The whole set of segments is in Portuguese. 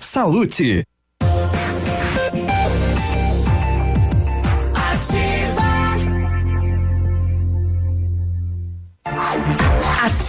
Salute.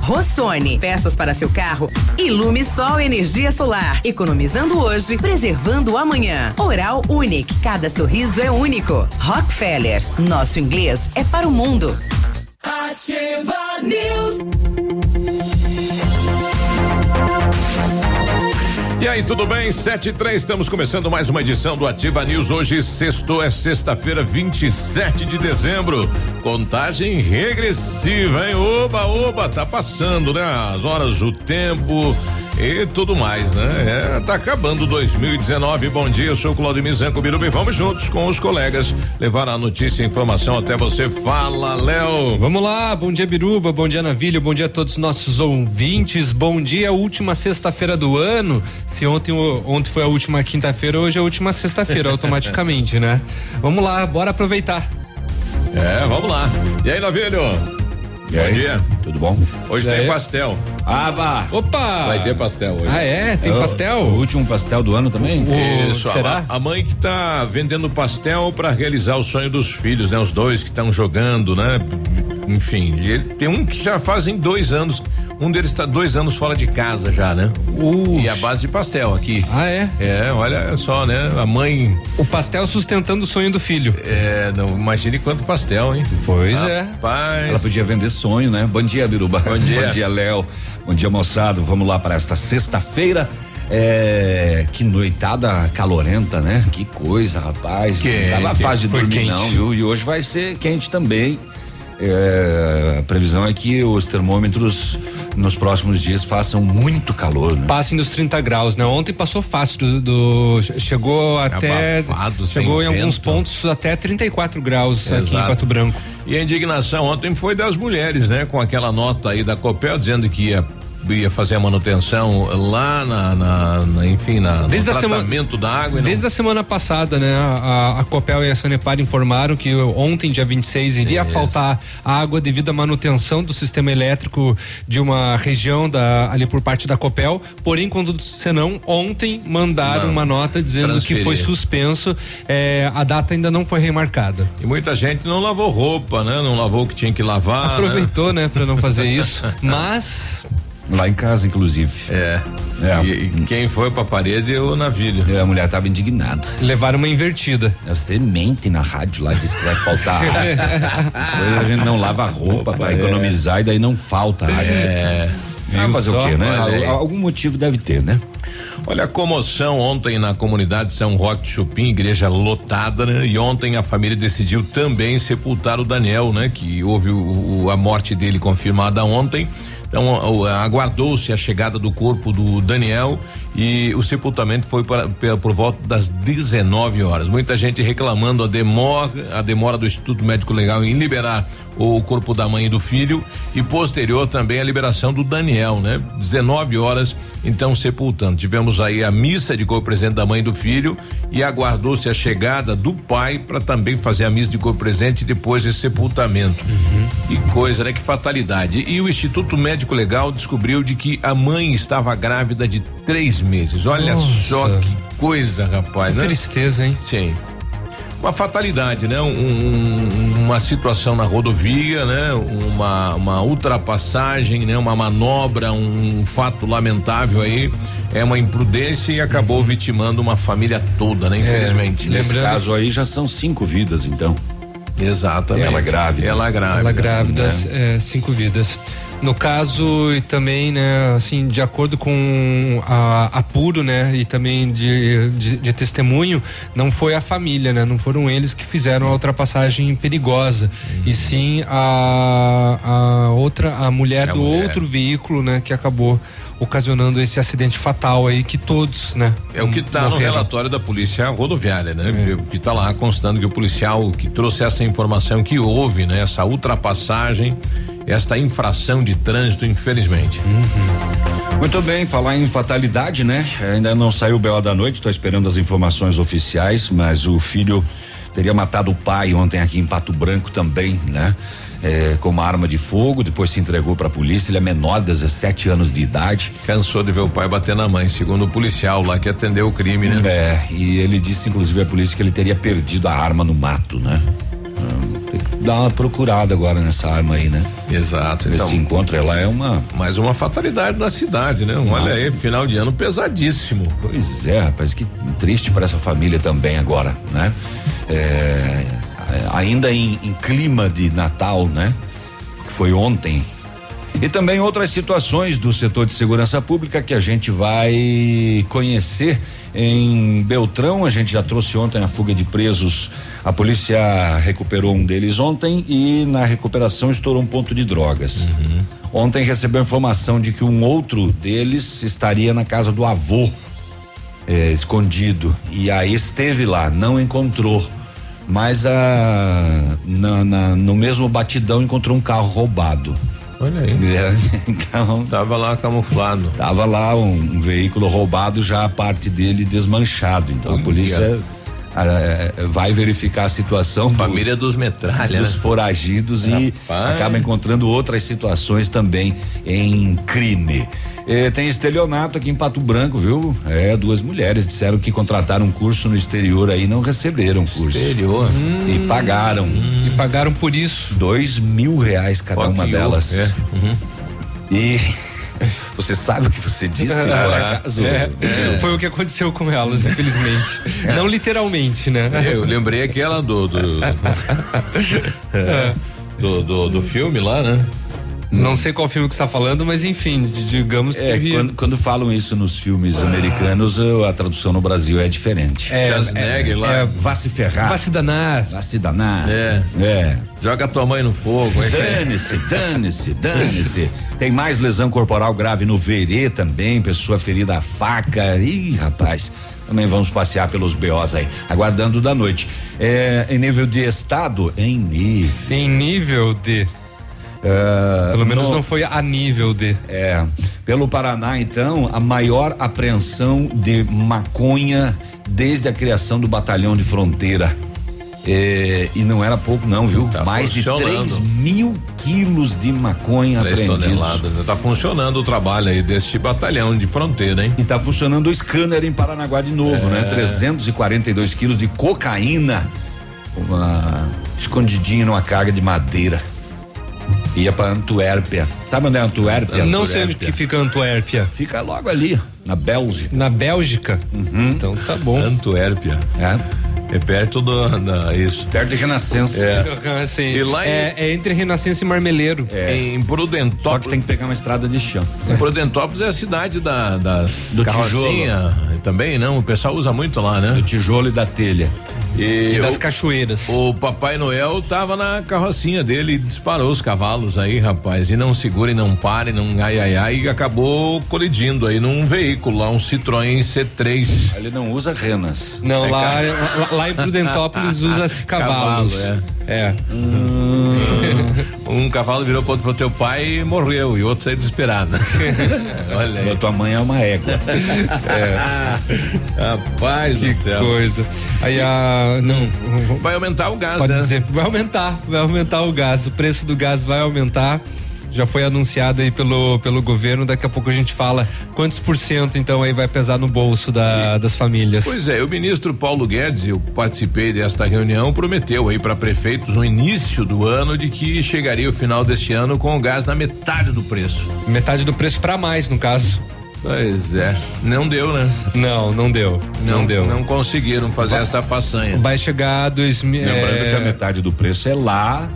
Rossoni, peças para seu carro. Ilume Sol Energia Solar, economizando hoje, preservando amanhã. Oral Unique, cada sorriso é único. Rockefeller, nosso inglês é para o mundo. Ativa News. E aí, tudo bem? Sete e três, estamos começando mais uma edição do Ativa News. Hoje, sexto, é sexta-feira, 27 de dezembro. Contagem regressiva, hein? Oba, oba, tá passando, né? As horas, o tempo e tudo mais, né? É, tá acabando 2019. Bom dia, eu sou o Claudio Zanco Biruba e vamos juntos com os colegas levar a notícia e informação até você. Fala, Léo. Vamos lá, bom dia, Biruba, bom dia, Navilho, bom dia a todos os nossos ouvintes. Bom dia, última sexta-feira do ano. Se ontem, ontem foi a última quinta-feira, hoje é a última sexta-feira, automaticamente, né? Vamos lá, bora aproveitar. É, vamos lá. E aí, Navilho? E Bom aí? dia. Tudo bom? Hoje tem pastel. Ah, vá. Opa! Vai ter pastel hoje. Ah, é? Tem é pastel? O último pastel do ano também? O, Isso. Será? A, a, mãe que tá vendendo pastel para realizar o sonho dos filhos, né? Os dois que estão jogando, né? Enfim, ele, tem um que já fazem dois anos um deles está dois anos fora de casa já, né? Uh. E a base de pastel aqui. Ah, é? É, olha só, né? A mãe. O pastel sustentando o sonho do filho. É, não, imagine quanto pastel, hein? Pois é. Rapaz. Ela podia vender sonho, né? Bom dia, Biruba. Bom dia. Bom dia, Léo. Bom dia, moçado. Vamos lá para esta sexta-feira. É, que noitada calorenta, né? Que coisa, rapaz. Que, não tava fácil de dormir, quente. não, viu? E hoje vai ser quente também. É, a previsão é que os termômetros nos próximos dias façam muito calor, né? Passem dos 30 graus, né? Ontem passou fácil do, do chegou até Abafado, chegou em vento. alguns pontos até 34 graus Exato. aqui em Pato Branco. E a indignação ontem foi das mulheres, né? Com aquela nota aí da Copel dizendo que ia ia fazer a manutenção lá na, na, na enfim, na, desde no tratamento da água. Desde a semana passada, né? A, a, Copel e a Sanepar informaram que ontem, dia 26, iria Isso. faltar água devido à manutenção do sistema elétrico de uma região da, ali por parte da Copel. Porém, quando senão, ontem mandaram não, uma nota dizendo que foi suspenso. É, a data ainda não foi remarcada. E muita gente não lavou roupa, né? Não lavou o que tinha que lavar. Né? Aproveitou, né, né para não fazer isso. Mas Lá em casa, inclusive. É. é. E, e, quem foi pra parede é o navio. É, a mulher tava indignada. Levaram uma invertida. Você mente na rádio lá, diz que vai faltar água. a gente não lava a roupa para é. economizar e daí não falta água. É. Ah, fazer o quê, né? Algum motivo deve ter, né? Olha a comoção ontem na comunidade São Roque de Chupim, igreja lotada, né? E ontem a família decidiu também sepultar o Daniel, né? Que houve o, o, a morte dele confirmada ontem então, aguardou-se a chegada do corpo do Daniel e o sepultamento foi para, por volta das 19 horas. Muita gente reclamando a demora, a demora do Instituto Médico Legal em liberar o corpo da mãe e do filho e posterior também a liberação do Daniel, né? 19 horas, então sepultando. Tivemos aí a missa de corpo presente da mãe e do filho e aguardou-se a chegada do pai para também fazer a missa de corpo presente depois esse sepultamento. Uhum. Que coisa, né? Que fatalidade. E o Instituto Médico Legal descobriu de que a mãe estava grávida de três meses. Olha Nossa. só que coisa, rapaz. Que né? tristeza, hein? Sim. uma fatalidade, né? Um, uma situação na rodovia, né? Uma, uma ultrapassagem, né? Uma manobra, um fato lamentável aí, é uma imprudência e acabou uhum. vitimando uma família toda, né? Infelizmente. É, Nesse caso aí já são cinco vidas, então. Exatamente. Ela grávida. Ela grávida. Ela grávida, né? é, cinco vidas. No caso, e também, né, assim, de acordo com a apuro, né, e também de, de, de, testemunho, não foi a família, né, não foram eles que fizeram a ultrapassagem perigosa, uhum. e sim a, a outra, a mulher é do mulher. outro veículo, né, que acabou ocasionando esse acidente fatal aí que todos, né? É o que está no relatório da polícia rodoviária, né? É. Que está lá constando que o policial que trouxe essa informação que houve, né? Essa ultrapassagem esta infração de trânsito, infelizmente. Uhum. Muito bem, falar em fatalidade, né? Ainda não saiu o BO da noite, estou esperando as informações oficiais, mas o filho teria matado o pai ontem aqui em Pato Branco também, né? É, com uma arma de fogo, depois se entregou para a polícia. Ele é menor, 17 anos de idade. Cansou de ver o pai bater na mãe, segundo o policial lá que atendeu o crime, né? É, e ele disse, inclusive, à polícia que ele teria perdido a arma no mato, né? Tem que dar uma procurada agora nessa arma aí, né? Exato. Então, Esse encontro ela é uma. Mais uma fatalidade na cidade, né? Olha aí, final de ano pesadíssimo. Pois é, rapaz, que triste para essa família também agora, né? É, ainda em, em clima de Natal, né? Que foi ontem, e também outras situações do setor de segurança pública que a gente vai conhecer em Beltrão. A gente já trouxe ontem a fuga de presos a polícia recuperou um deles ontem e na recuperação estourou um ponto de drogas. Uhum. Ontem recebeu informação de que um outro deles estaria na casa do avô, eh, escondido. E aí esteve lá, não encontrou. Mas na, na, no mesmo batidão encontrou um carro roubado. Olha aí. Então, tava lá camuflado. Tava lá um, um, veículo roubado, já a parte dele desmanchado. Então a polícia é, vai verificar a situação. Família do, dos metralhas. Dos foragidos Rapaz. e acaba encontrando outras situações também em crime. É, tem estelionato aqui em Pato Branco, viu? É, duas mulheres disseram que contrataram um curso no exterior aí não receberam curso. Exterior. Hum. E pagaram. Hum. E pagaram por isso. Dois mil reais cada uma delas. É. Uhum. E você sabe o que você disse, por acaso? É, é. Foi o que aconteceu com elas, infelizmente. Não literalmente, né? Eu lembrei aquela do do, é, do, do, do filme lá, né? Não sei qual filme que está falando, mas enfim, digamos é, que. Quando, quando, falam isso nos filmes ah. americanos, a tradução no Brasil é diferente. É, é, é, lá. É, vá se ferrar. Vá se danar. Vá se danar. É. É. Joga tua mãe no fogo. Dane-se, dane-se, dane-se. Tem mais lesão corporal grave no Verê também, pessoa ferida a faca. Ih, rapaz. Também vamos passear pelos BOs aí, aguardando da noite. É, em nível de estado, em nível. Em nível de Uh, pelo menos no, não foi a nível de. É. Pelo Paraná, então, a maior apreensão de maconha desde a criação do batalhão de fronteira. É, e não era pouco, não, viu? Tá Mais de 3 mil quilos de maconha apreendidos. Tá funcionando o trabalho aí deste batalhão de fronteira, hein? E tá funcionando o scanner em Paranaguá de novo, né? é. né? 342 quilos de cocaína. Uma escondidinha numa carga de madeira. Ia para Antuérpia. Sabe onde é Antuérpia? Não sei onde que fica Antuérpia. Fica logo ali, na Bélgica. Na Bélgica? Uhum. Então tá bom. Antuérpia. É. É perto do. Da, isso. Perto de Renascença. É. Sim. E lá é, é, entre Renascença e Marmeleiro. É. Em Prudentópolis. Só que tem que pegar uma estrada de chão. Em Prudentópolis é a cidade da, da do tijolo. Também, não? O pessoal usa muito lá, né? Do tijolo e da telha. E, e das cachoeiras. O Papai Noel tava na carrocinha dele e disparou os cavalos aí, rapaz. E não segura e não pare, não ai ai ai. E acabou colidindo aí num veículo lá, um Citroën C3. Ele não usa renas. Não, é lá, lá, lá, em Prudentópolis usa-se cavalos. Cavalo, é. é. Hum. um cavalo virou pro, pro teu pai e morreu, e outro saiu desesperado. Olha aí. A tua mãe é uma égua. é. Rapaz que do céu. coisa. Aí a não. Vai aumentar o gás, pode né? Dizer, vai aumentar, vai aumentar o gás. O preço do gás vai aumentar. Já foi anunciado aí pelo, pelo governo. Daqui a pouco a gente fala quantos por cento então aí vai pesar no bolso da, das famílias. Pois é, o ministro Paulo Guedes, eu participei desta reunião, prometeu aí para prefeitos no início do ano de que chegaria o final deste ano com o gás na metade do preço. Metade do preço para mais, no caso. Pois é, não deu, né? Não, não deu. Não, não deu. Não conseguiram fazer vai, esta façanha. Vai chegar dois mil. Lembrando é... que a metade do preço é lá.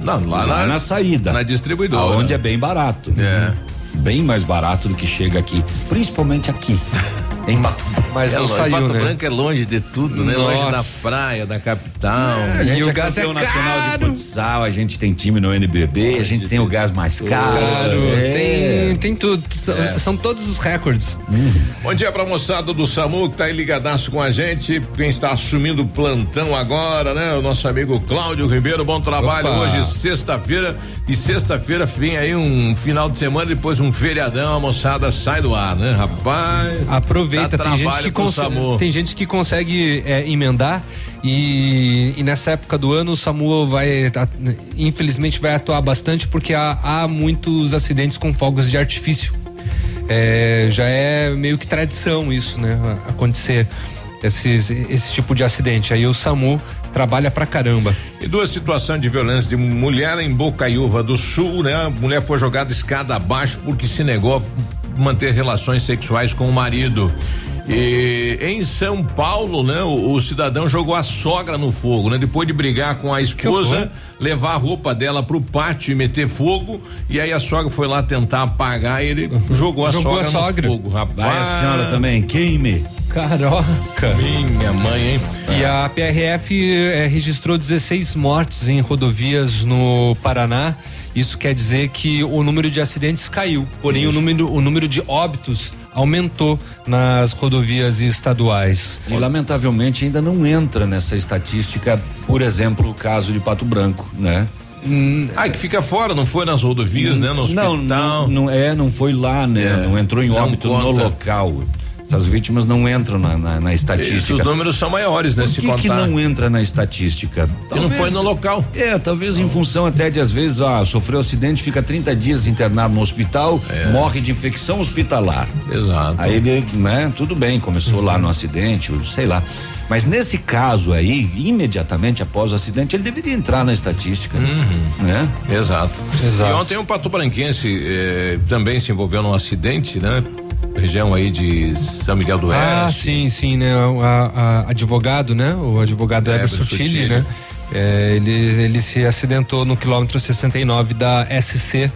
Não, lá, lá na, na, saída. Na distribuidora. Onde é bem barato. É. Bem mais barato do que chega aqui. Principalmente aqui. em Pato Branco. Mas é, não saiu, Pato né? Branco é longe de tudo, né? Nossa. Longe da praia, da capital. É, a gente e o é gás campeão é nacional de futsal, a gente tem time no NBB, a gente tem o gás mais caro. Caro, é. tem, tem tudo. É. São todos os recordes. Hum. Bom dia pra moçada do SAMU que tá aí ligadaço com a gente. Quem está assumindo o plantão agora, né? O nosso amigo Cláudio Ribeiro, bom trabalho. Opa. Hoje, sexta-feira. E sexta-feira vem aí um final de semana, depois um feriadão, a moçada sai do ar, né, rapaz? Aproveita, tem gente que consegue, tem gente que consegue é, emendar e, e, nessa época do ano o SAMU vai, infelizmente, vai atuar bastante porque há, há muitos acidentes com fogos de artifício. É, já é meio que tradição isso, né? Acontecer esses, esse tipo de acidente. Aí o SAMU trabalha pra caramba. E duas situações de violência de mulher em Bocaiúva do Sul, né? A mulher foi jogada escada abaixo porque se negou manter relações sexuais com o marido. E em São Paulo, né, o, o, cidadão jogou a sogra no fogo, né? Depois de brigar com a esposa, levar a roupa dela pro pátio e meter fogo, e aí a sogra foi lá tentar apagar e ele jogou a jogou sogra, a sogra no fogo, rapaz. Vai a senhora também, queime. Caroca. Minha mãe, hein? E a PRF eh, registrou 16 mortes em rodovias no Paraná. Isso quer dizer que o número de acidentes caiu, porém o número, o número de óbitos aumentou nas rodovias estaduais. E lamentavelmente ainda não entra nessa estatística, por exemplo, o caso de Pato Branco, né? Hum, ah, que fica fora, não foi nas rodovias, hum, né? No hospital. Não, não, não, é, não foi lá, né? É, não entrou em óbito no local. Essas vítimas não entram na, na, na estatística. Isso, os números são maiores, né? Por que, que não entra na estatística? Talvez, não foi no local. É, talvez em função até de às vezes, ó, sofreu acidente, fica 30 dias internado no hospital, é. morre de infecção hospitalar. Exato. Aí ele, né, tudo bem, começou uhum. lá no acidente, sei lá. Mas nesse caso aí, imediatamente após o acidente, ele deveria entrar na estatística, uhum. né? Exato. Exato. E ontem um pato branquense eh, também se envolveu num acidente, né? Região aí de São Miguel do ah, Oeste. Ah, sim, sim, né? O a, a advogado, né? O advogado Everson Chile, né? É, ele, ele se acidentou no quilômetro 69 da SC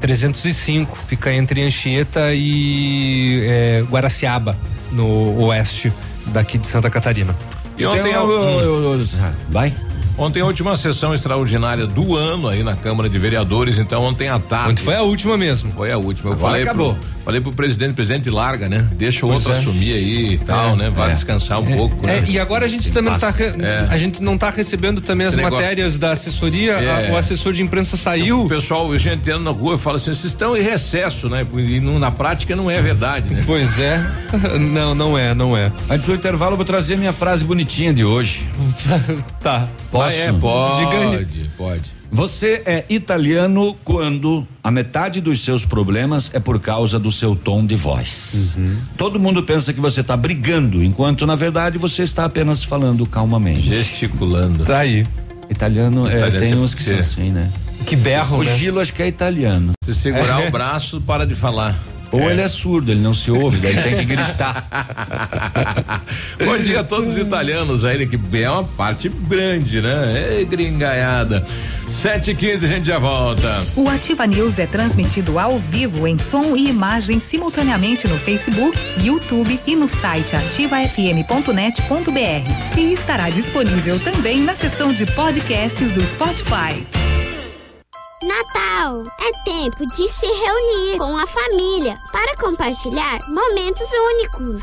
305, fica entre Anchieta e é, Guaraciaba, no oeste daqui de Santa Catarina. E ontem eu, eu, eu, vai? Ontem a última sessão extraordinária do ano aí na Câmara de Vereadores, então ontem à tarde. Ontem foi a última mesmo. Foi a última. Eu Agora falei acabou. Pro, falei pro presidente, presidente larga, né? Deixa o pois outro é. assumir aí e tal, é, né? Vai é. descansar um é. pouco, né? É, e agora a gente também tá, é. a gente não tá recebendo também Esse as negócio. matérias da assessoria, a, o assessor de imprensa saiu. O pessoal, a gente anda na rua e fala assim, vocês estão em recesso, né? E na prática não é verdade, né? Pois é. não, não é, não é. Aí pro intervalo eu vou trazer minha frase bonitinha de hoje. tá. Posso? Ah, é, pode, pode. Você é italiano quando a metade dos seus problemas é por causa do seu tom de voz. Uhum. Todo mundo pensa que você está brigando, enquanto na verdade você está apenas falando calmamente. Gesticulando. Tá aí. Italiano, é, italiano é, tem uns que são assim, né? Que berro, o né? Gilo acho que é italiano. Se segurar o braço, para de falar. Ou é. ele é surdo, ele não se ouve, daí ele tem que gritar. Bom dia a todos os italianos aí, que é uma parte grande, né? É gringaiada. Sete e quinze, a gente já volta. O Ativa News é transmitido ao vivo em som e imagem simultaneamente no Facebook, YouTube e no site ativafm.net.br. E estará disponível também na seção de podcasts do Spotify. Natal é tempo de se reunir com a família para compartilhar momentos únicos.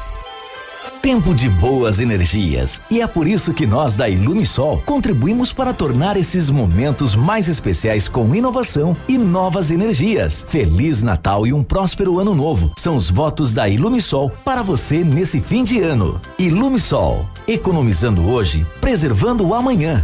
Tempo de boas energias. E é por isso que nós da Ilumisol contribuímos para tornar esses momentos mais especiais com inovação e novas energias. Feliz Natal e um próspero ano novo. São os votos da Ilumisol para você nesse fim de ano. Ilumisol, economizando hoje, preservando o amanhã.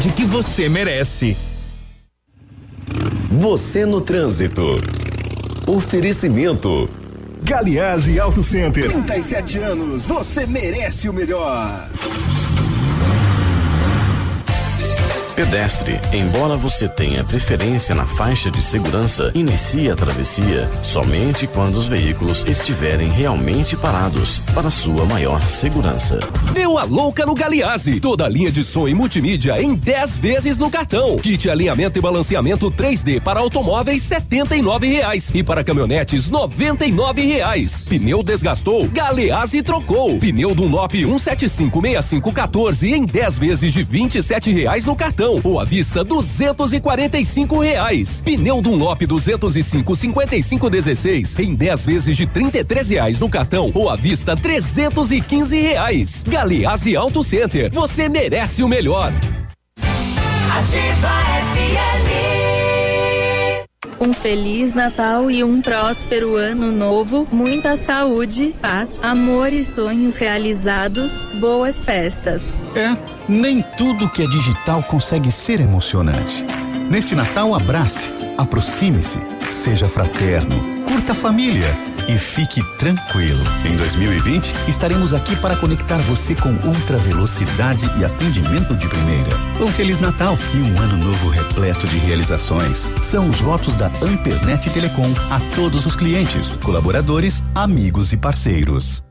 que você merece. Você no trânsito. Oferecimento. Galiase Auto Center. 37 anos, você merece o melhor. Pedestre, embora você tenha preferência na faixa de segurança, inicie a travessia somente quando os veículos estiverem realmente parados para sua maior segurança. Deu a louca no Galiase. Toda a linha de som e multimídia em 10 vezes no cartão. Kit alinhamento e balanceamento 3D para automóveis e reais e para caminhonetes e reais. Pneu desgastou, Galeazzi trocou. Pneu Dunlop 1756514 em 10 vezes de e reais no cartão ou à vista duzentos e reais. Pneu Dunlop 205 55 16 em 10 vezes de trinta e reais no cartão ou à vista trezentos e reais. Galeazzi Auto Center, você merece o melhor. Ativa FM. Um feliz Natal e um próspero ano novo, muita saúde, paz, amor e sonhos realizados, boas festas. É, nem tudo que é digital consegue ser emocionante. Neste Natal, abrace, aproxime-se, seja fraterno, curta a família e fique tranquilo. Em 2020, estaremos aqui para conectar você com ultra velocidade e atendimento de primeira. Um Feliz Natal e um ano novo repleto de realizações. São os votos da Ampernet Telecom a todos os clientes, colaboradores, amigos e parceiros.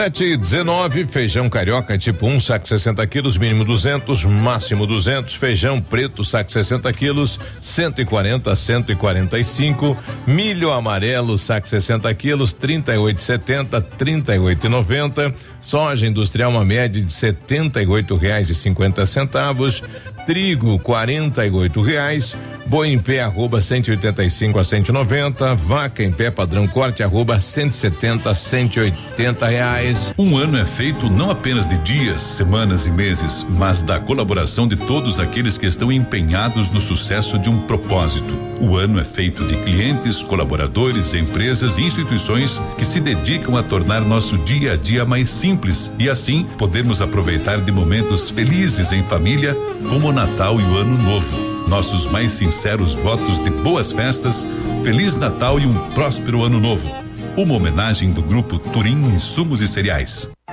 Sete e dezenove, feijão carioca tipo 1, um, saco 60 quilos, mínimo 200, máximo 200. Feijão preto, saco 60 quilos, 140 145. Milho amarelo, saco 60 quilos, 38,70, 38,90. Soja industrial, uma média de setenta e oito reais e cinquenta centavos. Trigo, quarenta e oito reais. Boi em pé, arroba 185 a 190. Vaca em pé, padrão corte, arroba 170 a 180 reais. Um ano é feito não apenas de dias, semanas e meses, mas da colaboração de todos aqueles que estão empenhados no sucesso de um propósito. O ano é feito de clientes, colaboradores, empresas e instituições que se dedicam a tornar nosso dia a dia mais simples e assim podermos aproveitar de momentos felizes em família, como o Natal e o Ano Novo. Nossos mais sinceros votos de boas festas, Feliz Natal e um próspero Ano Novo. Uma homenagem do grupo Turim Insumos e Cereais.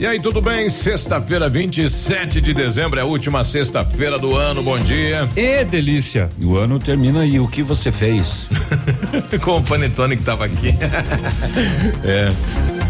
E aí, tudo bem? Sexta-feira, 27 de dezembro, é a última sexta-feira do ano. Bom dia. E delícia. O ano termina e o que você fez? Com o panetone que tava aqui. é.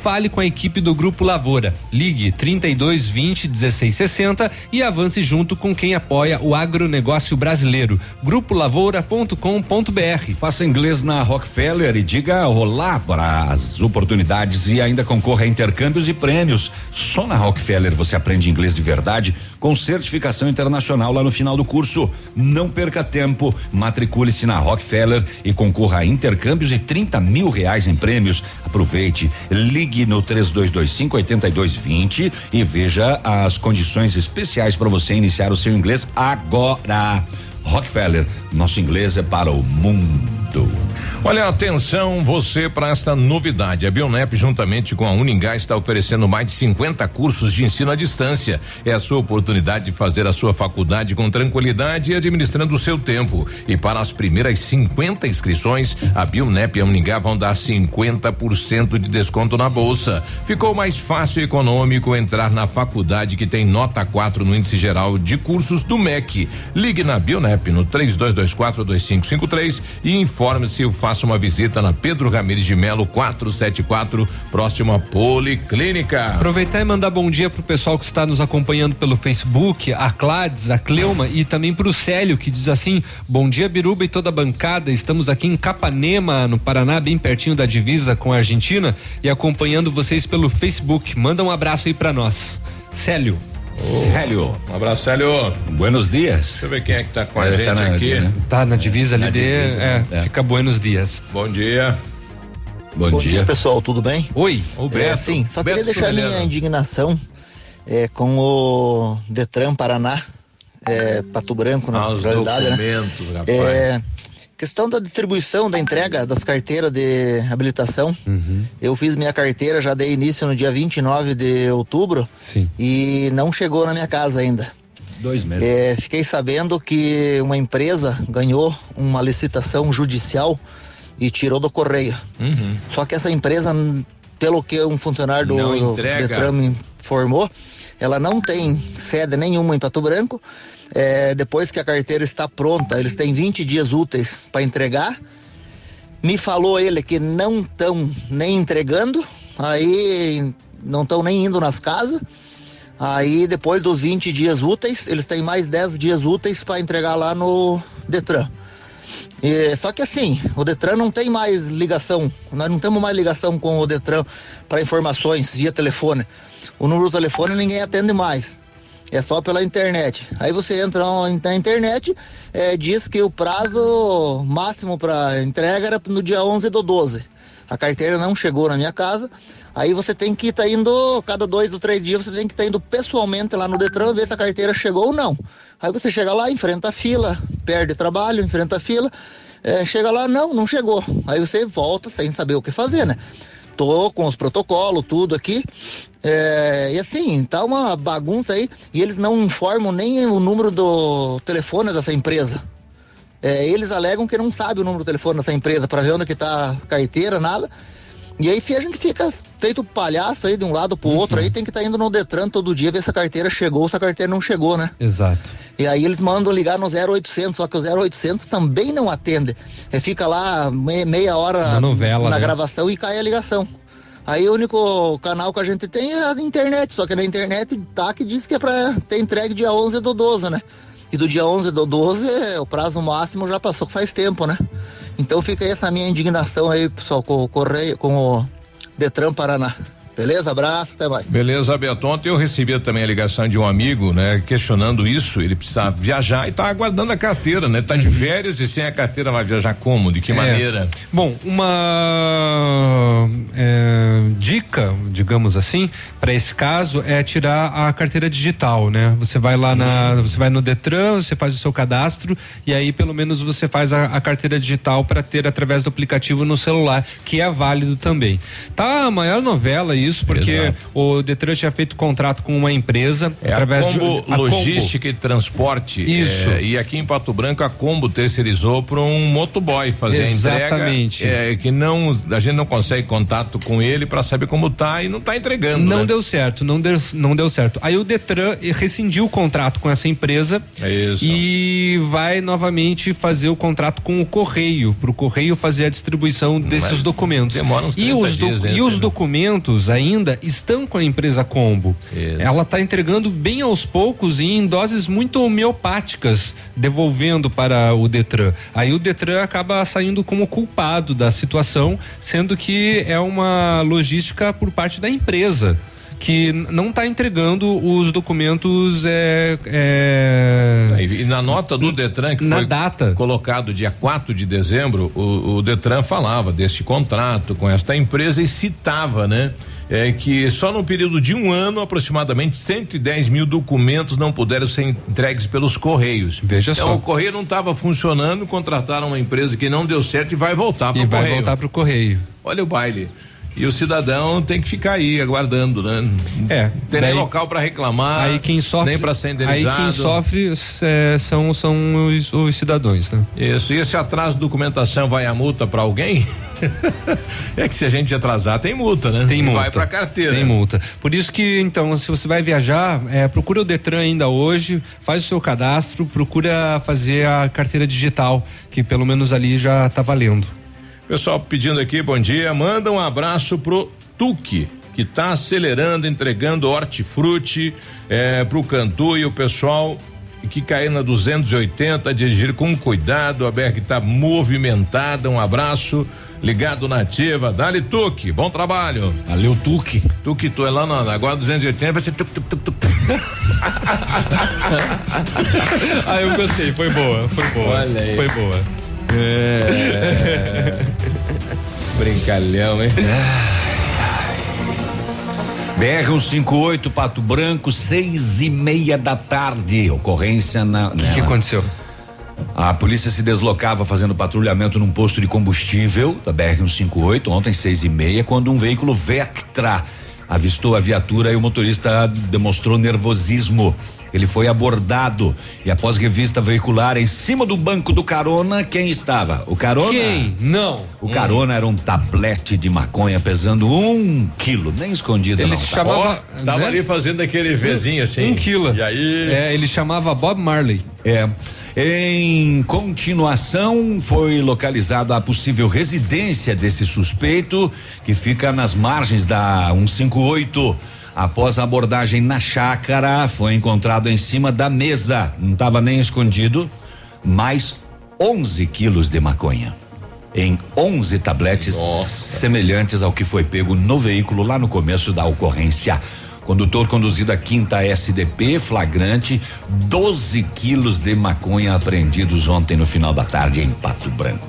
Fale com a equipe do Grupo Lavoura. Ligue 32 20 16 60 e avance junto com quem apoia o agronegócio brasileiro. Grupolavoura.com.br. Faça inglês na Rockefeller e diga olá para as oportunidades e ainda concorra a intercâmbios e prêmios. Só na Rockefeller você aprende inglês de verdade com certificação internacional lá no final do curso. Não perca tempo, matricule-se na Rockefeller e concorra a intercâmbios e 30 mil reais em prêmios. Aproveite, ligue no 3225 8220 e veja as condições especiais para você iniciar o seu inglês agora. Rockefeller, nosso inglês é para o mundo. Olha, atenção você para esta novidade. A Bionep, juntamente com a Uningá, está oferecendo mais de 50 cursos de ensino à distância. É a sua oportunidade de fazer a sua faculdade com tranquilidade e administrando o seu tempo. E para as primeiras 50 inscrições, a Bionep e a Uningá vão dar 50% de desconto na bolsa. Ficou mais fácil e econômico entrar na faculdade que tem nota 4 no índice geral de cursos do MEC. Ligue na Bionep no 3224 2553 e informe-se o faça uma visita na Pedro Ramires de Melo 474, próximo à Policlínica. Aproveitar e mandar bom dia pro pessoal que está nos acompanhando pelo Facebook, a Clades, a Cleuma e também pro Célio que diz assim: "Bom dia Biruba e toda a bancada. Estamos aqui em Capanema, no Paraná, bem pertinho da divisa com a Argentina e acompanhando vocês pelo Facebook. Manda um abraço aí para nós." Célio. Oh, Célio. Um abraço, Célio. Buenos dias. Deixa eu ver quem é que tá com a gente tá na, aqui. Né? Tá na divisa ali na de, divisa, é, é. fica buenos dias. Bom dia. Bom, Bom dia. dia. pessoal, tudo bem? Oi. O Beto. É, sim, só Beto queria deixar minha indignação é, com o Detran Paraná, é, Pato Branco, na Ah, os realidade, né? rapaz. É, questão da distribuição, da entrega das carteiras de habilitação. Uhum. Eu fiz minha carteira, já dei início no dia 29 de outubro e não chegou na minha casa ainda. Dois meses. É, fiquei sabendo que uma empresa ganhou uma licitação judicial e tirou do correio. Uhum. Só que essa empresa, pelo que um funcionário do Não entrega. Detran informou, ela não tem sede nenhuma em Pato Branco. É, depois que a carteira está pronta, eles têm 20 dias úteis para entregar. Me falou ele que não estão nem entregando, aí não estão nem indo nas casas. Aí depois dos 20 dias úteis, eles têm mais 10 dias úteis para entregar lá no Detran. E, só que assim, o Detran não tem mais ligação, nós não temos mais ligação com o Detran para informações via telefone. O número do telefone ninguém atende mais, é só pela internet. Aí você entra na internet, eh, diz que o prazo máximo para entrega era no dia 11 do 12. A carteira não chegou na minha casa, aí você tem que estar indo, cada dois ou três dias, você tem que estar indo pessoalmente lá no Detran ver se a carteira chegou ou não. Aí você chega lá, enfrenta a fila, perde trabalho, enfrenta a fila, eh, chega lá, não, não chegou. Aí você volta sem saber o que fazer, né? Tô com os protocolos, tudo aqui. É, e assim, tá uma bagunça aí. E eles não informam nem o número do telefone dessa empresa. É, eles alegam que não sabe o número do telefone dessa empresa para ver onde que tá a carteira, nada. E aí a gente fica feito palhaço aí de um lado pro outro aí, tem que estar indo no Detran todo dia ver se a carteira chegou ou se a carteira não chegou, né? Exato. E aí eles mandam ligar no 0800, só que o 0800 também não atende. É, fica lá me- meia hora Na novela, na né? gravação e cai a ligação. Aí o único canal que a gente tem é a internet, só que na internet tá que diz que é pra ter entregue dia 11 do 12, né? E do dia 11 do 12, é, o prazo máximo já passou que faz tempo, né? Então fica aí essa minha indignação aí, pessoal, com o Correio, com o Detran Paraná. Beleza? Abraço, até mais. Beleza, Beto. Ontem eu recebi também a ligação de um amigo, né, questionando isso. Ele precisa viajar e tá aguardando a carteira, né? Tá de férias e sem a carteira vai viajar como? De que Uhum. É. maneira? Bom, uma é, dica, digamos assim, para esse caso é tirar a carteira digital, né? Você vai lá na, você vai no Detran, você faz o seu cadastro e aí pelo menos você faz a, a carteira digital para ter através do aplicativo no celular, que é válido também. Tá a maior novela isso, porque Exato. o Detran tinha feito contrato com uma empresa É através a Combo de a Logística e Transporte. Isso. É, e aqui em Pato Branco a Combo terceirizou para um motoboy fazer Exatamente. a entrega. É, que não a gente não consegue contato com ele para saber como tá e não tá entregando. Não né? deu certo, não deu, não deu certo. Aí o Detran rescindiu o contrato com essa empresa É isso. e vai novamente fazer o contrato com o Correio, para o Correio fazer a distribuição desses Mas documentos. demora uns e 30 os, dias e esse, os documentos ainda estão com a empresa Combo. Isso. Ela está entregando bem aos poucos e em doses muito homeopáticas, devolvendo para o Detran. Aí o Detran acaba saindo como culpado da situação, sendo que é uma logística por parte da empresa que não está entregando os documentos é, é, E na nota do Detran que Na foi data. colocado dia 4 de dezembro, o, o Detran falava deste contrato com esta empresa e citava, né? É que só no período de um ano, aproximadamente 110 mil documentos não puderam ser entregues pelos Correios. Veja então só. o Correio não estava funcionando, contrataram uma empresa que não deu certo e vai voltar para e o vai Correio. voltar para o Correio. Olha o baile. E o cidadão tem que ficar aí aguardando, né? É. Tem nem daí- local para reclamar. Aí quem sofre, nem para ser aí indenizado. quem sofre é, são são os, os cidadãos, né? Isso, e esse atraso de documentação vai a multa para alguém? é que se a gente atrasar, tem multa, né? Tem multa. Vai pra carteira. Tem multa. Por isso que, então, se você vai viajar, é, procura o Detran ainda hoje, faz o seu cadastro, procura fazer a carteira digital, que pelo menos ali já tá valendo. Pessoal pedindo aqui, bom dia. Manda um abraço pro Tuque, que tá acelerando, entregando hortifruti é, pro Cantu e o pessoal que cair na 280, dirigir com cuidado, a BR tá movimentada. Um abraço. Ligado na ativa, Dali Tuque, bom trabalho. Valeu, Tuque. Tuque, tu é lá na, agora 280 vai ser tuc, tuc, tuc, tuc. ah, eu gostei, foi boa, foi boa. Olha aí. Foi boa. É. Brincalhão, hein? BR-158 Pato Branco, seis e meia da tarde. Ocorrência na. O que, que aconteceu? A polícia se deslocava fazendo patrulhamento num posto de combustível da BR-158, ontem seis e meia, quando um veículo Vectra avistou a viatura e o motorista demonstrou nervosismo. Ele foi abordado e após revista veicular em cima do banco do carona, quem estava? O carona? Quem? Não. O carona era um tablete de maconha pesando um quilo, nem escondido Ele não. tá? chamava. Ó, tava né? ali fazendo aquele Vzinho assim. Um quilo. E aí. É, ele chamava Bob Marley. É. Em continuação, foi localizada a possível residência desse suspeito, que fica nas margens da 158. Após a abordagem na chácara, foi encontrado em cima da mesa, não estava nem escondido, mais 11 quilos de maconha. Em 11 tabletes semelhantes ao que foi pego no veículo lá no começo da ocorrência. Condutor conduzido a quinta SDP, flagrante, 12 quilos de maconha apreendidos ontem no final da tarde em Pato Branco.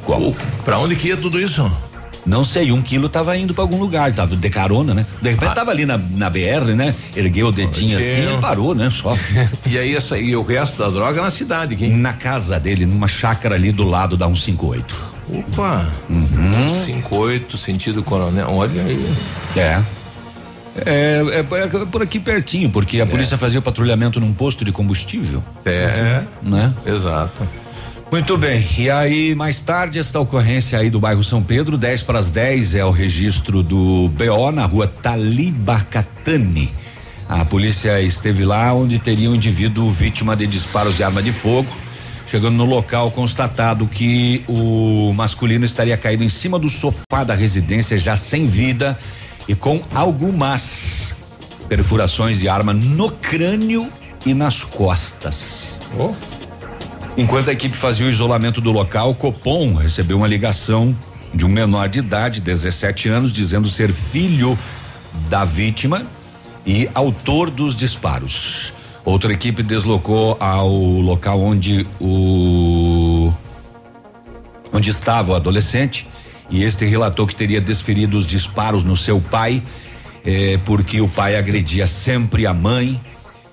Pra onde que ia tudo isso? Não sei, um quilo tava indo pra algum lugar, tava de carona, né? De repente tava ali na, na BR, né? Ergueu o dedinho Ok. assim e parou, né? Só. E aí essa, e o resto da droga na cidade, quem? Na casa dele, numa chácara ali do lado da 158. Opa! Uhum. 58, sentido coronel. Olha aí. É. É, é, é por aqui pertinho, porque a polícia fazia o patrulhamento num posto de combustível. É, Né? exato. Muito bem. E aí, mais tarde, esta ocorrência aí do bairro São Pedro, 10 para as 10 é o registro do BO na rua Talibacatane. A polícia esteve lá onde teria um indivíduo vítima de disparos de arma de fogo. Chegando no local, constatado que o masculino estaria caído em cima do sofá da residência, já sem vida e com algumas perfurações de arma no crânio e nas costas. Oh. Enquanto a equipe fazia o isolamento do local, Copom recebeu uma ligação de um menor de idade, 17 anos, dizendo ser filho da vítima e autor dos disparos. Outra equipe deslocou ao local onde o onde estava o adolescente e este relatou que teria desferido os disparos no seu pai, eh, porque o pai agredia sempre a mãe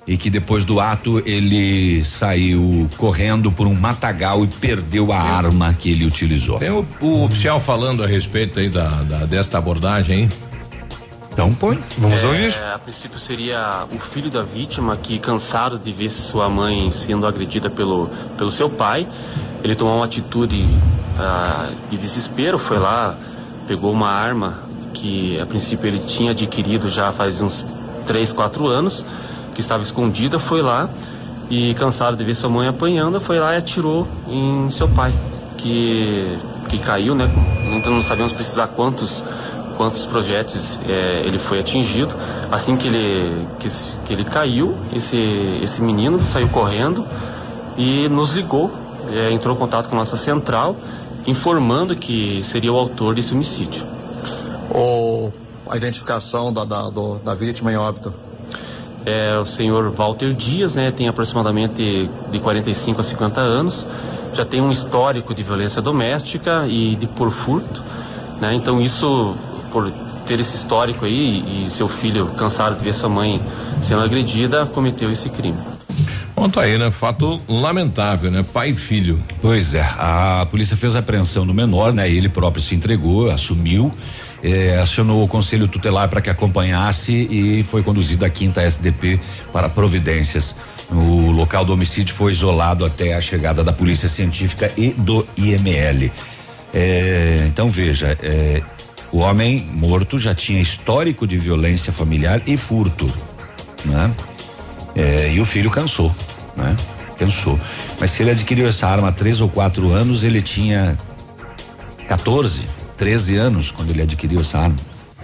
e que depois do ato ele saiu correndo por um matagal e perdeu a arma que ele utilizou. Tem o, o oficial falando a respeito aí da, da- desta abordagem, hein? Então põe, vamos É, ouvir. A princípio seria o filho da vítima que, cansado de ver sua mãe sendo agredida pelo, pelo seu pai, ele tomou uma atitude ah, de desespero, foi lá, pegou uma arma que a princípio ele tinha adquirido já faz uns 3, 4 anos, que estava escondida, foi lá e cansado de ver sua mãe apanhando, foi lá e atirou em seu pai, que, que caiu, né? Então não sabemos precisar quantos quantos projéteis eh, ele foi atingido. Assim que ele, que, que ele caiu, esse, esse menino saiu correndo e nos ligou, eh, entrou em contato com nossa central, informando que seria o autor desse homicídio. Ou a identificação da, da, do- da vítima em óbito? É o senhor Walter Dias, né? Tem aproximadamente de 45 a 50 anos, já tem um histórico de violência doméstica e de por furto, né? Então isso, por ter esse histórico aí e seu filho cansado de ver sua mãe sendo agredida, cometeu esse crime. Bom, tá aí, né? Fato lamentável, né? Pai e filho. Pois é, a polícia fez a apreensão do menor, né? Ele próprio se entregou, assumiu, eh, acionou o conselho tutelar para que acompanhasse e foi conduzido à quinta SDP para providências. O local do homicídio foi isolado até a chegada da polícia científica e do IML. Eh, então veja, eh, o homem morto já tinha histórico de violência familiar e furto, né? É, e o filho cansou, né? Cansou. Mas se ele adquiriu essa arma há três ou quatro anos, ele tinha 14, 13 anos quando ele adquiriu essa arma.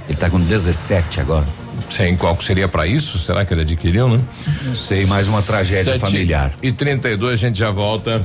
Ele tá com 17 agora. Sem qual que seria para isso? Será que ele adquiriu, né? Não sei, mais uma tragédia Sete familiar. E 32 a gente já volta.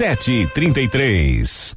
Sete e trinta e três.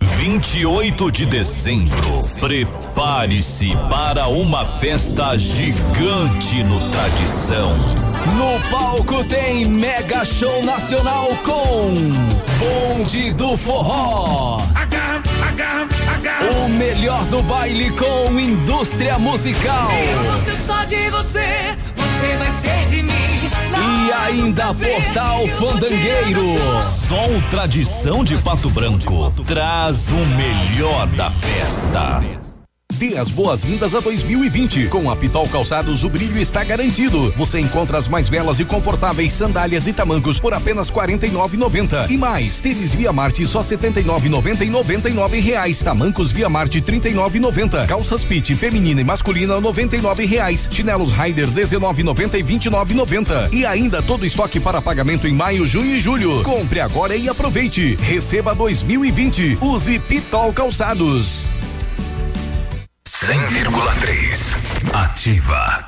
28 de dezembro. Prepare-se para uma festa gigante no Tradição. No palco tem Mega Show Nacional com Bonde do Forró. O melhor do baile com indústria musical. Eu vou ser só de você, você vai ser de mim. E ainda Portal Fandangueiro. Som Tradição de Pato Branco traz o melhor da festa. Dê as boas-vindas a 2020. Com a Pitol Calçados, o brilho está garantido. Você encontra as mais belas e confortáveis sandálias e tamancos por apenas R$ 49,90. E mais, tênis Via Marte só R$ 79,90 e 99 reais. Tamancos Via Marte R$ 39,90. Calças Pit feminina e masculina 99 reais. Chinelos Rider R$ 19,90 e R$ 29,90. E ainda todo estoque para pagamento em maio, junho e julho. Compre agora e aproveite. Receba 2020. Use Pitol Calçados. 100,3. Ativa.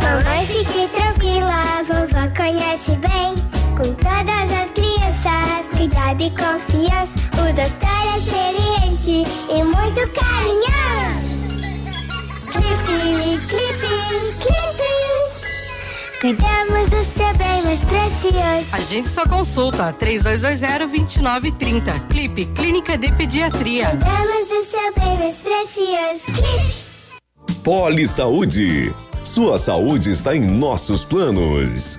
Mamãe, fique tranquila, vovó conhece bem. Com todas as crianças, cuidado e confiança. O doutor é experiente e muito carinhoso. Clipe, clipe, clipe. Cuidamos do mais precioso. A gente só consulta 3220-2930. Clipe Clínica de Pediatria. Cuidamos do seu bem mais precioso. Clipe. Poli Saúde. Sua saúde está em nossos planos.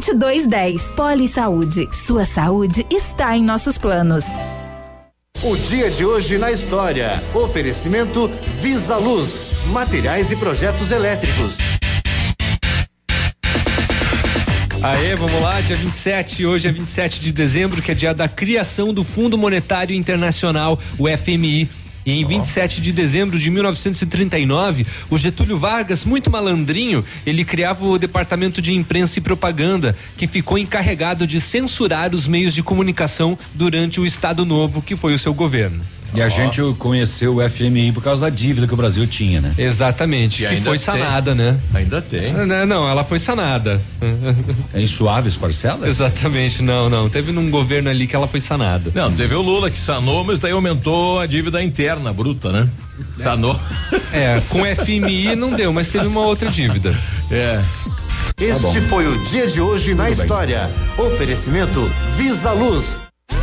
2210. Poli Saúde. Sua saúde está em nossos planos. O dia de hoje na história. Oferecimento Visa Luz. Materiais e projetos elétricos. Aê, vamos lá, dia 27, hoje é 27 de dezembro, que é dia da criação do Fundo Monetário Internacional, o FMI. E em 27 de dezembro de 1939, o Getúlio Vargas, muito malandrinho, ele criava o Departamento de Imprensa e Propaganda, que ficou encarregado de censurar os meios de comunicação durante o Estado Novo, que foi o seu governo. E a gente conheceu o FMI por causa da dívida que o Brasil tinha, né? Exatamente, E que ainda foi tem. sanada, né? Ainda tem. Não, não, ela foi sanada. em suaves parcelas? Exatamente, não, não. Teve num governo ali que ela foi sanada. Não, teve o Lula que sanou, mas daí aumentou a dívida interna bruta, né? Sanou. É, com FMI não deu, mas teve uma outra dívida. É. Este foi o dia de hoje na história. Oferecimento Visa Luz.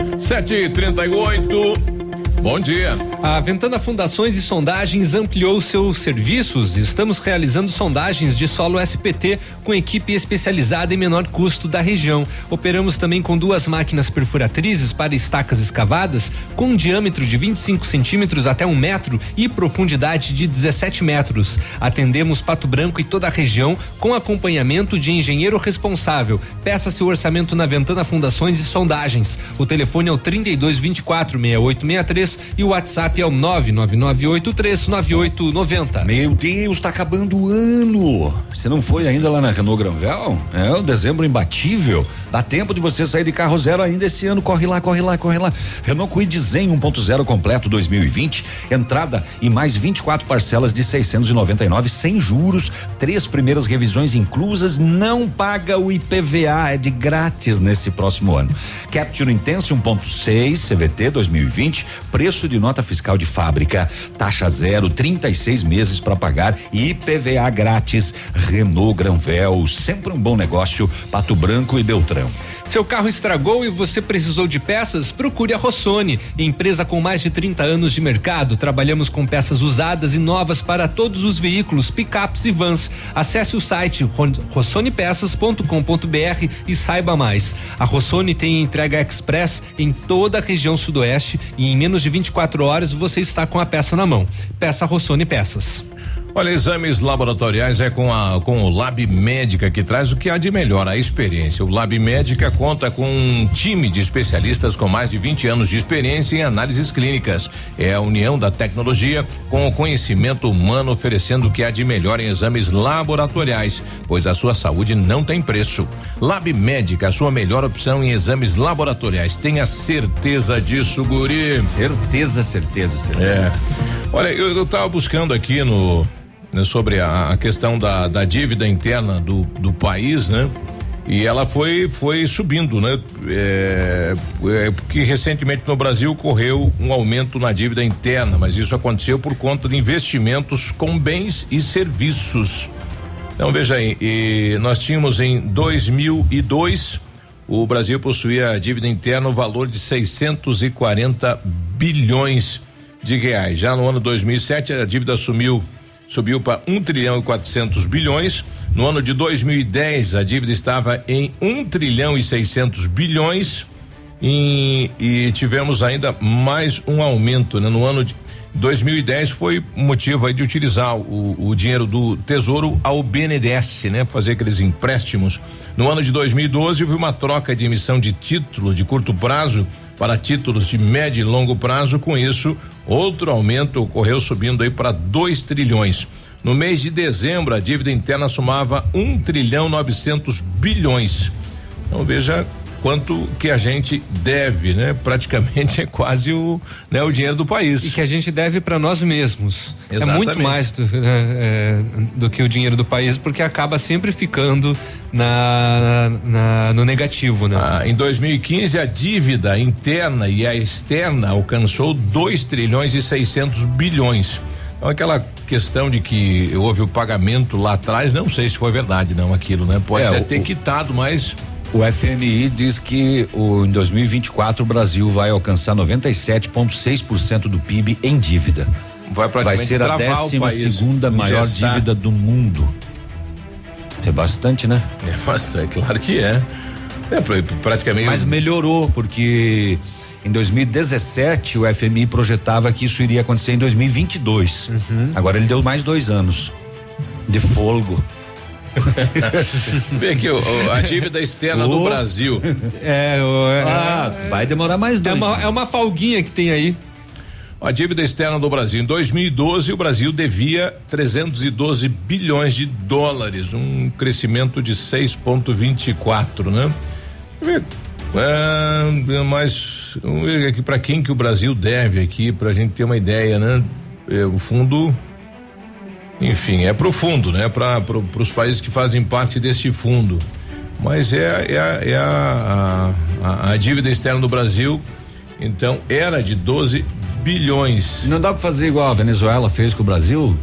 7h38. Bom dia. A Ventana Fundações e Sondagens ampliou seus serviços. Estamos realizando sondagens de solo SPT com equipe especializada em menor custo da região. Operamos também com duas máquinas perfuratrizes para estacas escavadas com um diâmetro de 25 centímetros até um metro e profundidade de 17 metros. Atendemos Pato Branco e toda a região com acompanhamento de engenheiro responsável. Peça seu orçamento na Ventana Fundações e Sondagens. O telefone é o 32 24 6863 e o WhatsApp é o 999839890. Meu Deus, tá acabando o ano. Você não foi ainda lá na Renault Granvel? É o dezembro imbatível. Dá tempo de você sair de carro zero ainda esse ano. Corre lá, corre lá, corre lá. Renault Kwid Zen 1.0 completo 2020. Entrada e mais 24 parcelas de 699 sem juros. Três primeiras revisões inclusas. Não paga o IPVA. É de grátis nesse próximo ano. Capture Intense 1.6 CVT 2020. Preço de nota fiscal de fábrica. Taxa zero, 36 meses para pagar e IPVA grátis. Renault Granvel. Sempre um bom negócio. Pato Branco e Beltrão. Seu carro estragou e você precisou de peças? Procure a Rossoni, empresa com mais de 30 anos de mercado. Trabalhamos com peças usadas e novas para todos os veículos, picapes e vans. Acesse o site rossonepeças.com.br e saiba mais. A Rossoni tem entrega express em toda a região sudoeste e em menos de 24 horas você está com a peça na mão. Peça Rossoni Peças. Olha, exames laboratoriais é com a com o Lab Médica que traz o que há de melhor a experiência. O Lab Médica conta com um time de especialistas com mais de 20 anos de experiência em análises clínicas. É a união da tecnologia com o conhecimento humano oferecendo o que há de melhor em exames laboratoriais, pois a sua saúde não tem preço. Lab Médica, a sua melhor opção em exames laboratoriais. Tenha certeza disso, guri. Certeza, certeza, certeza. É. Olha, eu, eu tava buscando aqui no né, sobre a, a questão da, da dívida interna do, do país, né? E ela foi foi subindo, né? É, é, porque recentemente no Brasil ocorreu um aumento na dívida interna, mas isso aconteceu por conta de investimentos com bens e serviços. Então veja aí, nós tínhamos em 2002 o Brasil possuía a dívida interna no valor de 640 bilhões de reais. Já no ano 2007 a dívida sumiu subiu para 1 um trilhão e 400 bilhões. No ano de 2010 a dívida estava em 1 um trilhão e 600 bilhões. E, e tivemos ainda mais um aumento né? no ano de 2010 foi motivo aí de utilizar o, o dinheiro do Tesouro ao BNDES, né? Fazer aqueles empréstimos. No ano de 2012 houve uma troca de emissão de título de curto prazo para títulos de médio e longo prazo. Com isso, outro aumento ocorreu subindo aí para 2 trilhões. No mês de dezembro, a dívida interna somava 1 um trilhão 900 bilhões. Então veja quanto que a gente deve, né? Praticamente é quase o, né, o dinheiro do país. E que a gente deve para nós mesmos. Exatamente. É muito mais do, né, é, do, que o dinheiro do país, porque acaba sempre ficando na, na no negativo, né? Ah, em 2015 a dívida interna e a externa alcançou 2 trilhões e 600 bilhões. Então aquela questão de que houve o pagamento lá atrás, não sei se foi verdade não aquilo, né? Pode É, até o- ter quitado, mas O FMI diz que o, em 2024 o Brasil vai alcançar 97,6% do PIB em dívida. Vai Vai ser a décima segunda maior engessar. dívida do mundo. É bastante, né? É bastante, claro que é. É pra- praticamente. Mas melhorou, porque em 2017 o FMI projetava que isso iria acontecer em 2022. Uhum. Agora ele deu mais dois anos de folgo. Vê aqui, o- a dívida externa do. Brasil. É, o- é, Ah, vai demorar mais é dois. uma, é uma folguinha que tem aí. A dívida externa do Brasil. Em 2012, o Brasil devia 312 bilhões de dólares, um crescimento de 6,24, né? É, mas vamos ver aqui para quem que o Brasil deve aqui, para a gente ter uma ideia, né? É, o fundo, enfim, é pro fundo, né? Para pro, os países que fazem parte deste fundo. Mas é, é, a- é a, a, a dívida externa do Brasil, então, era de 12 bilhões. Não dá pra fazer igual a Venezuela fez com o Brasil?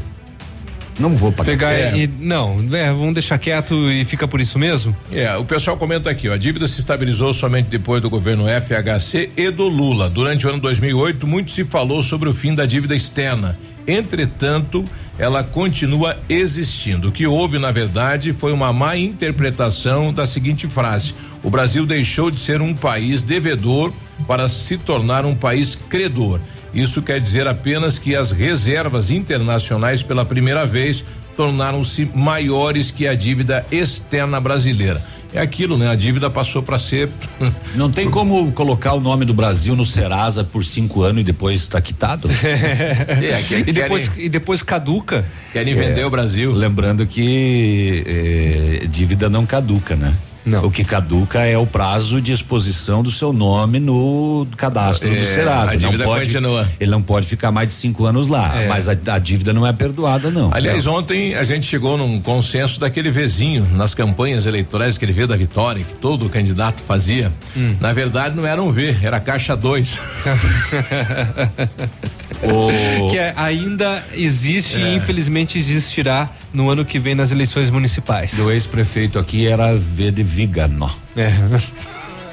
Não vou pagar. Pegar É. e. Não, é, vamos deixar quieto e fica por isso mesmo? É, o pessoal comenta aqui, ó, a dívida se estabilizou somente depois do governo FHC e do Lula. Durante o ano 2008, muito se falou sobre o fim da dívida externa. Entretanto, ela continua existindo. O que houve, na verdade, foi uma má interpretação da seguinte frase: o Brasil deixou de ser um país devedor para se tornar um país credor. Isso quer dizer apenas que as reservas internacionais, pela primeira vez, tornaram-se maiores que a dívida externa brasileira. É aquilo, né? A dívida passou para ser. Não tem como colocar o nome do Brasil no Serasa por cinco anos e depois está quitado? É, que- e, depois, querem- e depois caduca. Querem vender o Brasil. Lembrando que eh, dívida não caduca, né? Não. O que caduca é o prazo de exposição do seu nome no cadastro É, do Serasa. a dívida não pode, continua. Ele não pode ficar mais de cinco anos lá, É. mas a, a dívida não é perdoada, não. Aliás, ontem a gente chegou num consenso daquele vizinho nas campanhas eleitorais, aquele V da vitória, que todo candidato fazia. Hum. Na verdade, não era um V, era caixa 2. O- Que é- ainda existe e infelizmente existirá no ano que vem nas eleições municipais. do ex-prefeito aqui era V de Vigano. É.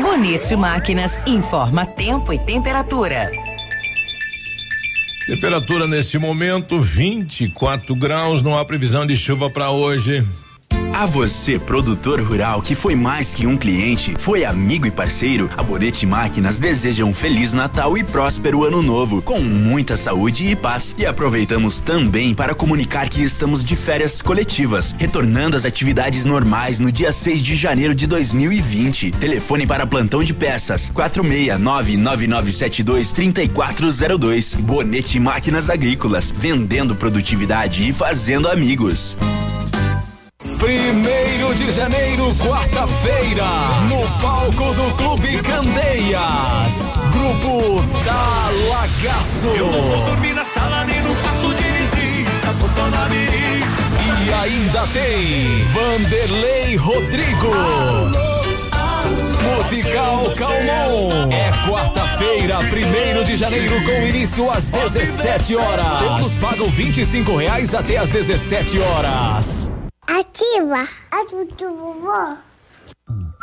Bonito Máquinas informa tempo e temperatura. Temperatura nesse momento 24 graus, não há previsão de chuva para hoje. A você, produtor rural que foi mais que um cliente, foi amigo e parceiro, a Bonete Máquinas deseja um feliz Natal e próspero ano novo, com muita saúde e paz. E aproveitamos também para comunicar que estamos de férias coletivas, retornando às atividades normais no dia 6 de janeiro de 2020. Telefone para plantão de peças: 469-9972-3402. Bonete Máquinas Agrícolas, vendendo produtividade e fazendo amigos. Primeiro de janeiro, quarta-feira, no palco do Clube Candeias. Grupo Talagaço. Eu não vou dormir na sala nem no quarto de visita, tô toda E ainda tem Vanderlei Rodrigo. Musical Calmon. É quarta-feira, primeiro de janeiro, com início às 17 horas. Todos pagam 25 reais até às 17 horas. Ativa a do vovó.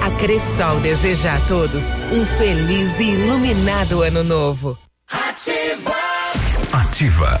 A Cressol deseja a todos um feliz e iluminado ano novo. Ativa.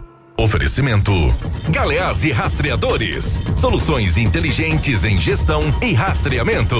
Oferecimento: Galeás e Rastreadores. Soluções inteligentes em gestão e rastreamento.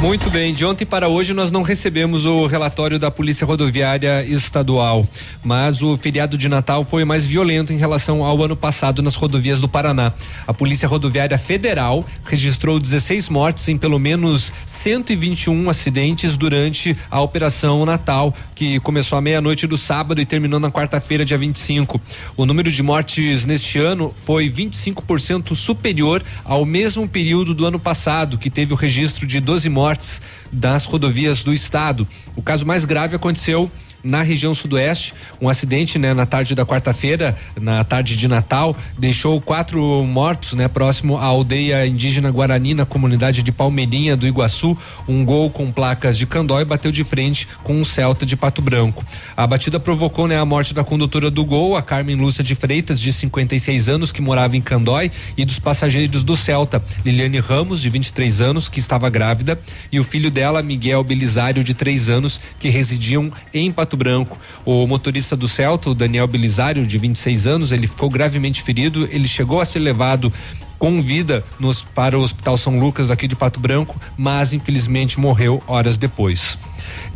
Muito bem, de ontem para hoje nós não recebemos o relatório da Polícia Rodoviária Estadual, mas o feriado de Natal foi mais violento em relação ao ano passado nas rodovias do Paraná. A Polícia Rodoviária Federal registrou 16 mortes em pelo menos 121 acidentes durante a Operação Natal, que começou à meia-noite do sábado e terminou na quarta-feira, dia 25. O número de mortes neste ano foi 25% superior ao mesmo período do ano passado, que teve o registro de 12 mortes das rodovias do estado. O caso mais grave aconteceu na região sudoeste. Um acidente, né, na tarde da quarta-feira, na tarde de Natal, deixou quatro mortos, né, próximo à aldeia indígena Guarani, na comunidade de Palmeirinha do Iguaçu. Um gol com placas de Candói bateu de frente com um Celta de Pato Branco. A batida provocou, né, a morte da condutora do gol, a Carmen Lúcia de Freitas, de 56 anos, que morava em Candói, e dos passageiros do Celta, Liliane Ramos, de 23 anos, que estava grávida, e o filho dela, Miguel Belisário, de 3 anos, que residiam em Pato Branco. O motorista do Celta, o Daniel Belisário, de 26 anos, ele ficou gravemente ferido. Ele chegou a ser levado com vida nos, para o Hospital São Lucas aqui de Pato Branco, mas infelizmente morreu horas depois.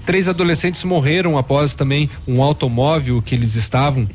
Três adolescentes morreram após também um automóvel que eles estavam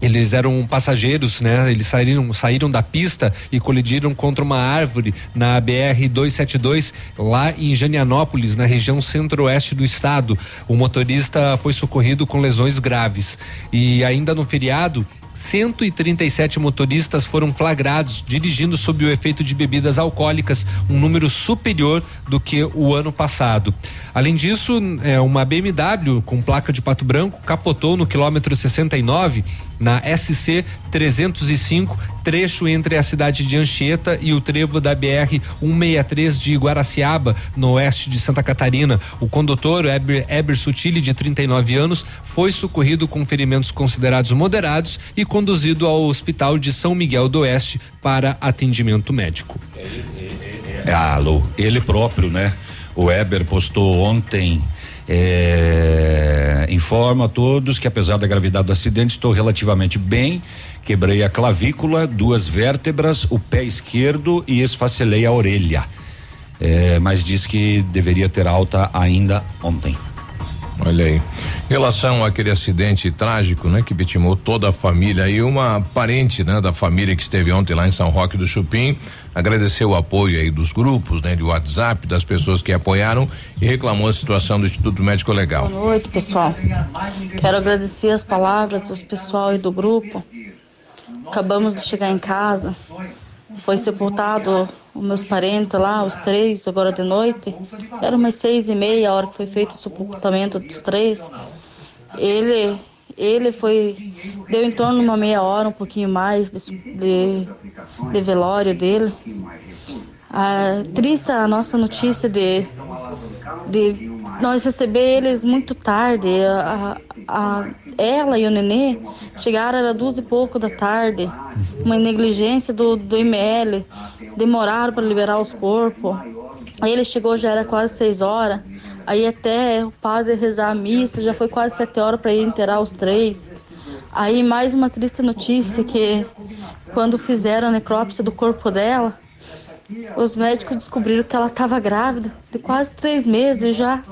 eles eram passageiros, né? Eles saíram, saíram da pista e colidiram contra uma árvore na BR 272 lá em Janianópolis, na região centro-oeste do estado. O motorista foi socorrido com lesões graves. E ainda no feriado, 137 motoristas foram flagrados dirigindo sob o efeito de bebidas alcoólicas, um número superior do que o ano passado. Além disso, é, uma BMW com placa de pato branco capotou no quilômetro 69 na SC 305, trecho entre a cidade de Anchieta e o trevo da BR 163 de Guaraciaba, no oeste de Santa Catarina. O condutor, Eber, Eber Sutili, de 39 anos, foi socorrido com ferimentos considerados moderados e conduzido ao Hospital de São Miguel do Oeste para atendimento médico. É, alô, ele próprio, né? O Eber postou ontem é, informa a todos que apesar da gravidade do acidente estou relativamente bem. Quebrei a clavícula, duas vértebras, o pé esquerdo e esfacelei a orelha. É, mas diz que deveria ter alta ainda ontem. Olha aí. Em relação àquele acidente trágico, né, que vitimou toda a família e uma parente, né, da família que esteve ontem lá em São Roque do Chupim, agradeceu o apoio aí dos grupos, né, de WhatsApp, das pessoas que apoiaram e reclamou a situação do Instituto Médico Legal. Boa noite, pessoal. Quero agradecer as palavras do pessoal e do grupo. Acabamos de chegar em casa. Foi sepultado os meus parentes lá, os três, agora de noite. Era umas seis e meia a hora que foi feito o sepultamento dos três. Ele, ele foi. Deu em torno de uma meia hora, um pouquinho mais de, de, de velório dele. Ah, triste a nossa notícia de, de nós receber eles muito tarde. A, a, ela e o nenê chegaram era duas e pouco da tarde. Uma negligência do, do IML. Demoraram para liberar os corpos. Ele chegou, já era quase seis horas. Aí até o padre rezar a missa, já foi quase sete horas para ir enterrar os três. Aí mais uma triste notícia que quando fizeram a necrópsia do corpo dela, os médicos descobriram que ela estava grávida de quase três meses já.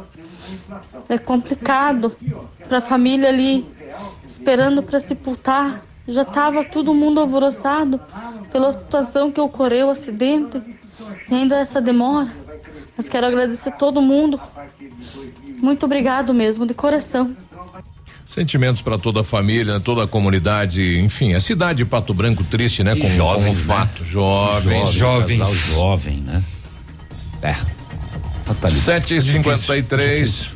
É complicado para a família ali esperando para sepultar. Já estava todo mundo alvoroçado pela situação que ocorreu, o acidente, e ainda essa demora. Mas quero agradecer todo mundo. Muito obrigado mesmo, de coração. Sentimentos para toda a família, toda a comunidade, enfim, a cidade de Pato Branco triste, né? E com, jovens, com o né? fato, jovens, Jovem, casal jovem, né? É. Sete e cinquenta e três.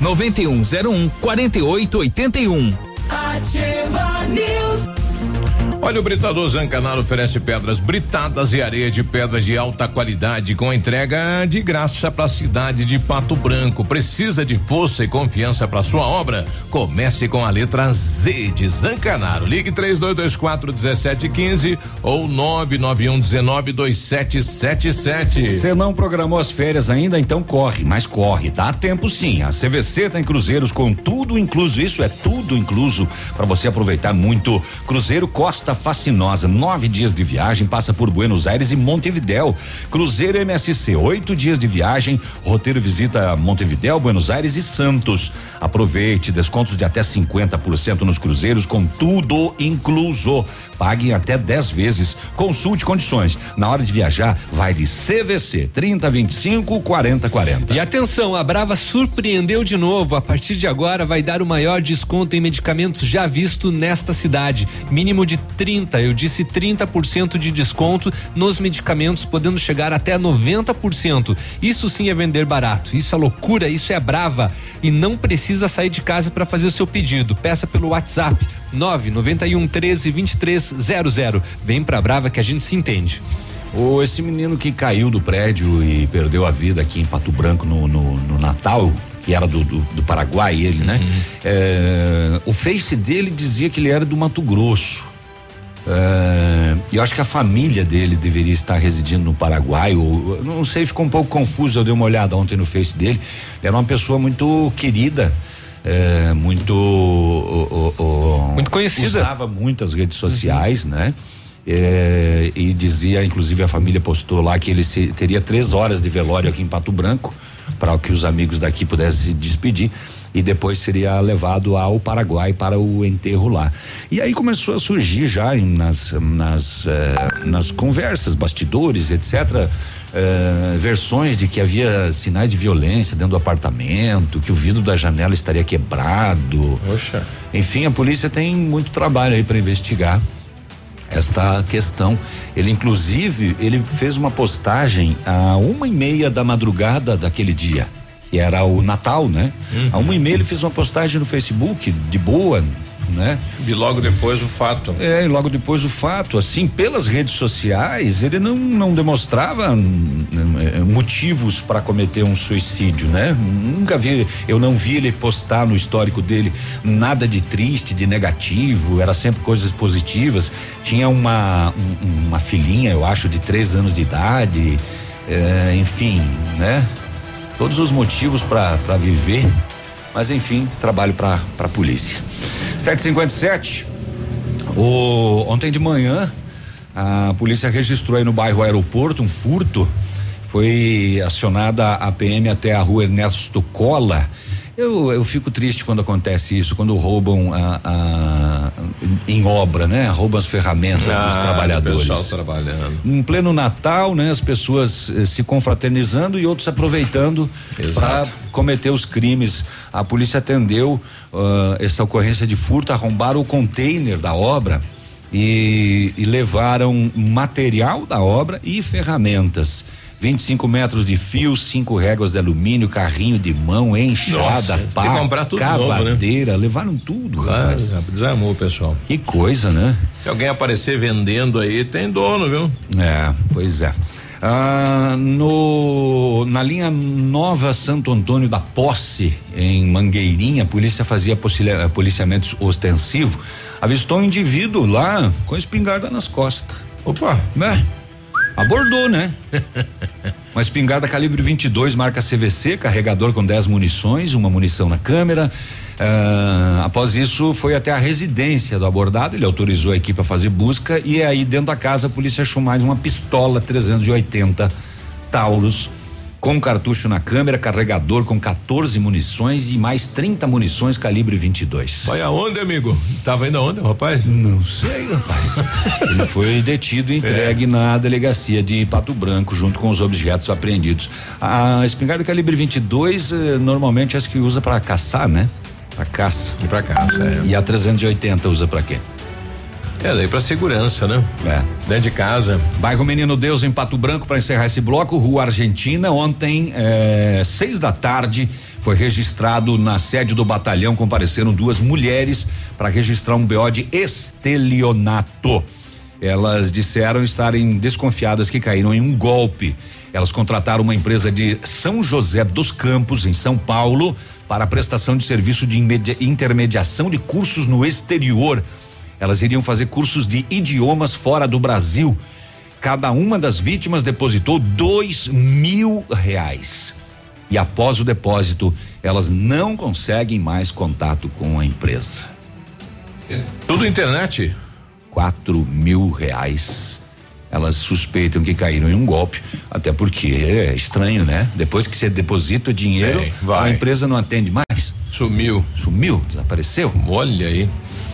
9101 4881. Ativa News. Olha, o Britador Zancanaro oferece pedras britadas e areia de pedras de alta qualidade com entrega de graça para a cidade de Pato Branco. Precisa de força e confiança para sua obra? Comece com a letra Z de Zancanaro. Ligue 3224 1715 ou 991 19 2777. Você não programou as férias ainda? Então corre, mas corre, dá tempo sim. A CVC tem cruzeiros com tudo incluso. Isso é tudo incluso para você aproveitar muito. Cruzeiro Costa Fascinosa, nove dias de viagem, passa por Buenos Aires e Montevidéu. Cruzeiro MSC, oito dias de viagem, roteiro visita Montevidéu, Buenos Aires e Santos. Aproveite, descontos de até 50% nos cruzeiros com tudo incluso. Pague em até 10 vezes. Consulte condições. Na hora de viajar, vai de CVC 30 25 40 40. E atenção, a Brava surpreendeu de novo. A partir de agora vai dar o maior desconto em medicamentos já visto nesta cidade. Mínimo de 30, eu disse 30% de desconto nos medicamentos, podendo chegar até 90%. Isso sim é vender barato. Isso é loucura, isso é brava. E não precisa sair de casa para fazer o seu pedido. Peça pelo WhatsApp 991 13 23 00. Vem pra Brava que a gente se entende. O, esse menino que caiu do prédio e perdeu a vida aqui em Pato Branco no, no, no Natal, que era do, do, do Paraguai, ele, né? É, o face dele dizia que ele era do Mato Grosso. É, eu acho que a família dele deveria estar residindo no Paraguai, ou não sei, ficou um pouco confuso. Eu dei uma olhada ontem no Face dele. Ele era uma pessoa muito querida, é, muito. o- o- o- Muito conhecida. Usava muito as redes sociais, né? É, e dizia, inclusive a família postou lá que ele se- teria três horas de velório aqui em Pato Branco para que os amigos daqui pudessem se despedir e depois seria levado ao Paraguai para o enterro lá. E aí começou a surgir já nas nas eh, nas conversas, bastidores, etc. eh, versões de que havia sinais de violência dentro do apartamento, que o vidro da janela estaria quebrado. Poxa. Enfim, a polícia tem muito trabalho aí para investigar esta questão. Ele inclusive ele fez uma postagem a uma e meia da madrugada daquele dia. E era o Natal, né? A uma e meia ele fez uma postagem no Facebook de boa, né? E logo depois o fato. É, e logo depois o fato, assim, pelas redes sociais, ele não, não demonstrava hum, eh, motivos para cometer um suicídio, né? Nunca vi, eu não vi ele postar no histórico dele nada de triste, de negativo, era sempre coisas positivas. Tinha uma, um- uma filhinha, eu acho, de três anos de idade, eh, enfim, né? Todos os motivos para viver, mas enfim, trabalho para a polícia. 757. O, ontem de manhã, a polícia registrou aí no bairro Aeroporto um furto. Foi acionada a PM até a rua Ernesto Cola. Eu, eu fico triste quando acontece isso, quando roubam a, a- em obra, né? Roubam as ferramentas dos Ah, trabalhadores. o trabalhando. Em pleno Natal, né? As pessoas eh, se confraternizando e outros aproveitando para cometer os crimes. A polícia atendeu ah, essa ocorrência de furto, arrombaram o container da obra e, e levaram material da obra e ferramentas. 25 metros de fio, cinco réguas de alumínio, carrinho de mão, enxada, pá, comprar tudo novo, né? cavadeira, levaram tudo, rapaz. Ah, desarmou o pessoal. Que coisa, né? Se alguém aparecer vendendo aí, tem dono, viu? É, pois é. Ah, no, na linha Nova Santo Antônio da Posse, em Mangueirinha, a polícia fazia policiamento policiamento ostensivo. Avistou um indivíduo lá com espingarda nas costas. Opa! Né? Abordou, né? Uma espingarda calibre 22, marca CVC, carregador com 10 munições, uma munição na câmera. Ah, após isso, foi até a residência do abordado. Ele autorizou a equipe a fazer busca e aí dentro da casa a polícia achou mais uma pistola 380 Taurus com cartucho na câmera, carregador com 14 munições e mais 30 munições calibre 22. Vai aonde, amigo? Tava indo aonde, rapaz? Não sei, rapaz. Ele foi detido e entregue na delegacia de Pato Branco, junto com os objetos apreendidos. A espingarda calibre 22, eh, normalmente é as que usa para caçar, né? Para caça. E para caça, é. E a 380 usa para quê? É, daí pra segurança, né? É. Dentro de casa. Bairro Menino Deus em Pato Branco para encerrar esse bloco, Rua Argentina. Ontem, é, seis da tarde, foi registrado na sede do batalhão. Compareceram duas mulheres para registrar um BO de estelionato. Elas disseram estarem desconfiadas que caíram em um golpe. Elas contrataram uma empresa de São José dos Campos, em São Paulo, para prestação de serviço de intermediação de cursos no exterior. Elas iriam fazer cursos de idiomas fora do Brasil. Cada uma das vítimas depositou dois mil reais. E após o depósito, elas não conseguem mais contato com a empresa. Tudo internet? Quatro mil reais. Elas suspeitam que caíram em um golpe, até porque é estranho, né? Depois que você deposita o dinheiro, Bem, a empresa não atende mais. Sumiu. Sumiu? Desapareceu? Olha aí.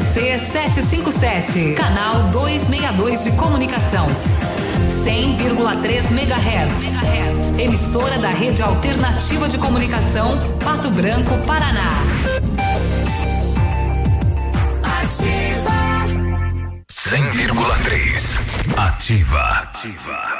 CZC 757, canal 262 de comunicação. 100,3 MHz. Emissora da Rede Alternativa de Comunicação, Pato Branco, Paraná. Ativa. 100,3. Ativa. Ativa.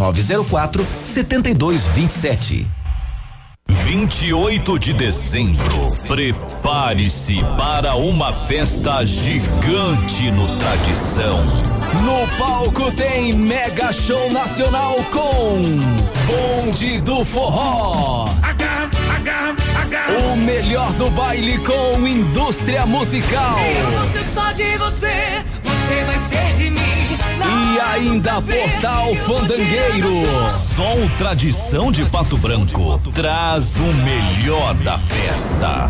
904 7227. 28 de dezembro. Prepare-se para uma festa gigante no Tradição. No palco tem Mega Show Nacional com Bonde do Forró. O melhor do baile com indústria musical. Eu vou ser só de você, você vai ser de mim. E ainda Portal Fandangueiro. Som Tradição de Pato Branco traz o melhor da festa.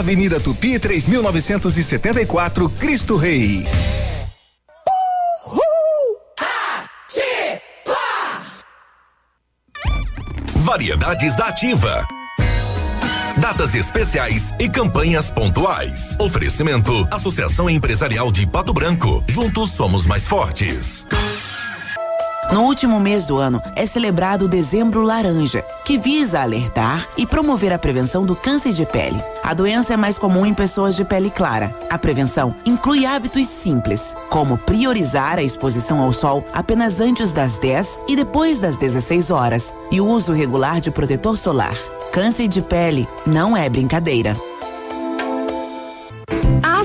Avenida Tupi 3974, Cristo Rei. Variedades da Ativa. Datas especiais e campanhas pontuais. Oferecimento: Associação Empresarial de Pato Branco. Juntos somos mais fortes. No último mês do ano é celebrado o Dezembro Laranja, que visa alertar e promover a prevenção do câncer de pele. A doença é mais comum em pessoas de pele clara. A prevenção inclui hábitos simples, como priorizar a exposição ao sol apenas antes das 10 e depois das 16 horas, e o uso regular de protetor solar. Câncer de pele não é brincadeira.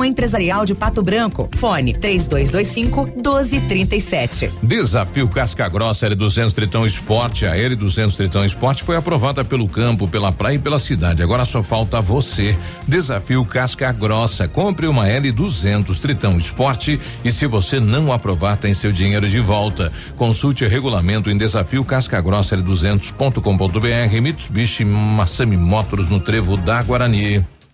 Associação Empresarial de Pato Branco. Fone 3225 1237. Desafio Casca Grossa L200 Tritão Esporte. A L200 Tritão Esporte foi aprovada pelo campo, pela praia e pela cidade. Agora só falta você. Desafio Casca Grossa. Compre uma L200 Tritão Esporte e se você não aprovar, tem seu dinheiro de volta. Consulte o regulamento em desafio casca grossa L200.com.br. Mitsubishi Massami Motors no Trevo da Guarani.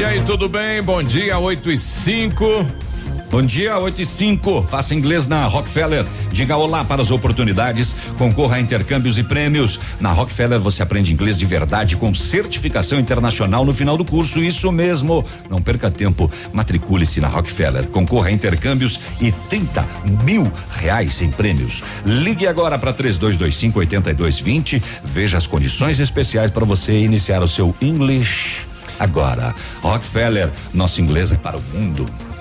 E aí, tudo bem? Bom dia, 8 e 5. Bom dia, 8 e 5. Faça inglês na Rockefeller. Diga olá para as oportunidades. Concorra a intercâmbios e prêmios. Na Rockefeller você aprende inglês de verdade com certificação internacional no final do curso. Isso mesmo. Não perca tempo. Matricule-se na Rockefeller. Concorra a intercâmbios e 30 mil reais em prêmios. Ligue agora para 3225 8220. Veja as condições especiais para você iniciar o seu English agora. Rockefeller, nosso inglês é para o mundo.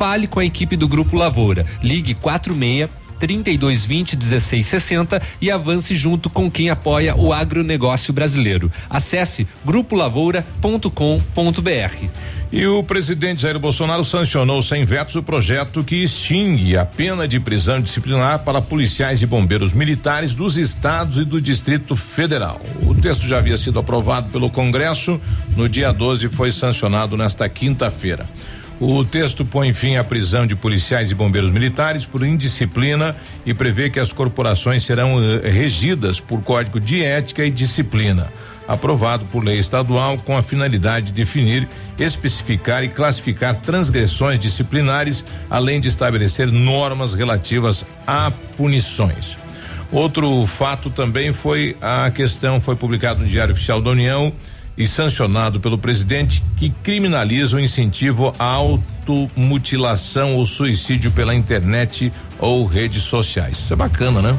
Fale com a equipe do Grupo Lavoura. Ligue 46 3220 1660 e avance junto com quem apoia o agronegócio brasileiro. Acesse grupolavoura.com.br. E o presidente Jair Bolsonaro sancionou sem vetos o projeto que extingue a pena de prisão disciplinar para policiais e bombeiros militares dos estados e do Distrito Federal. O texto já havia sido aprovado pelo Congresso, no dia 12 foi sancionado nesta quinta-feira. O texto põe fim à prisão de policiais e bombeiros militares por indisciplina e prevê que as corporações serão uh, regidas por código de ética e disciplina, aprovado por lei estadual com a finalidade de definir, especificar e classificar transgressões disciplinares, além de estabelecer normas relativas a punições. Outro fato também foi a questão foi publicado no Diário Oficial da União e sancionado pelo presidente que criminaliza o incentivo à automutilação ou suicídio pela internet ou redes sociais. Isso é bacana, né?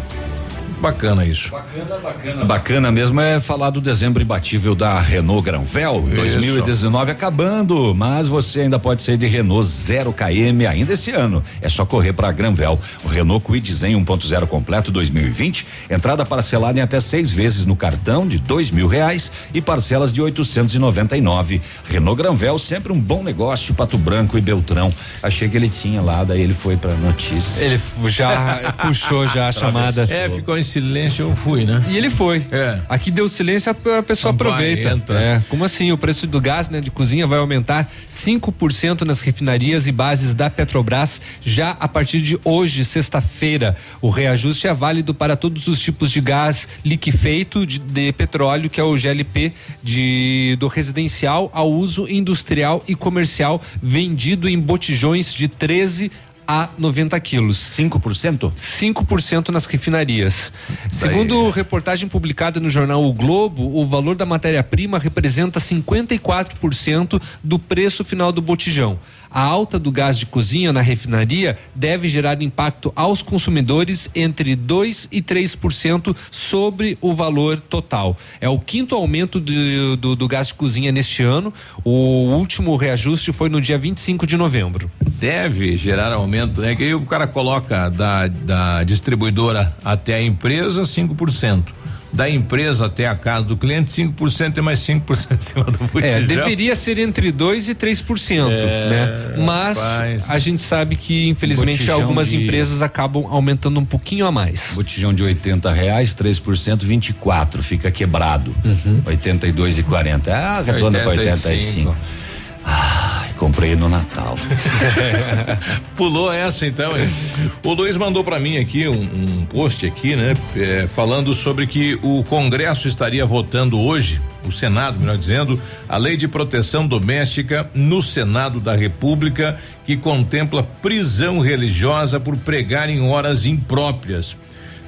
Bacana isso. Bacana, bacana. Bacana mesmo é falar do dezembro imbatível da Renault Granvel, 2019 acabando, mas você ainda pode ser de Renault 0 km ainda esse ano. É só correr para Granvel. O Renault Kwid Zen 1.0 completo 2020, entrada parcelada em até seis vezes no cartão de dois mil reais e parcelas de 899. Renault Granvel sempre um bom negócio, Pato Branco e Beltrão. Achei que ele tinha lá, daí ele foi para notícia. Ele já puxou já a chamada. É, ficou em silêncio, eu fui, né? E ele foi. É. Aqui deu silêncio, a pessoa aproveita. entra. É, como assim? O preço do gás, né, de cozinha vai aumentar 5% nas refinarias e bases da Petrobras já a partir de hoje, sexta-feira. O reajuste é válido para todos os tipos de gás liquefeito de, de petróleo, que é o GLP, de do residencial ao uso industrial e comercial, vendido em botijões de 13 a 90 quilos. 5%? 5% nas refinarias. Segundo reportagem publicada no jornal O Globo, o valor da matéria-prima representa 54% do preço final do botijão. A alta do gás de cozinha na refinaria deve gerar impacto aos consumidores entre 2 e 3% sobre o valor total. É o quinto aumento de- do, do gás de cozinha neste ano. O último reajuste foi no dia 25 de novembro. Deve gerar aumento, né? Que aí o cara coloca da, da distribuidora até a empresa 5%. Da empresa até a casa do cliente, 5% e mais 5% em cima do botijão. É, deveria ser entre 2 e 3%, É, né? Mas rapaz. a gente sabe que infelizmente Botijão algumas de- empresas acabam aumentando um pouquinho a mais. Botijão de 80 reais, 3%, 24, fica quebrado. Uhum. 82 e 40. Ah, arredonda para 85. Comprei no Natal. Pulou essa então, hein? O Luiz mandou pra mim aqui um, um post aqui, né? eh, falando sobre que o Congresso estaria votando hoje, o Senado, melhor dizendo, a lei de proteção doméstica no Senado da República que contempla prisão religiosa por pregar em horas impróprias.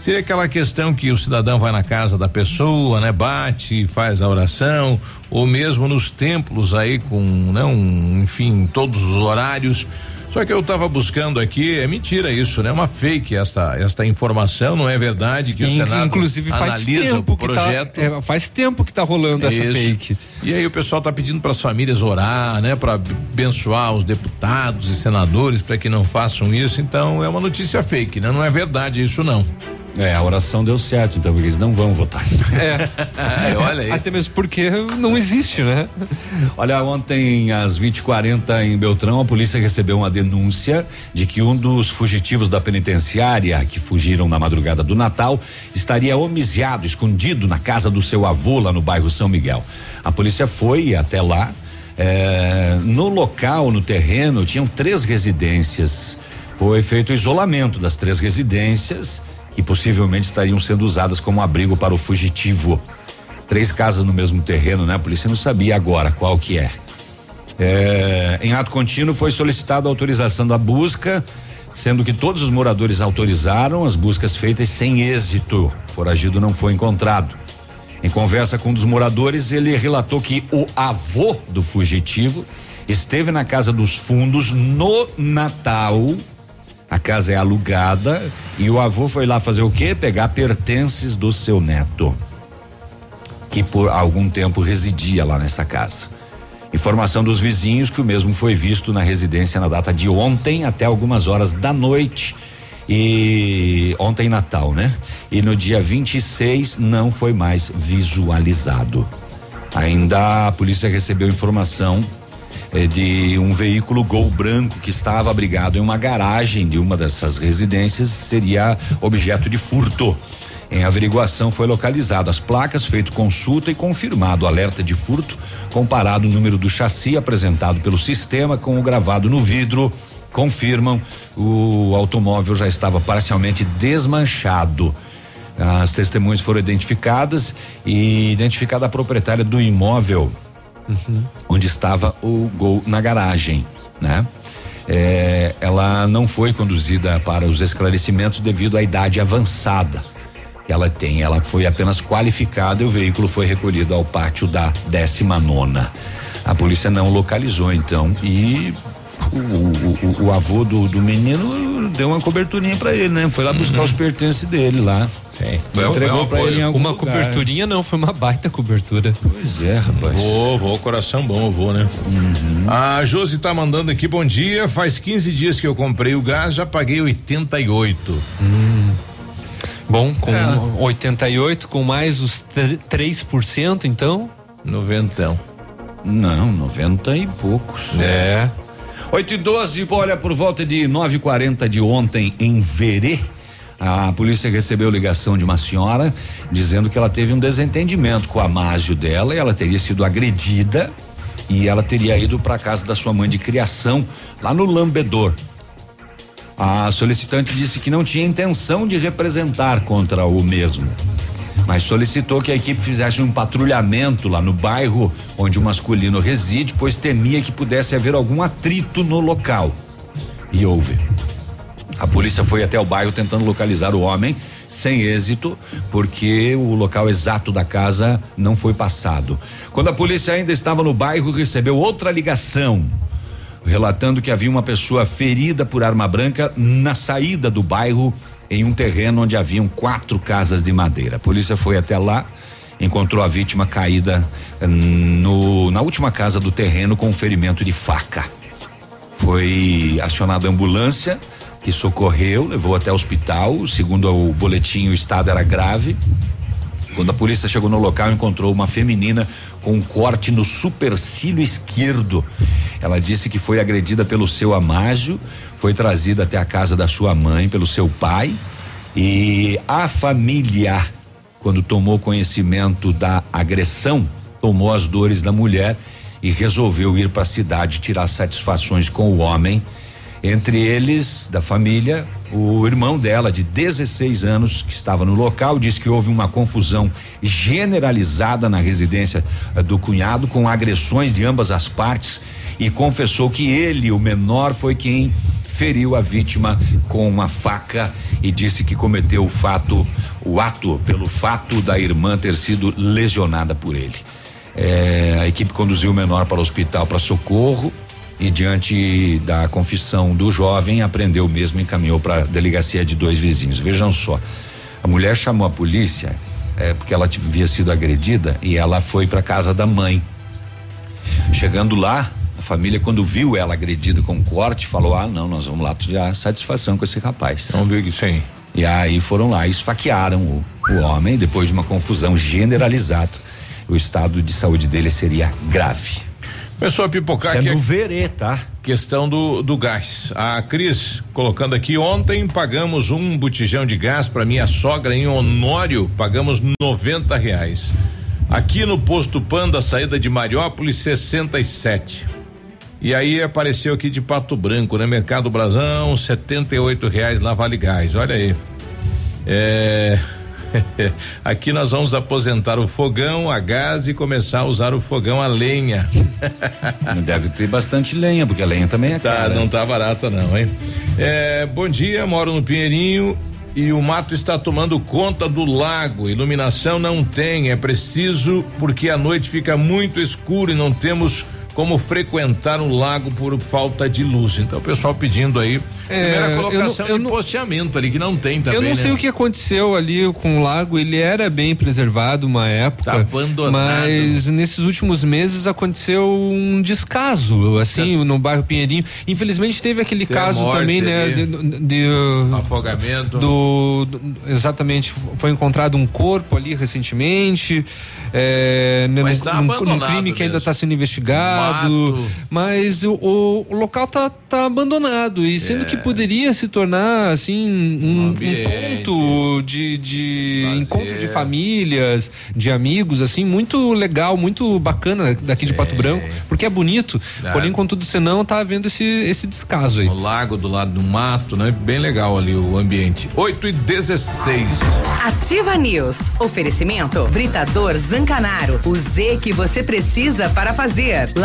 Seria aquela questão que o cidadão vai na casa da pessoa, né? Bate, faz a oração, ou mesmo nos templos aí com, não, enfim, todos os horários. Só que eu estava buscando aqui, é mentira isso, né? Uma fake esta esta informação, não é verdade que o Senado Inclusive faz tempo o que projeto. tá, é, faz tempo que tá rolando essa Isso. fake. E aí o pessoal tá pedindo para as famílias orar, né, para abençoar os deputados e senadores para que não façam isso. Então é uma notícia fake, né? Não é verdade isso não. É, a oração deu certo, então eles não vão votar. É, olha aí. Até mesmo porque não existe, né? Olha, ontem às 20h40 em Beltrão, a polícia recebeu uma denúncia de que um dos fugitivos da penitenciária que fugiram na madrugada do Natal estaria homiciado, escondido na casa do seu avô lá no bairro São Miguel. A polícia foi até lá. eh, no local, no terreno, tinham três residências. Foi feito o isolamento das três residências que possivelmente estariam sendo usadas como abrigo para o fugitivo. Três casas no mesmo terreno, né? A polícia não sabia agora qual que é. É, em ato contínuo foi solicitada a autorização da busca, sendo que todos os moradores autorizaram as buscas feitas sem êxito. O foragido não foi encontrado. Em conversa com um dos moradores, ele relatou que o avô do fugitivo esteve na casa dos fundos no Natal. A casa é alugada e o avô foi lá fazer o quê? Pegar pertences do seu neto, que por algum tempo residia lá nessa casa. Informação dos vizinhos que o mesmo foi visto na residência na data de ontem até algumas horas da noite. E ontem Natal, né? E no dia 26 não foi mais visualizado. Ainda a polícia recebeu informação eh, de um veículo Gol branco que estava abrigado em uma garagem de uma dessas residências, seria objeto de furto. Em averiguação foi localizado as placas, feito consulta e confirmado alerta de furto, comparado o número do chassi apresentado pelo sistema com o gravado no vidro, confirmam o automóvel já estava parcialmente desmanchado. As testemunhas foram identificadas e identificada a proprietária do imóvel onde estava o gol na garagem, né? É, ela não foi conduzida para os esclarecimentos devido à idade avançada que ela tem. Ela foi apenas qualificada e o veículo foi recolhido ao pátio da décima nona. A polícia não localizou então e o, o- o- o avô do, do menino deu uma coberturinha para ele, né? Foi lá buscar os pertences dele lá. É, Entregou pra ele em algum Uma lugar. coberturinha não, foi uma baita cobertura. Pois é, rapaz. Vou, vou, coração bom, eu vou, né? A Josi tá mandando aqui, bom dia. Faz 15 dias que eu comprei o gás, já paguei 88. Bom, com É. 88, com mais os tr- 3%, então? Noventão. Não, 90 e poucos. É. 8 e 12, olha, por volta de 9 e 40 de ontem em Verê. A polícia recebeu ligação de uma senhora dizendo que ela teve um desentendimento com a Másio dela e ela teria sido agredida e ela teria ido para casa da sua mãe de criação lá no Lambedor. A solicitante disse que não tinha intenção de representar contra o mesmo, mas solicitou que a equipe fizesse um patrulhamento lá no bairro onde o masculino reside, pois temia que pudesse haver algum atrito no local. E houve. A polícia foi até o bairro tentando localizar o homem, sem êxito, porque o local exato da casa não foi passado. Quando a polícia ainda estava no bairro, recebeu outra ligação relatando que havia uma pessoa ferida por arma branca na saída do bairro em um terreno onde haviam quatro casas de madeira. A polícia foi até lá, encontrou a vítima caída hum, no, na última casa do terreno com um ferimento de faca. Foi acionada a ambulância que socorreu, levou até o hospital. Segundo o boletim, o estado era grave. Quando a polícia chegou no local, encontrou uma feminina com um corte no supercílio esquerdo. Ela disse que foi agredida pelo seu Amágio, foi trazida até a casa da sua mãe pelo seu pai e a família, quando tomou conhecimento da agressão, tomou as dores da mulher e resolveu ir para a cidade tirar satisfações com o homem. Entre eles, da família, o irmão dela, de 16 anos, que estava no local, disse que houve uma confusão generalizada na residência eh, do cunhado, com agressões de ambas as partes, e confessou que ele, o menor, foi quem feriu a vítima com uma faca e disse que cometeu o fato, o ato, pelo fato da irmã ter sido lesionada por ele. É, a equipe conduziu o menor para o hospital para socorro e diante da confissão do jovem apreendeu mesmo e encaminhou para a delegacia de dois vizinhos. Vejam só, a mulher chamou a polícia é, porque ela havia sido agredida e ela foi para casa da mãe. Chegando lá, a família, quando viu ela agredida com corte, falou: Ah, não, nós vamos lá tirar satisfação com esse rapaz. Vamos ver que sim. E aí foram lá e esfaquearam o, o homem, depois de uma confusão generalizada. O estado de saúde dele seria grave. Começou a pipocar É aqui. no a verê, tá? Questão do, do gás. A Cris colocando aqui ontem pagamos um botijão de gás para minha sogra em Honório, pagamos 90 reais. Aqui no posto Panda, saída de Mariópolis, 67. E aí apareceu aqui de Pato Branco, né? Mercado Brasão, 78 reais lá vale gás. Olha aí. É. Aqui nós vamos aposentar o fogão a gás e começar a usar o fogão a lenha. Deve ter bastante lenha, porque a lenha também é Tá, cara. não tá barata não, hein? É, bom dia, moro no Pinheirinho e o mato está tomando conta do lago. Iluminação não tem, é preciso porque a noite fica muito escuro e não temos como frequentar o lago por falta de luz. Então o pessoal pedindo aí É, primeira eu colocação não- eu de não- posteamento ali que não tem também, Eu não né? sei o que aconteceu ali com o lago, ele era bem preservado uma época. Tá abandonado. Mas nesses últimos meses aconteceu um descaso, assim, no bairro Pinheirinho. Infelizmente teve aquele Tem caso morte também, né? De, de, uh, Afogamento. do, do- exatamente foi encontrado um corpo ali recentemente é, Mas num- tá num, crime que ainda está sendo investigado Mas o, o, o local tá, tá abandonado e sendo É. que poderia se tornar assim um, um ambiente. ponto de, de encontro de famílias de amigos assim muito legal muito bacana daqui de Pato Branco porque é bonito É. porém contudo senão tá havendo esse esse descaso aí O lago do lado do mato, né? Bem legal ali o ambiente. 8 e 16. Ativa News. Oferecimento Britador Zancanaro. O Z que você precisa para fazer.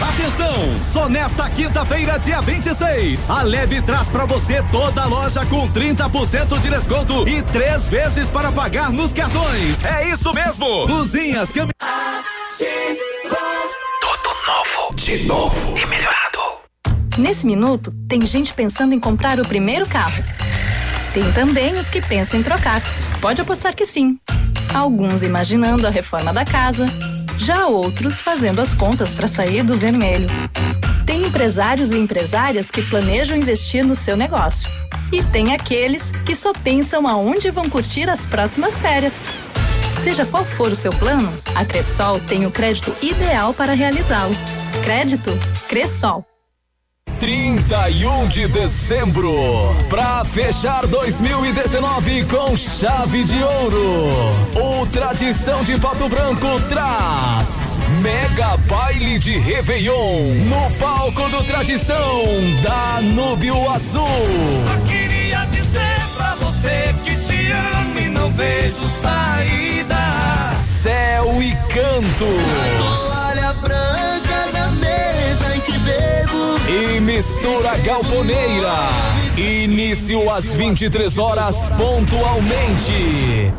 Atenção! Só nesta quinta-feira, dia 26, a Leve traz pra você toda a loja com 30% de desconto e três vezes para pagar nos cartões. É isso mesmo! Luzinhas, cam... Tudo novo. De novo. E melhorado. Nesse minuto, tem gente pensando em comprar o primeiro carro. Tem também os que pensam em trocar. Pode apostar que sim. Alguns imaginando a reforma da casa, já outros fazendo as contas para sair do vermelho. Tem empresários e empresárias que planejam investir no seu negócio. E tem aqueles que só pensam aonde vão curtir as próximas férias. Seja qual for o seu plano, a Cressol tem o crédito ideal para realizá-lo. Crédito Cressol. 31 de dezembro, pra fechar 2019 com chave de ouro. O Tradição de Pato Branco traz Mega Baile de Réveillon no palco do Tradição da Núbio Azul. Queria dizer pra você que te engano e não vejo saída. Céu e cantos. Toalha branca E mistura galponeira. Início às 23 horas pontualmente.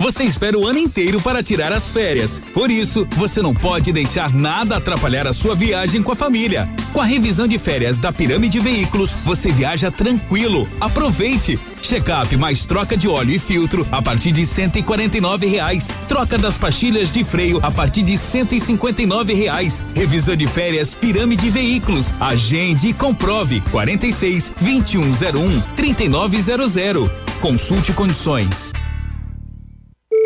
Você espera o ano inteiro para tirar as férias. Por isso, você não pode deixar nada atrapalhar a sua viagem com a família. Com a revisão de férias da Pirâmide Veículos, você viaja tranquilo. Aproveite! Check-up mais troca de óleo e filtro a partir de cento e quarenta e nove reais. Troca das pastilhas de freio a partir de cento e e nove reais. Revisão de férias Pirâmide Veículos. Agende e comprove. 46 2101 3900. Consulte condições.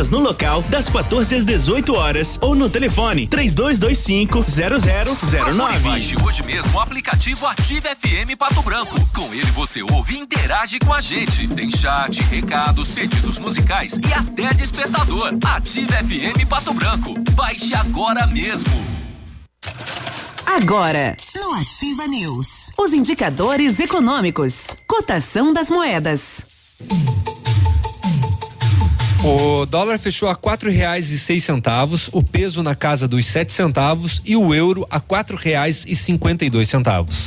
vendas no local das 14 às 18 horas ou no telefone 3225 Procure e 0009. baixe hoje mesmo o aplicativo Ative FM Pato Branco. Com ele você ouve e interage com a gente. Tem chat, recados, pedidos musicais e até despertador. Ative FM Pato Branco. Baixe agora mesmo. Agora, no Ativa News, os indicadores econômicos, cotação das moedas. O dólar fechou a quatro reais e seis centavos, o peso na casa dos sete centavos e o euro a quatro reais e cinquenta e dois centavos.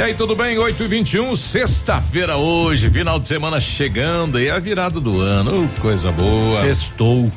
E aí, tudo bem? 8 e 21 sexta-feira hoje, final de semana chegando e a virada do ano. Coisa boa. Sextou,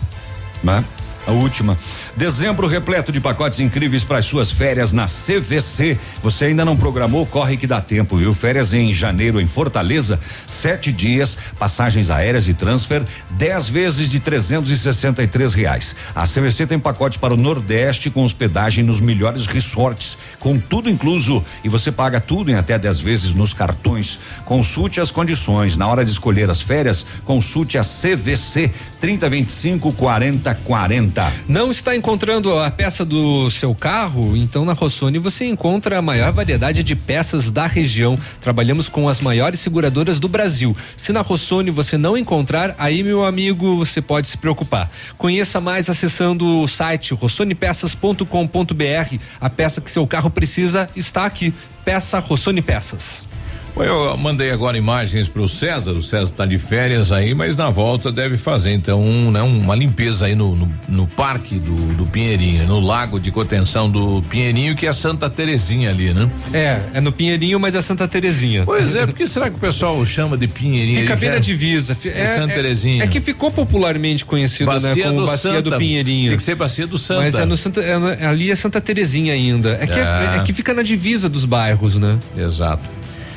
né? A última. Dezembro repleto de pacotes incríveis para as suas férias na CVC. Você ainda não programou? Corre que dá tempo, viu? Férias em janeiro em Fortaleza, sete dias, passagens aéreas e transfer, dez vezes de trezentos e sessenta e três reais. A CVC tem pacotes para o Nordeste com hospedagem nos melhores resorts, com tudo incluso e você paga tudo em até dez vezes nos cartões. Consulte as condições. Na hora de escolher as férias, consulte a CVC 3025 40 40. Não está encontrando a peça do seu carro? Então na Rossoni você encontra a maior variedade de peças da região. Trabalhamos com as maiores seguradoras do Brasil. Se na Rossoni você não encontrar, aí meu amigo, você pode se preocupar. Conheça mais acessando o site rossonepeças.com.br. A peça que seu carro precisa está aqui. Peça Rossoni Peças. Eu mandei agora imagens para o César. O César está de férias aí, mas na volta deve fazer então um, né, uma limpeza aí no, no, no parque do, do Pinheirinho, no lago de contenção do Pinheirinho, que é Santa Terezinha ali, né? É, é no Pinheirinho, mas é Santa Terezinha. Pois é, porque será que o pessoal chama de Pinheirinho? Fica bem na divisa. fi- É Santa Terezinha. É que ficou popularmente conhecido Bacia né, como do Bacia Santa. do Pinheirinho. Tinha que ser Bacia do Santa. Mas é no Santa, é ali é Santa Terezinha ainda. É que, Ah. é, é que fica na divisa dos bairros, né? Exato.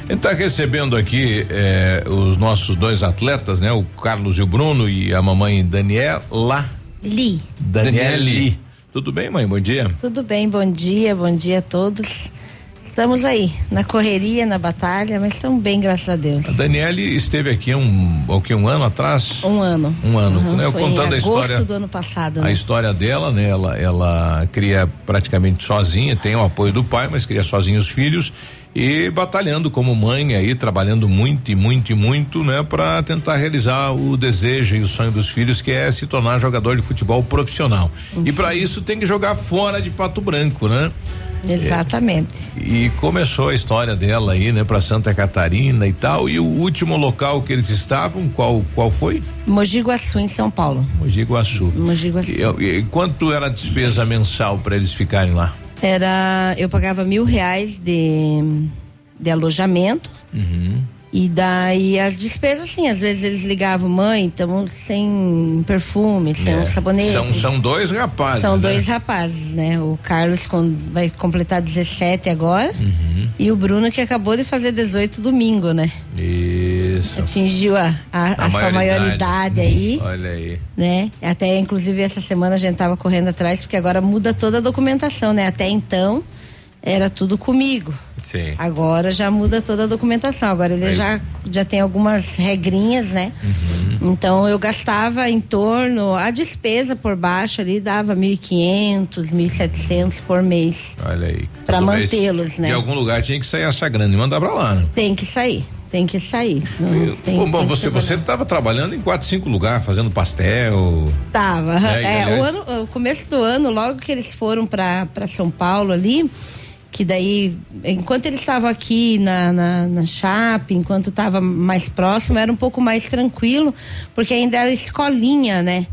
A gente está recebendo aqui eh, os nossos dois atletas, né? O Carlos e o Bruno e a mamãe Daniela. Li. Daniele. Tudo bem, mãe? Bom dia. Tudo bem, bom dia, bom dia a todos. Estamos aí, na correria, na batalha, mas estamos bem, graças a Deus. A Daniele esteve aqui um, o que, um ano atrás? Um ano. Um ano, Uhum, né? Eu contando a história. do ano passado, A né? história dela, né? Ela, ela cria praticamente sozinha, tem o apoio do pai, mas cria sozinha os filhos e batalhando como mãe aí, trabalhando muito e muito e muito, né, para tentar realizar o desejo e o sonho dos filhos, que é se tornar jogador de futebol profissional. E para isso tem que jogar fora de Pato Branco, né? Exatamente. E começou a história dela aí, né, para Santa Catarina e tal. E o último local que eles estavam, qual qual foi? Mogi Guaçu, em São Paulo. Mogi Guaçu. Mogi Guaçu. E, e quanto era a despesa mensal para eles ficarem lá? Era, eu pagava mil reais de, de alojamento. Uhum. E daí as despesas, assim, às vezes eles ligavam, mãe, estamos sem perfume, sem É. um sabonete. São, são dois rapazes. São né? dois rapazes, né? O Carlos vai completar 17 agora Uhum. e o Bruno que acabou de fazer 18 domingo, né? Isso. Atingiu a, a, a sua maioridade aí, Olha aí. né? Até inclusive essa semana a gente tava correndo atrás porque agora muda toda a documentação, né? Até então era tudo comigo. Sim. Agora já muda toda a documentação. Agora ele Aí. já, já tem algumas regrinhas, né? Então eu gastava em torno, a despesa por baixo ali dava 1.500, 1.700 por mês. Olha aí. Mês, mantê-los, né? De algum lugar tinha que sair essa grana e mandar pra lá, né? Tem que sair, tem que sair. Não tem- bom, tem você você estava trabalhando em quatro, cinco lugares, fazendo pastel. Tava. É, e É, aliás- o, ano, o começo do ano, logo que eles foram para São Paulo ali, que daí, enquanto eles estavam aqui na, na, na Chape, enquanto estava mais próximo, era um pouco mais tranquilo, porque ainda era escolinha, né?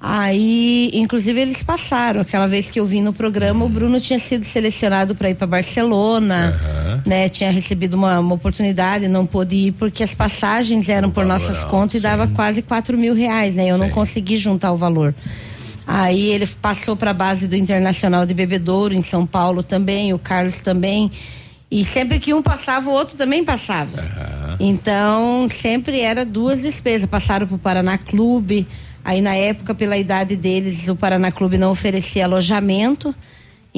Aí, inclusive, eles passaram. Aquela vez que eu vim no programa, o Bruno tinha sido selecionado para ir para Barcelona, né? Tinha recebido uma, uma oportunidade, não pôde ir porque as passagens eram por nossas alto, contas e dava quase quatro mil reais, né? Eu não consegui juntar o valor. Aí ele passou para a base do Internacional de Bebedouro em São Paulo também, o Carlos também. E sempre que um passava, o outro também passava. Então, sempre era duas despesas. Passaram para o Paraná Clube. Aí, na época, pela idade deles, o Paraná Clube não oferecia alojamento.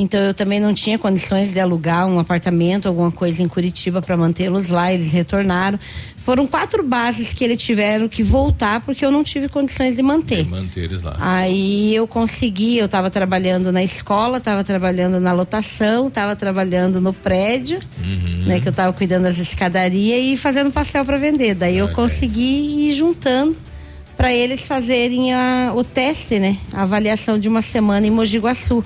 Então, eu também não tinha condições de alugar um apartamento, alguma coisa em Curitiba para mantê-los lá. Eles retornaram. Foram quatro bases que eles tiveram que voltar porque eu não tive condições de manter. Manter eles lá. Aí eu consegui, eu estava trabalhando na escola, estava trabalhando na lotação, estava trabalhando no prédio, Uhum. né, que eu estava cuidando das escadarias e fazendo pastel para vender. Daí eu consegui ir juntando para eles fazerem a- o teste, né, a avaliação de uma semana em Mogi Guaçu.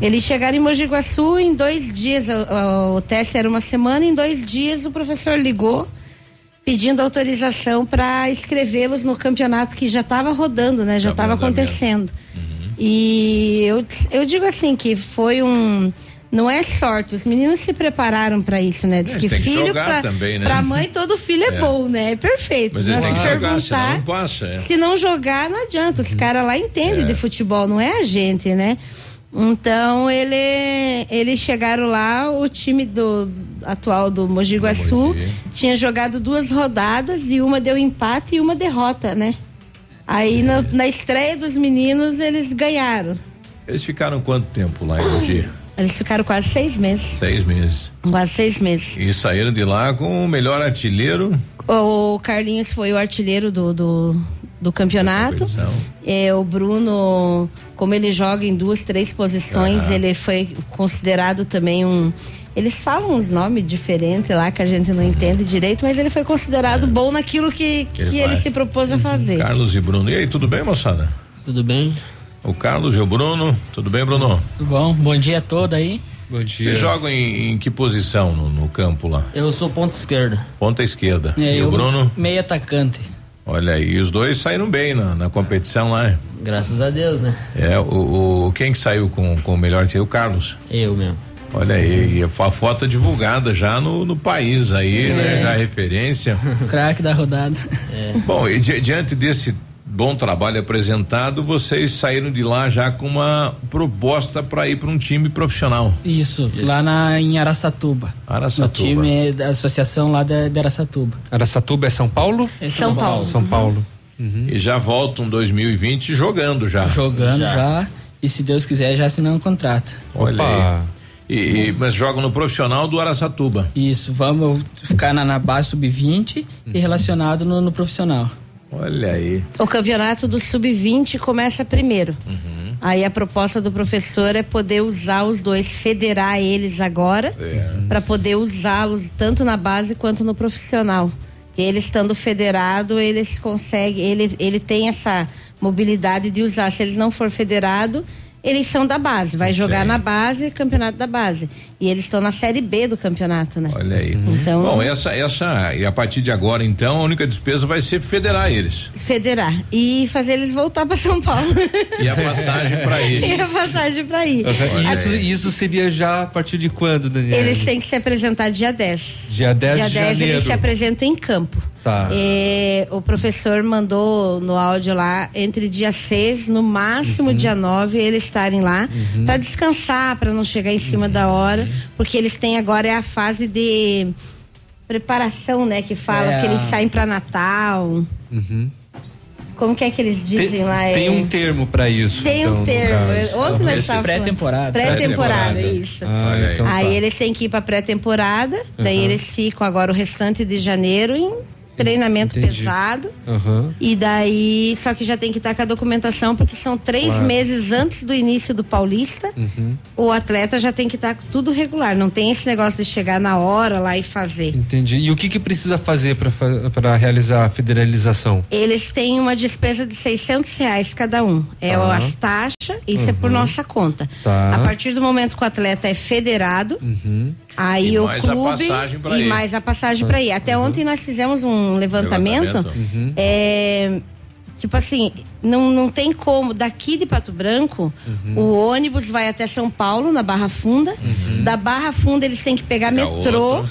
Eles chegaram em Mogi Guaçu em dois dias, o, o teste era uma semana, em dois dias o professor ligou pedindo autorização para escrevê-los no campeonato que já estava rodando, né? Já estava acontecendo. E eu, eu digo assim que foi um não é sorte, os meninos se prepararam para isso, né? Diz Eles que filho também, né? pra mãe todo filho é, É. bom, né? É perfeito. Mas eles têm que se jogar, senão perguntar, não passa. é. se não jogar, não adianta. Os caras lá entendem É. de futebol, não é a gente, né? Então ele, eles chegaram lá, o time do atual do Mogi Guaçu tinha jogado duas rodadas e uma deu empate e uma derrota, né? Aí na, na estreia dos meninos eles ganharam. Eles ficaram quanto tempo lá em Mogi? Eles ficaram quase seis meses. Seis meses. Quase seis meses. E saíram de lá com o melhor artilheiro. O Carlinhos foi o artilheiro do, do, do campeonato. É, o Bruno, como ele joga em duas, três posições, Aham. ele foi considerado também um. Eles falam uns nomes diferentes lá que a gente não entende direito, mas ele foi considerado bom naquilo que, que Ele ele, se propôs a fazer. Carlos e Bruno. E aí, tudo bem, moçada? Tudo bem? O Carlos e o Bruno. Tudo bem, Bruno? Tudo bom? Bom dia a todo aí. Bom Vocês jogam em, em que posição no, no campo lá? Eu sou ponta esquerda. Ponta esquerda. É, e o Bruno? Meio atacante. Olha aí, os dois saíram bem na, na competição lá. Graças a Deus, né? É, o, o- quem que saiu com, com o melhor time? O Carlos. Eu mesmo. Olha aí, e a fo- a foto divulgada já no, no país aí, É. né? Já é referência. Craque da rodada. É. Bom, e di- diante desse bom trabalho apresentado, vocês saíram de lá já com uma proposta para ir para um time profissional. Isso, lá na, em Araçatuba. Araçatuba. No time da associação lá de, de Araçatuba. Araçatuba é São Paulo? É São São Paulo. Paulo. São Paulo. E já voltam 2020 jogando já. Jogando já. E se Deus quiser, já assinando um contrato. Olha aí. E, e- mas jogam no profissional do Araçatuba. Isso, vamos ficar na, na base sub-20 e relacionado no, no profissional. Olha aí. O campeonato do sub-20 começa primeiro. Aí a proposta do professor é poder usar os dois, federar eles agora, para poder usá-los tanto na base quanto no profissional. E ele estando federado, eles conseguem, ele, ele tem essa mobilidade de usar. Se eles não for federado, eles são da base, vai jogar na base, campeonato da base. E eles estão na série B do campeonato, né? Olha aí. Então- Bom, essa, essa, e a partir de agora, então, a única despesa vai ser federar eles. Federar e fazer eles voltar para São Paulo. E a passagem pra eles. e a passagem para ir. E isso, isso seria já a partir de quando, Daniel? Eles têm que se apresentar dia 10. Dia 10 dia de 10 janeiro. eles se apresentam em campo. Tá. É, o professor mandou no áudio lá, entre dia 6, no máximo Uhum. dia 9, eles estarem lá para descansar, para não chegar em cima da hora, porque eles têm agora é a fase de preparação, né? Que fala É que eles saem para Natal. Uhum. Como que é que eles dizem Tem, lá? tem É- um termo pra isso. Tem então, um termo. Ontem nós estávamos Pré-temporada. Pré-temporada, Pré-temporada. isso. Ah, então aí tá. eles têm que ir para pré-temporada, daí Aham. eles ficam agora o restante de janeiro em treinamento Entendi. pesado. Aham. E daí, só que já tem que estar com a documentação, porque são três Claro. meses antes do início do Paulista. Uhum. O atleta já tem que estar com tudo regular. Não tem esse negócio de chegar na hora lá e fazer. Entendi. E o que que precisa fazer para realizar a federalização? Eles têm uma despesa de 600 reais cada um. É as taxas, isso é por Uhum. nossa conta. Tá. A partir do momento que o atleta é federado, Uhum. Aí E o mais a clube passagem pra e ir. mais a passagem para ir. Até ontem nós fizemos um levantamento. Levantamento. Uhum. É, tipo assim, não, não tem como. Daqui de Pato Branco, Uhum. o ônibus vai até São Paulo, na Barra Funda. Da Barra Funda eles têm que pegar metrô, outro.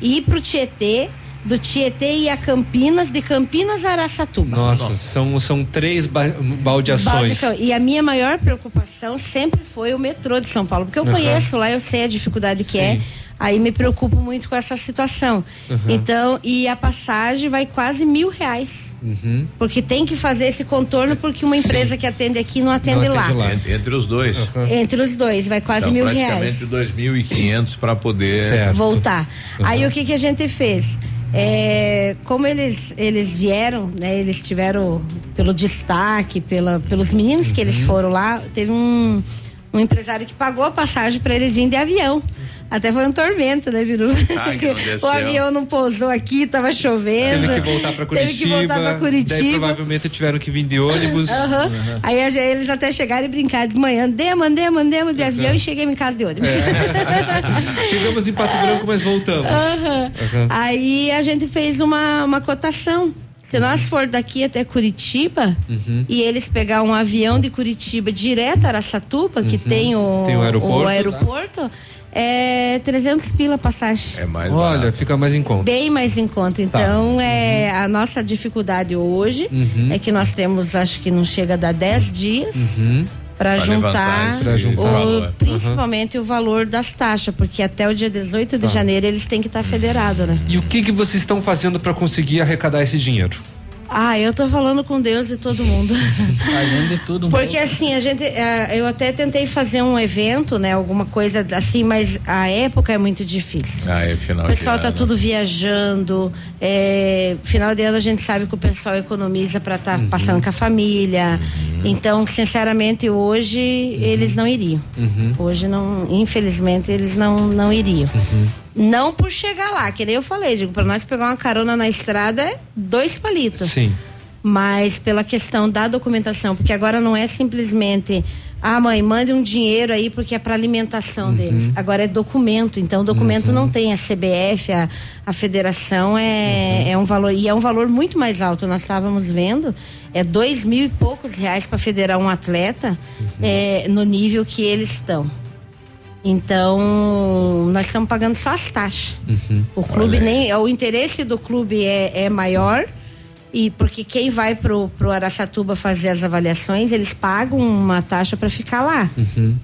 ir pro Tietê. Do Tietê ir a Campinas, de Campinas a Araçatuba. Nossa, São, são três ba baldeações. Baldeação. E a minha maior preocupação sempre foi o metrô de São Paulo, porque eu Aham. conheço lá, eu sei a dificuldade que é. Aí me preocupo muito com essa situação. Aham. Então, e a passagem vai quase mil reais. Uhum. Porque tem que fazer esse contorno, porque uma empresa que atende aqui não atende, lá. Entre, entre os dois. Entre os dois, vai quase Então, mil praticamente reais. 2.500 para poder voltar. Aí o que que a gente fez? É, como eles eles vieram, né? Eles tiveram pelo destaque, pela, pelos meninos que Uhum. eles foram lá, teve um, um empresário que pagou a passagem para eles virem de avião. Até foi um tormento, né, Viru? Ai, o avião não pousou aqui, tava chovendo. Teve que voltar pra Curitiba. Teve que voltar pra Daí Curitiba. provavelmente tiveram que vir de ônibus. Aham. Uhum. Aí eles até chegaram e brincaram de manhã, andemos, andemos, andemos de avião e cheguei em casa de ônibus. Chegamos em Pato Branco, mas voltamos. Aí a gente fez uma, uma cotação. Se nós for daqui até Curitiba Uhum. e eles pegar um avião de Curitiba direto a Araçatuba, que tem o, Tem o aeroporto, aeroporto, é 300 pila a passagem. É mais Olha, fica mais em conta. Bem mais em conta. Então, é a nossa dificuldade hoje Uhum. é que nós temos, acho que não chega a dar 10 dias Uhum. para juntar, juntar o- valor. principalmente o valor das taxas, porque até o dia 18 de Tá. janeiro eles têm que estar federados, né? E o que que vocês estão fazendo para conseguir arrecadar esse dinheiro? Ah, eu tô falando com Deus e todo mundo. Fazendo de tudo um Porque pouco. assim, a gente, eh, eu até tentei fazer um evento, né, alguma coisa assim, mas a época é muito difícil. Ah, é final O pessoal de tá ano. tudo viajando. é, final de ano a gente sabe que o pessoal economiza para estar Uhum. passando com a família. Então, sinceramente, hoje eles não iriam. Uhum. Hoje não, infelizmente, eles não não iriam. Uhum. Não por chegar lá, que nem eu falei, digo, para nós pegar uma carona na estrada é dois palitos. Sim. Mas pela questão da documentação, porque agora não é simplesmente ah, mãe, mande um dinheiro aí porque é para alimentação deles. Agora é documento, então o documento não tem a CBF, a, a federação é, é um valor e é um valor muito mais alto. Nós estávamos vendo é dois mil e poucos reais para federar um atleta é, no nível que eles estão. Então nós estamos pagando só as taxas. O clube nem, o interesse do clube é, é maior E porque quem vai pro, pro Araçatuba fazer as avaliações, eles pagam uma taxa para ficar lá.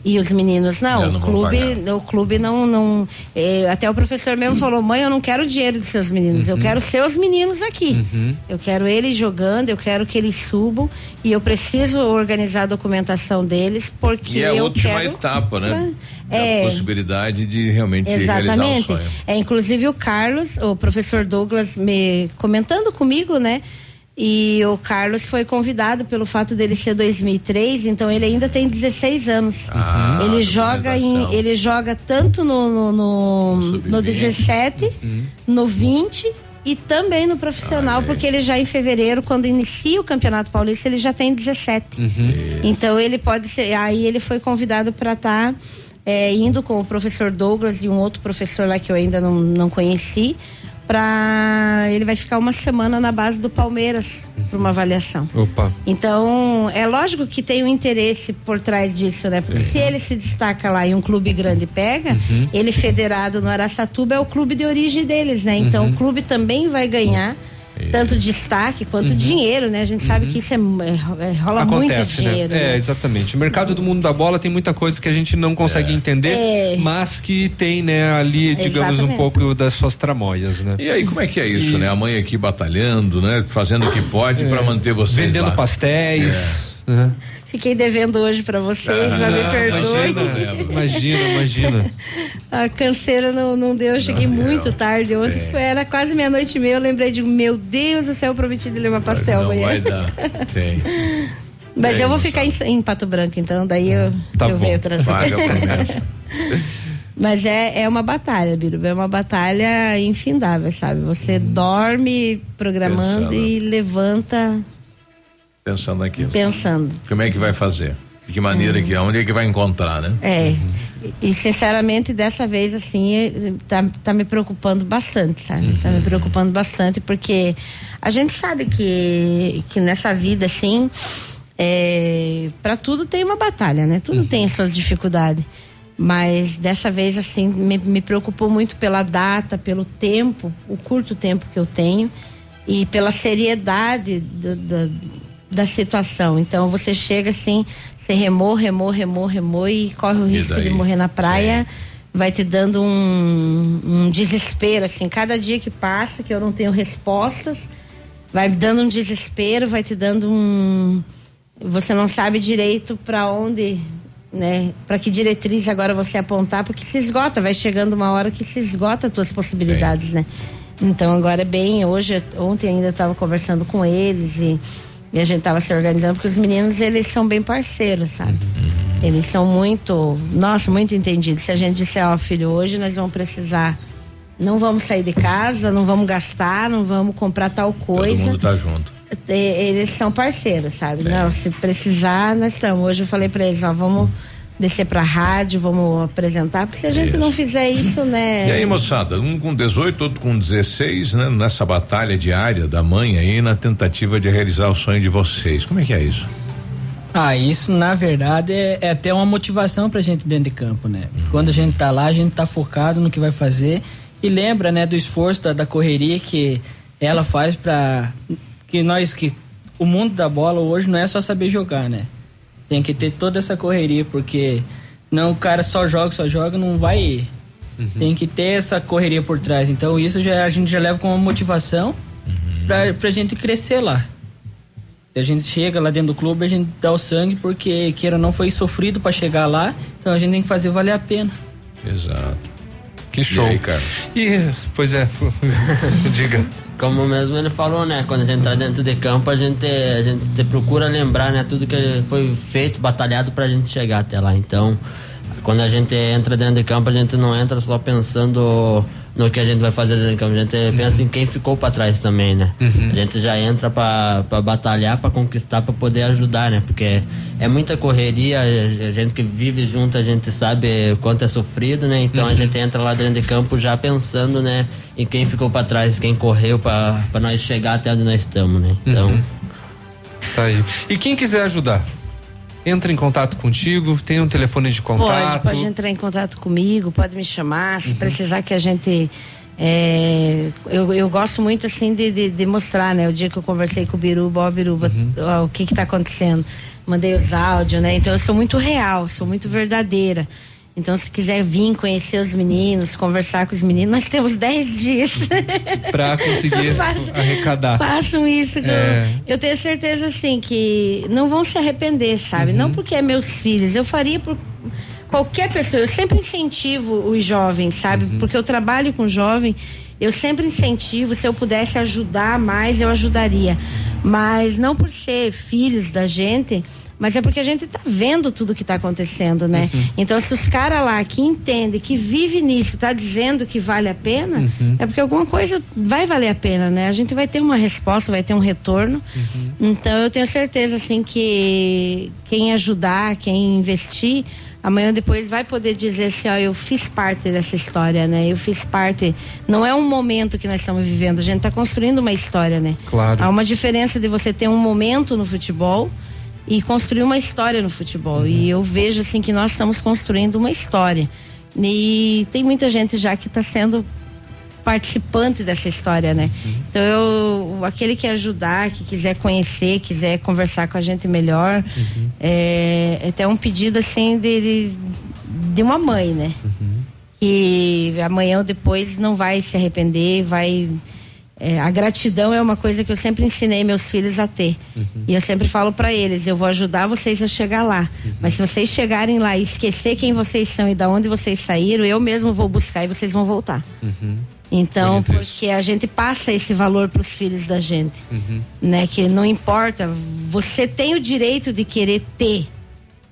E os meninos não. Não o clube, o clube não, não. eh, até o professor mesmo falou, mãe, eu não quero o dinheiro dos seus meninos, eu quero seus meninos aqui. Eu quero eles jogando, eu quero que eles subam e eu preciso organizar a documentação deles porque E é a eu última quero etapa, né? É. possibilidade de realmente realizar o Exatamente. sonho. É, inclusive o Carlos, o professor Douglas me comentando comigo, né? E o Carlos foi convidado pelo fato dele ser 2003, então ele ainda tem 16 anos. Ah, ele joga em, ele joga tanto no no, no, no 17, no 20 e também no profissional, porque ele já em fevereiro, quando inicia o Campeonato Paulista, ele já tem 17. Então ele pode ser. Aí ele foi convidado para estar indo com o professor Douglas e um outro professor lá que eu ainda não, não conheci. Pra, ele vai ficar uma semana na base do Palmeiras para uma avaliação. Opa. Então, é lógico que tem um interesse por trás disso, né? Porque se ele se destaca lá e um clube grande pega, Uhum. ele federado no Araçatuba é o clube de origem deles, né? Então, Uhum. o clube também vai ganhar tanto destaque quanto Uhum. dinheiro, né? A gente sabe que isso é, é- é- rola muito Acontece, né? dinheiro. É, né? exatamente. O mercado do mundo da bola tem muita coisa que a gente não consegue entender, É. mas que tem, né, ali, digamos, um Exatamente. pouco das suas tramóias, né? E aí, como é que é isso, né? A mãe aqui batalhando, né? Fazendo o que pode pra manter vocês É. Vendendo lá. pastéis. né? Fiquei devendo hoje para vocês, mas me Não, perdoe. Imagina, imagina. A canseira não, não deu, eu cheguei muito tarde. Ontem Sim. era quase meia-noite e meia. Eu lembrei de, meu Deus do céu, eu prometi de levar pastel Não amanhã. vai dar. Sim. Mas Bem, eu vou ficar em, em Pato Branco, então daí eu, Tá eu bom. venho trazer. Mas é, é uma batalha, Biruba. É uma batalha infindável, sabe? Você dorme programando Pensando. e levanta Pensando naquilo. pensando. Como é que vai fazer? De que maneira que, onde é que vai encontrar, né? É. E, e, sinceramente, dessa vez, assim, eh, tá, tá me preocupando bastante, sabe? Tá me preocupando bastante, porque a gente sabe que, que nessa vida, assim, é, para tudo tem uma batalha, né? Tudo tem as suas dificuldades. Mas dessa vez, assim, me, me preocupou muito pela data, pelo tempo, o curto tempo que eu tenho e pela seriedade do- da- da situação. Então, você chega assim, você remou, remou, remou, remou e corre o risco de morrer na praia. Vai te dando um, um desespero, assim, cada dia que passa, que eu não tenho respostas, vai dando um desespero, vai te dando um. Você não sabe direito para onde, né? Para que diretriz agora você apontar, porque se esgota, vai chegando uma hora que se esgota as tuas possibilidades, né? Então agora é bem, hoje, ontem ainda estava conversando com eles e, e a gente estava se organizando, porque os meninos eles são bem parceiros, sabe? Eles são muito, nossa, muito entendidos. Se a gente disser, ó, filho, hoje nós vamos precisar, não vamos sair de casa, não vamos gastar, não vamos comprar tal Todo coisa. mundo tá junto. E- Eles são parceiros, sabe? Não, se precisar, nós estamos. Hoje eu falei pra eles, ó, vamos descer pra rádio, vamos apresentar, porque se a gente Isso. não fizer isso, né? E aí, moçada, um com 18, outro com 16, né? Nessa batalha diária da mãe aí, na tentativa de realizar o sonho de vocês. Como é que é isso? Ah, isso na verdade é, é até uma motivação pra gente dentro de campo, né? Quando a gente tá lá, a gente tá focado no que vai fazer e lembra, né, do esforço da, da correria que ela faz pra que nós que o mundo da bola hoje não é só saber jogar, né? Tem que ter toda essa correria porque senão o cara só joga, só joga, não vai Tem que ter essa correria por trás. Então isso já a gente já leva como uma motivação pra, pra gente crescer lá. A gente chega lá dentro do clube, a gente dá o sangue porque, queira não, foi sofrido para chegar lá. Então a gente tem que fazer valer a pena. Exato. Que show. E aí, cara? E, pois é, diga. Como mesmo ele falou, né? Quando a gente tá dentro de campo, a gente, a gente procura lembrar, né? Tudo que foi feito, batalhado pra gente chegar até lá. Então, quando a gente entra dentro de campo, a gente não entra só pensando no que a gente vai fazer dentro de campo. A gente pensa em quem ficou pra trás também, né? Uhum. A gente já entra pra batalhar, pra conquistar, pra poder ajudar, né? Porque é muita correria, a gente que vive junto, a gente sabe quanto é sofrido, né? Então a Uhum. gente entra lá dentro de campo já pensando, né? Em quem ficou pra trás, quem correu pra nós chegar até onde nós estamos, né? Então. Uhum. Tá aí. E quem quiser ajudar, entra em contato contigo, tem um telefone de Pode, contato. pode entrar em contato comigo, pode me chamar, se precisar que a gente É, eu, eu gosto muito assim de, de, de mostrar, né? O dia que eu conversei com o Biruba, ó, Biruba, ó, o que que tá acontecendo. Mandei os áudios, né? Então eu sou muito real, sou muito verdadeira. Então, se quiser vir conhecer os meninos, conversar com os meninos, nós temos 10 dias. Pra conseguir Façam- arrecadar. Façam isso. É. Eu, eu tenho certeza, assim, que não vão se arrepender, sabe? Não porque é meus filhos. Eu faria por qualquer pessoa. Eu sempre incentivo os jovens, sabe? Porque eu trabalho com jovem. Eu sempre incentivo. Se eu pudesse ajudar mais, eu ajudaria. Mas não por ser filhos da gente. Mas é porque a gente tá vendo tudo que tá acontecendo, né? Então, se os caras lá que entendem, que vive nisso, tá dizendo que vale a pena, é porque alguma coisa vai valer a pena, né? A gente vai ter uma resposta, vai ter um retorno. Então, eu tenho certeza, assim, que quem ajudar, quem investir, amanhã depois vai poder dizer assim, ó, eu fiz parte dessa história, né? Eu fiz parte. Não é um momento que nós estamos vivendo, a gente está construindo uma história, né? Claro. Há uma diferença de você ter um momento no futebol e construir uma história no futebol. E eu vejo assim que nós estamos construindo uma história. E tem muita gente já que está sendo participante dessa história, né? Então eu, aquele que ajudar, que quiser conhecer, quiser conversar com a gente melhor, é, é até um pedido assim de, de, de uma mãe, né? E amanhã ou depois não vai se arrepender, vai é, a gratidão é uma coisa que eu sempre ensinei meus filhos a ter. E eu sempre falo para eles, eu vou ajudar vocês a chegar lá. Mas se vocês chegarem lá e esquecer quem vocês são e da onde vocês saíram, eu mesmo vou buscar e vocês vão voltar. Então, Bonito isso. porque a gente passa esse valor para os filhos da gente, Uhum. né? Que não importa, você tem o direito de querer ter.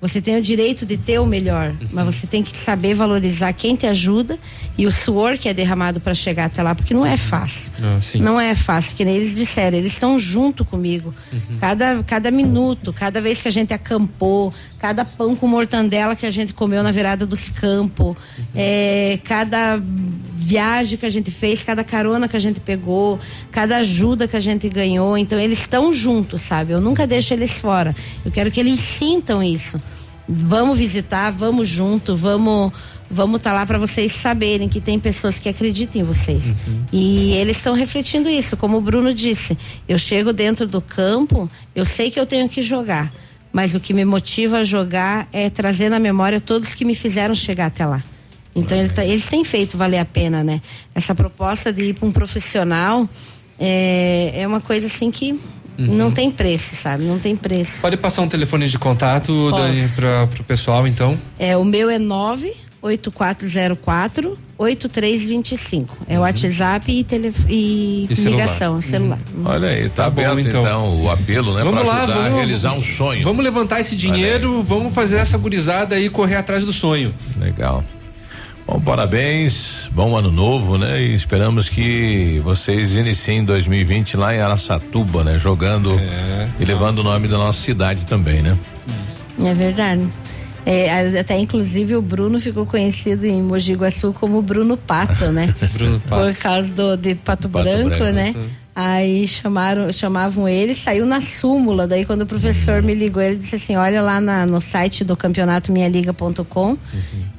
Você tem o direito de ter o melhor, mas você tem que saber valorizar quem te ajuda e o suor que é derramado para chegar até lá, porque não é fácil. Ah. Não é fácil, que nem eles disseram, eles estão junto comigo. Cada, cada minuto, cada vez que a gente acampou, cada pão com mortandela que a gente comeu na virada dos campos, é, cada viagem que a gente fez, cada carona que a gente pegou, cada ajuda que a gente ganhou. Então eles estão juntos, sabe? Eu nunca deixo eles fora. Eu quero que eles sintam isso. Vamos visitar, vamos junto, vamos vamos estar lá para vocês saberem que tem pessoas que acreditam em vocês. E eles estão refletindo isso, como o Bruno disse. Eu chego dentro do campo, eu sei que eu tenho que jogar, mas o que me motiva a jogar é trazer na memória todos que me fizeram chegar até lá. Então ele tá- eles têm feito valer a pena, né? Essa proposta de ir para um profissional é, é uma coisa assim que não tem preço, sabe? Não tem preço. Pode passar um telefone de contato, Posso. Dani, para o pessoal, então. É, o meu é 98404 8325. É o WhatsApp e, tele, e, E celular. ligação, celular. Olha aí, tá, bom, aberto então. então. o apelo, né? Vamos pra lá, ajudar vamos a realizar um sonho. Vamos levantar esse dinheiro, vamos fazer essa gurizada aí correr atrás do sonho. Legal. Bom, parabéns, bom ano novo, né? E esperamos que vocês iniciem 2020 lá em Araçatuba, né? Jogando e levando o nome da nossa cidade também, né? É verdade. É, até inclusive o Bruno ficou conhecido em Mogi Guaçu como Bruno Pato, né? Bruno Por causa do, de Pato, Pato Branco, Branco. né? Aí chamaram, chamavam ele, saiu na súmula. Daí quando o professor me ligou, ele disse assim: olha lá na- no site do campeonato minhaliga.com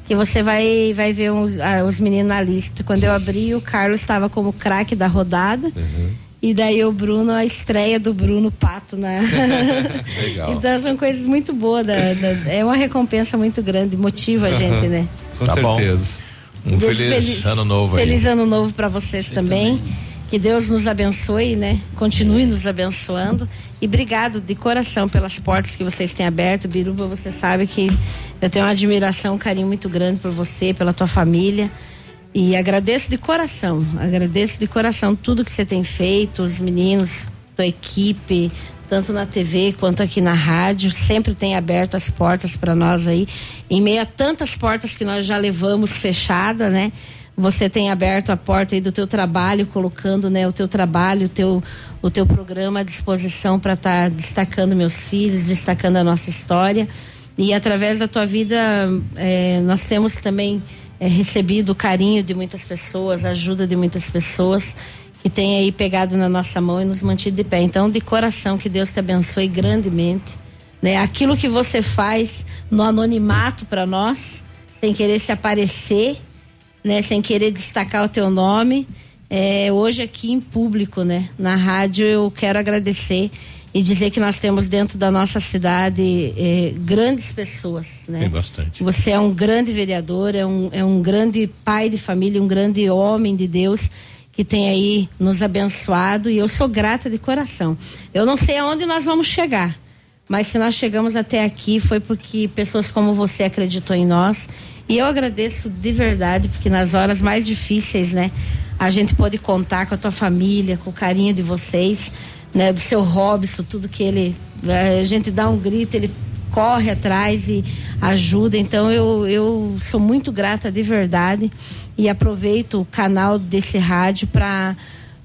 que você vai, vai ver uns- ah, os meninos na lista. Quando eu abri, o Carlos estava como craque da rodada. E daí o Bruno, a estreia do Bruno Pato na. Legal. Então são coisas muito boas. da- da- é uma recompensa muito grande, motiva a gente, Aham. né? Com Tá bom. certeza. Um Deus feliz, ano novo aí. Feliz ano novo para vocês também. Que Deus nos abençoe, né? Continue nos abençoando. E obrigado de coração pelas portas que vocês têm aberto. Biruba, você sabe que eu tenho uma admiração, um carinho muito grande por você, pela tua família. E agradeço de coração, agradeço de coração tudo que você tem feito, os meninos, tua equipe, tanto na TV quanto aqui na rádio, sempre tem aberto as portas para nós aí. Em meio a tantas portas que nós já levamos fechada, né? Você tem aberto a porta aí do teu trabalho, colocando, né, o teu trabalho, o teu, o teu programa à disposição para estar destacando meus filhos, destacando a nossa história. E através da tua vida, eh, nós temos também eh, recebido o carinho de muitas pessoas, a ajuda de muitas pessoas que têm aí pegado na nossa mão e nos mantido de pé. Então, de coração, que Deus te abençoe grandemente. Né? Aquilo que você faz no anonimato para nós, sem querer se aparecer, né, sem querer destacar o teu nome, é, hoje aqui em público, né, na rádio, eu quero agradecer e dizer que nós temos dentro da nossa cidade é, grandes pessoas, né? Tem bastante. Você é um grande vereador, é um, é um grande pai de família, um grande homem de Deus que tem aí nos abençoado e eu sou grata de coração. Eu não sei aonde nós vamos chegar, mas se nós chegamos até aqui foi porque pessoas como você acreditou em nós e eu agradeço de verdade porque nas horas mais difíceis, né, a gente pode contar com a tua família, com o carinho de vocês né, do seu Robson, tudo que ele. eh, A gente dá um grito, ele corre atrás e ajuda. Então eu, eu sou muito grata de verdade e aproveito o canal desse rádio para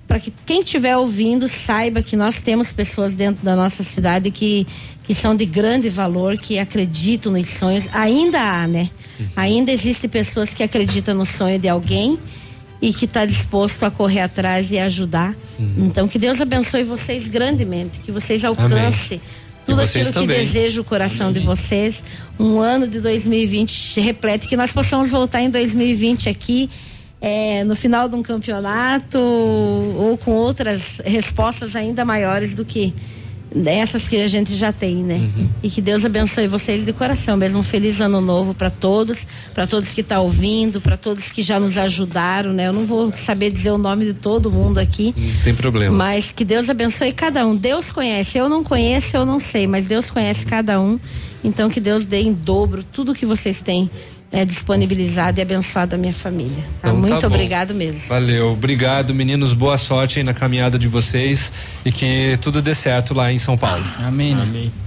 para que quem estiver ouvindo saiba que nós temos pessoas dentro da nossa cidade que, que são de grande valor, que acreditam nos sonhos. Ainda há, né? Ainda existem pessoas que acreditam no sonho de alguém e que está disposto a correr atrás e ajudar. Então, que Deus abençoe vocês grandemente, que vocês alcancem tudo aquilo que também. deseja o coração de vocês. Um ano de 2020 repleto, que nós possamos voltar em 2020 aqui. é, no final de um campeonato ou com outras respostas ainda maiores do que dessas que a gente já tem, né? E que Deus abençoe vocês de coração mesmo. Um feliz ano novo para todos, para todos que estão ouvindo, para todos que já nos ajudaram, né? Eu não vou saber dizer o nome de todo mundo aqui, Não tem problema. mas que Deus abençoe cada um. Deus conhece, eu não conheço, eu não sei, mas Deus conhece cada um. Então que Deus dê em dobro tudo que vocês têm é, disponibilizado e abençoado a minha família. Tá? Então tá Muito bom. obrigado mesmo. Valeu, obrigado meninos, boa sorte aí na caminhada de vocês e que tudo dê certo lá em São Paulo. Amém. Amém.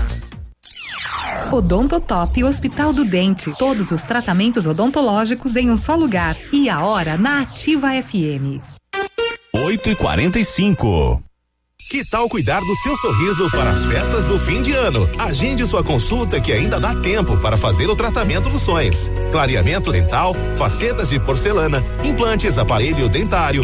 Odontotop Hospital do Dente. Todos os tratamentos odontológicos em um só lugar. E a hora na Ativa FM. 8 e 45 Que tal cuidar do seu sorriso para as festas do fim de ano? Agende sua consulta que ainda dá tempo para fazer o tratamento dos sonhos. Clareamento dental, facetas de porcelana, implantes, aparelho dentário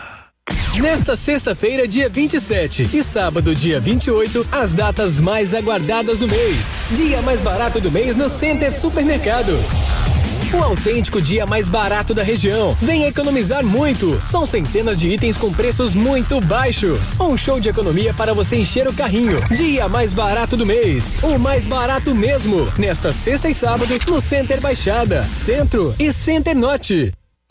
Nesta sexta-feira, dia 27 e sábado, dia 28, as datas mais aguardadas do mês. Dia mais barato do mês no Center Supermercados. O autêntico dia mais barato da região. Venha economizar muito. São centenas de itens com preços muito baixos. Um show de economia para você encher o carrinho. Dia mais barato do mês. O mais barato mesmo. Nesta sexta e sábado, no Center Baixada, Centro e Center Norte.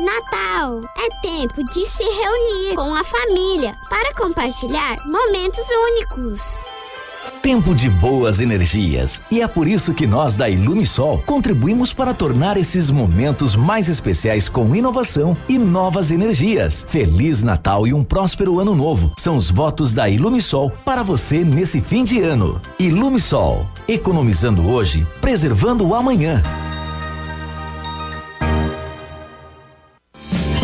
Natal é tempo de se reunir com a família para compartilhar momentos únicos. Tempo de boas energias. E é por isso que nós da Ilumisol contribuímos para tornar esses momentos mais especiais com inovação e novas energias. Feliz Natal e um próspero ano novo. São os votos da Ilumisol para você nesse fim de ano. Ilumisol, economizando hoje, preservando o amanhã.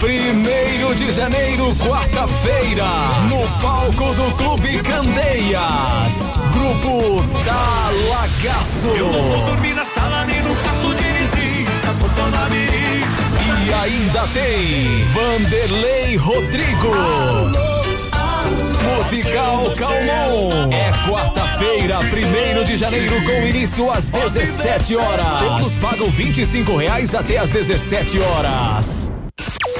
Primeiro de janeiro, quarta-feira, no palco do Clube Candeias. Grupo Talagaço. Eu não vou dormir na sala nem no quarto de visita, Cotonamiri. E ainda tem Vanderlei Rodrigo. Musical Calmon. É quarta-feira, primeiro de janeiro, com início às 17 horas. Todos pagam 25 reais até às 17 horas.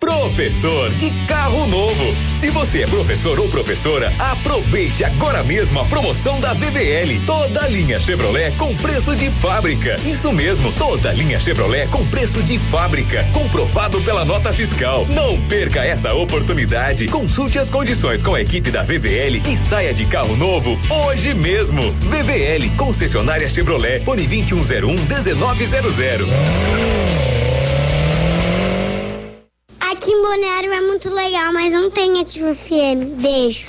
Professor de carro novo. Se você é professor ou professora, aproveite agora mesmo a promoção da VVL. Toda a linha Chevrolet com preço de fábrica. Isso mesmo, toda a linha Chevrolet com preço de fábrica, comprovado pela nota fiscal. Não perca essa oportunidade. Consulte as condições com a equipe da VVL e saia de carro novo hoje mesmo. VVL, concessionária Chevrolet, fone 2101 1900. Aqui em Balneário é muito legal, mas não tem Ativa FM. Beijo.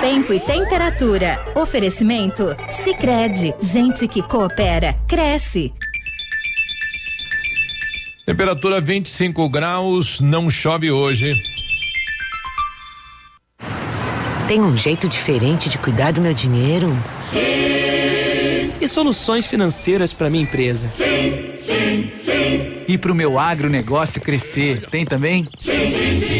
Tempo e temperatura. Oferecimento? Sicredi Gente que coopera, cresce. Temperatura 25 graus, não chove hoje. Tem um jeito diferente de cuidar do meu dinheiro? Sim. E soluções financeiras para minha empresa? Sim, sim, sim. E para o meu agronegócio crescer? Tem também? Sim, sim, sim, sim.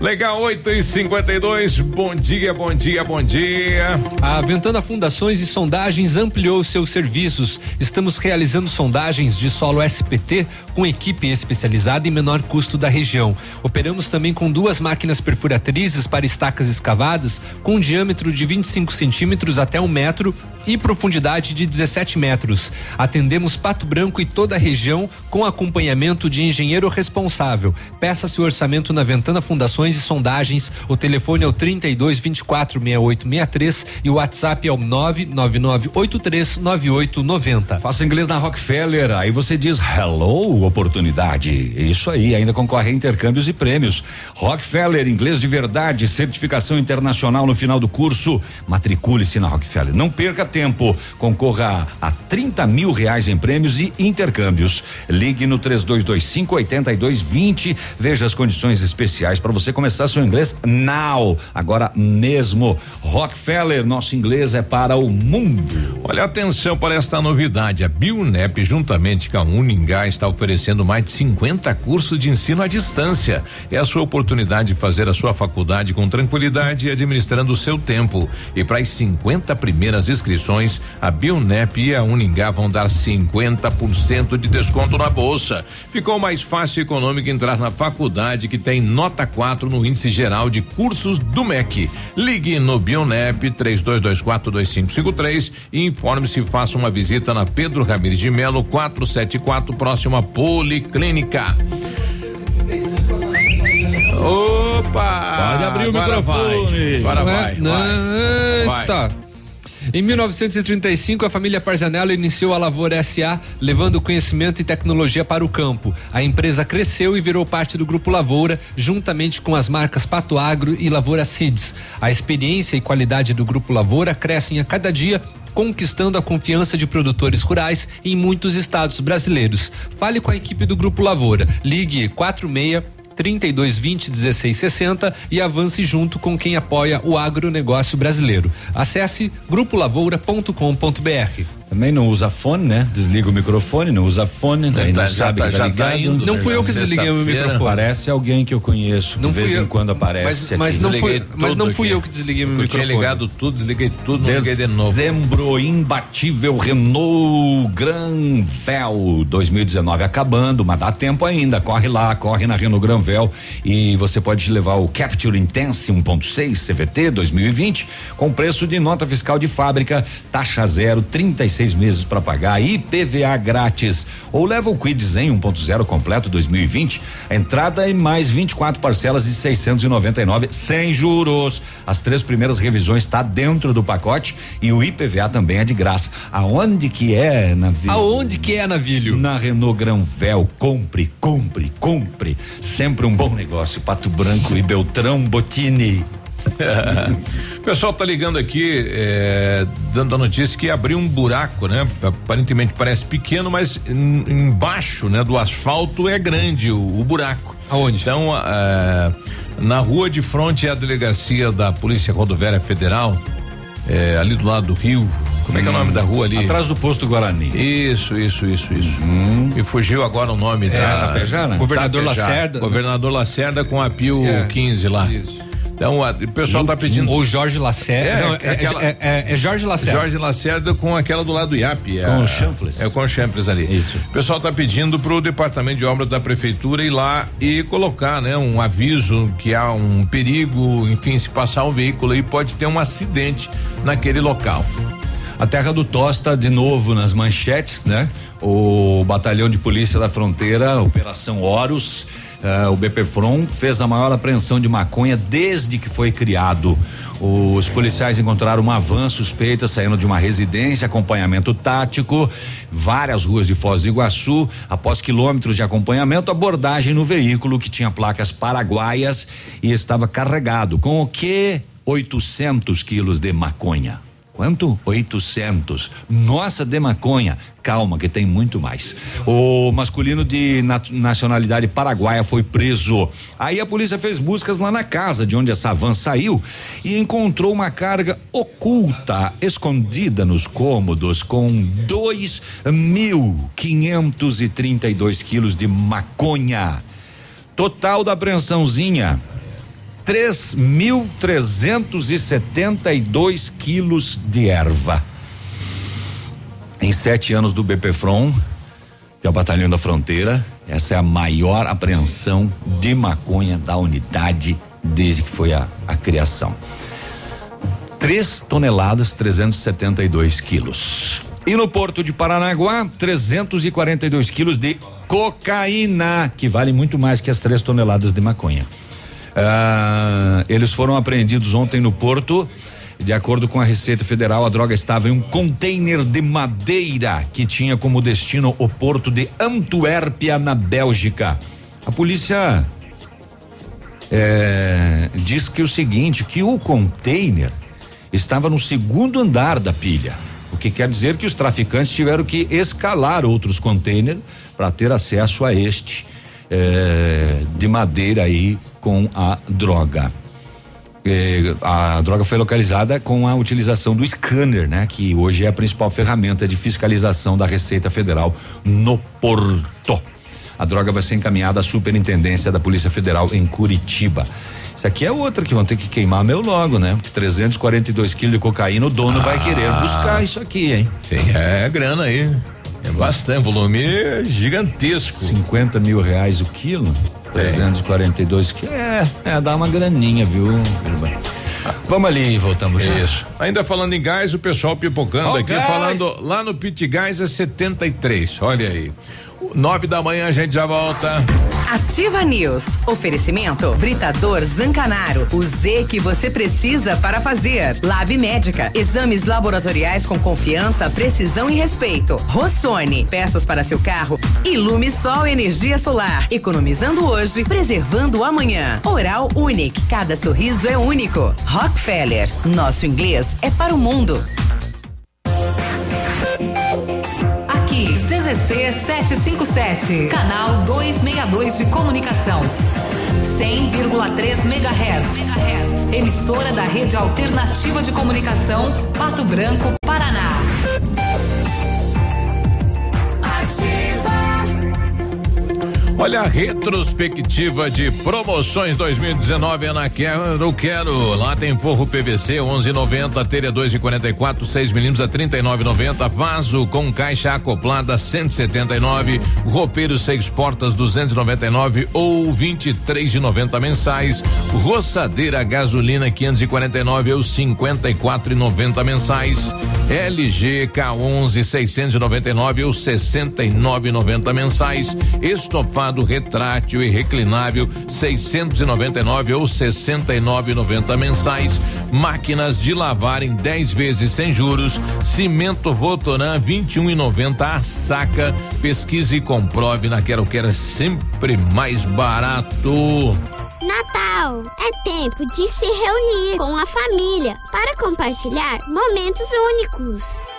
Legal, 8 e 52 Bom dia, bom dia, bom dia. A Ventana Fundações e Sondagens ampliou seus serviços. Estamos realizando sondagens de solo SPT com equipe especializada e menor custo da região. Operamos também com duas máquinas perfuratrizes para estacas escavadas com um diâmetro de 25 centímetros até um metro e profundidade de 17 metros. Atendemos Pato Branco e toda a região com acompanhamento de engenheiro responsável. Peça seu orçamento na Ventana Fundações e Sondagens. O telefone é o 32 24 68 63 e o WhatsApp é o 99983 9890. Faça inglês na Rockefeller, aí você diz hello, oportunidade. Isso aí, ainda concorre a intercâmbios e prêmios. Rockefeller, inglês de verdade, certificação internacional no final do curso. Matricule-se na Rockefeller. Não perca tempo. Concorra a 30 mil reais em prêmios e intercâmbios. Ligue no 3225 8220. Veja as condições especiais para você começar seu inglês now. Agora mesmo. Rockefeller, nosso inglês é para o mundo. Olha, atenção para esta novidade. A Bionep, juntamente com a Uningá, está oferecendo mais de 50 cursos de ensino à distância. É a sua oportunidade de fazer a sua faculdade com tranquilidade e administrando o seu tempo. E para as 50 primeiras inscrições, a Bionep e a Uningá vão dar 50% de desconto na bolsa. Ficou mais fácil e econômico entrar na faculdade que tem nota 4 no índice geral de cursos do MEC. Ligue no Bionep 32242553 e informe-se e faça uma visita na Pedro Ramires de Melo 474 próxima Policlínica. Opa! Pode abrir o Agora microfone. Vai. Agora Não é? vai, Não, vai. Em 1935, a família Parzanello iniciou a Lavoura SA, levando conhecimento e tecnologia para o campo. A empresa cresceu e virou parte do Grupo Lavoura, juntamente com as marcas Pato Agro e Lavoura Seeds. A experiência e qualidade do Grupo Lavoura crescem a cada dia conquistando a confiança de produtores rurais em muitos estados brasileiros. Fale com a equipe do Grupo Lavoura. Ligue 46 3220 1660 e avance junto com quem apoia o agronegócio brasileiro. Acesse grupolavoura.com.br. Também não usa fone, né? Desliga o microfone, não usa fone, daí Tá, não sabe tá- que tá já tá ligado. indo, Não fui eu que desliguei o microfone. Parece alguém que eu conheço. Não de vez em quando aparece. Mas- mas aqui. não fui- mas não fui aqui. eu que desliguei meu Eu tinha microfone. ligado tudo, desliguei tudo, não liguei de novo. Dezembro imbatível Renault Granvel 2019 acabando, mas dá tempo ainda. Corre lá, corre na Renault Granvel e você pode levar o Capture Intense 1.6 CVT 2020 com preço de nota fiscal de fábrica, taxa zero, 36 meses para pagar, IPVA grátis. Ou leva o Quid Zen 1.0 completo 2020, entrada e mais 24 parcelas de 699 sem juros. As três primeiras revisões está dentro do pacote e o IPVA também é de graça. Aonde que é, Navilho? Aonde que é, Navilho? Na Renault Granvel. Compre, compre, compre. Sempre um bom negócio. Pato Branco e Beltrão Botini. o pessoal tá ligando aqui, é, dando a notícia que abriu um buraco, né? Aparentemente parece pequeno, mas em- embaixo, né, do asfalto é grande o, o buraco. Aonde? Então, é, na rua de frente à delegacia da Polícia Rodoviária Federal, é, ali do lado do rio. Como é que é o nome da rua ali? Atrás do posto Guarani. Isso, isso, isso, isso. E fugiu agora o nome É, da Tapejara? Governador Tapejara. Lacerda. Governador Lacerda com a Pio É, 15 lá. Então, a- o pessoal tá pedindo. Ou Jorge Lacerda. É, Não, é aquela- é, é- é Jorge Lacerda. Jorge Lacerda com aquela do lado do IAP. é Com o chanfles. É com o chanfles ali. Isso. O pessoal tá pedindo pro departamento de obras da prefeitura ir lá e colocar, né, um aviso que há um perigo, enfim, se passar um veículo aí pode ter um acidente naquele local. A terra do Tosta de novo nas manchetes, né? O batalhão de polícia da fronteira, Operação Horus, eh, o BPFROM fez a maior apreensão de maconha desde que foi criado. Os policiais encontraram uma van suspeita saindo de uma residência, acompanhamento tático, várias ruas de Foz do Iguaçu. Após quilômetros de acompanhamento, abordagem no veículo que tinha placas paraguaias e estava carregado com o que? 800 quilos de maconha. Quanto? 800. Nossa, de maconha. Calma, que tem muito mais. O masculino de nat- nacionalidade paraguaia foi preso. Aí a polícia fez buscas lá na casa de onde essa van saiu e encontrou uma carga oculta, escondida nos cômodos, com dois mil quinhentos e trinta e dois quilos de maconha. Total da apreensãozinha 3.372 quilos de erva. Em sete anos do BPFRON, que é o Batalhão da Fronteira, essa é a maior apreensão de maconha da unidade desde que foi a, a criação. 3 toneladas 372 quilos. E no porto de Paranaguá, 342 quilos de cocaína, que vale muito mais que as 3 toneladas de maconha. Ah, eles foram apreendidos ontem no porto. De acordo com a Receita Federal, a droga estava em um container de madeira que tinha como destino o porto de Antuérpia, na Bélgica. A polícia é, diz que o seguinte, que o container estava no segundo andar da pilha. O que quer dizer que os traficantes tiveram que escalar outros containers para ter acesso a este é, de madeira aí com a droga. É, a droga foi localizada com a utilização do scanner, né? Que hoje é a principal ferramenta de fiscalização da Receita Federal no Porto. A droga vai ser encaminhada à Superintendência da Polícia Federal em Curitiba. Isso aqui é outra que vão ter que queimar meu logo, né? Porque 342 quilos de cocaína, o dono ah, vai querer buscar isso aqui, hein? Sim, é grana aí. É bastante, volume gigantesco. 50 mil reais o quilo? 342 quilos. É, é, dá uma graninha, viu? Vamos ali e voltamos. Isso. Ainda falando em gás, o pessoal pipocando oh, aqui, gás. falando lá no Pit Gás é 73. Olha aí. Nove da manhã a gente já volta. Ativa News. Oferecimento Britador Zancanaro. O Z que você precisa para fazer. Lab Médica. Exames laboratoriais com confiança, precisão e respeito. Rossoni. Peças para seu carro. Ilume Sol Energia Solar. Economizando hoje, preservando amanhã. Oral Unique. Cada sorriso é único. Rockefeller. Nosso inglês é para o mundo. CZC 757, canal 262 de comunicação. 100,3 MHz. Emissora da Rede Alternativa de Comunicação, Pato Branco, Paraná. Olha a retrospectiva de promoções 2019 é na Quero Quero. Lá tem forro PVC 11,90, telha 2,44, 6 milímetros a 39,90, vaso com caixa acoplada 179, roupeiro seis portas 299 ou 23,90 mensais, roçadeira gasolina 549 ou 54,90 mensais, LG K11 699 ou 69,90 mensais, estofado retrátil e reclinável 699 ou 69,90 mensais. Máquinas de lavar em 10 vezes sem juros. Cimento Votoran 21,90 a saca. Pesquise e comprove na Quero Quero é sempre mais barato. Natal é tempo de se reunir com a família para compartilhar momentos únicos.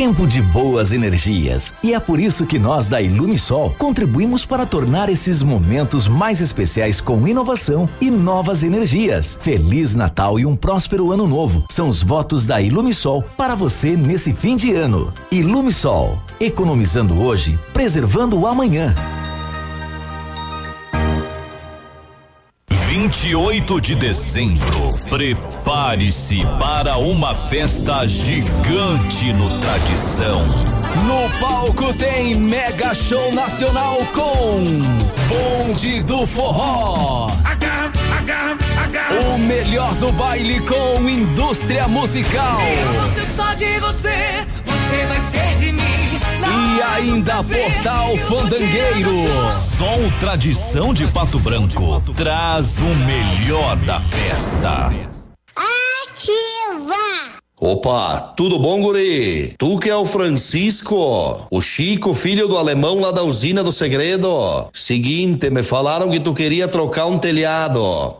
Tempo de boas energias. E é por isso que nós da Ilumisol contribuímos para tornar esses momentos mais especiais com inovação e novas energias. Feliz Natal e um próspero ano novo. São os votos da Ilumisol para você nesse fim de ano. Ilumisol, economizando hoje, preservando o amanhã. 28 de dezembro. Prepare-se para uma festa gigante no Tradição. No palco tem Mega Show Nacional com Bonde do Forró. O melhor do baile com indústria musical. Eu vou ser só de você, você vai ser. E ainda Portal Fandangueiro. Som Tradição de Pato Branco traz o melhor da festa. Ativa! Opa, tudo bom, guri? Tu que é o Francisco, o Chico, filho do alemão lá da usina do segredo. Seguinte, me falaram que tu queria trocar um telhado,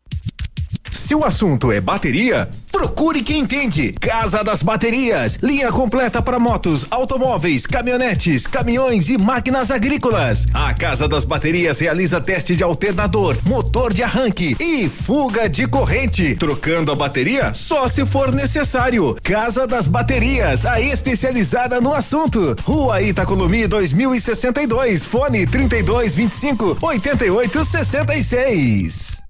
Se o assunto é bateria, procure quem entende. Casa das Baterias, linha completa para motos, automóveis, caminhonetes, caminhões e máquinas agrícolas. A Casa das Baterias realiza teste de alternador, motor de arranque e fuga de corrente, trocando a bateria só se for necessário. Casa das Baterias, a especializada no assunto. Rua Itacolomi 2062, fone 3225 8866.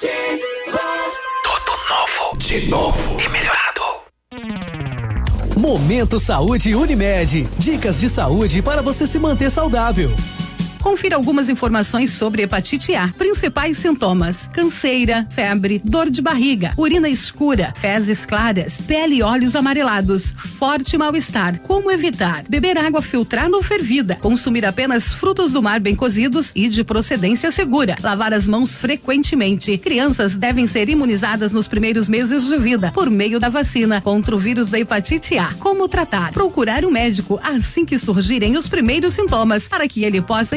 Tudo novo. De novo. E melhorado. Momento Saúde Unimed. Dicas de saúde para você se manter saudável. Confira algumas informações sobre hepatite A. Principais sintomas: canseira, febre, dor de barriga, urina escura, fezes claras, pele e olhos amarelados, forte mal-estar. Como evitar? Beber água filtrada ou fervida, consumir apenas frutos do mar bem cozidos e de procedência segura, lavar as mãos frequentemente. Crianças devem ser imunizadas nos primeiros meses de vida por meio da vacina contra o vírus da hepatite A. Como tratar? Procurar um médico assim que surgirem os primeiros sintomas para que ele possa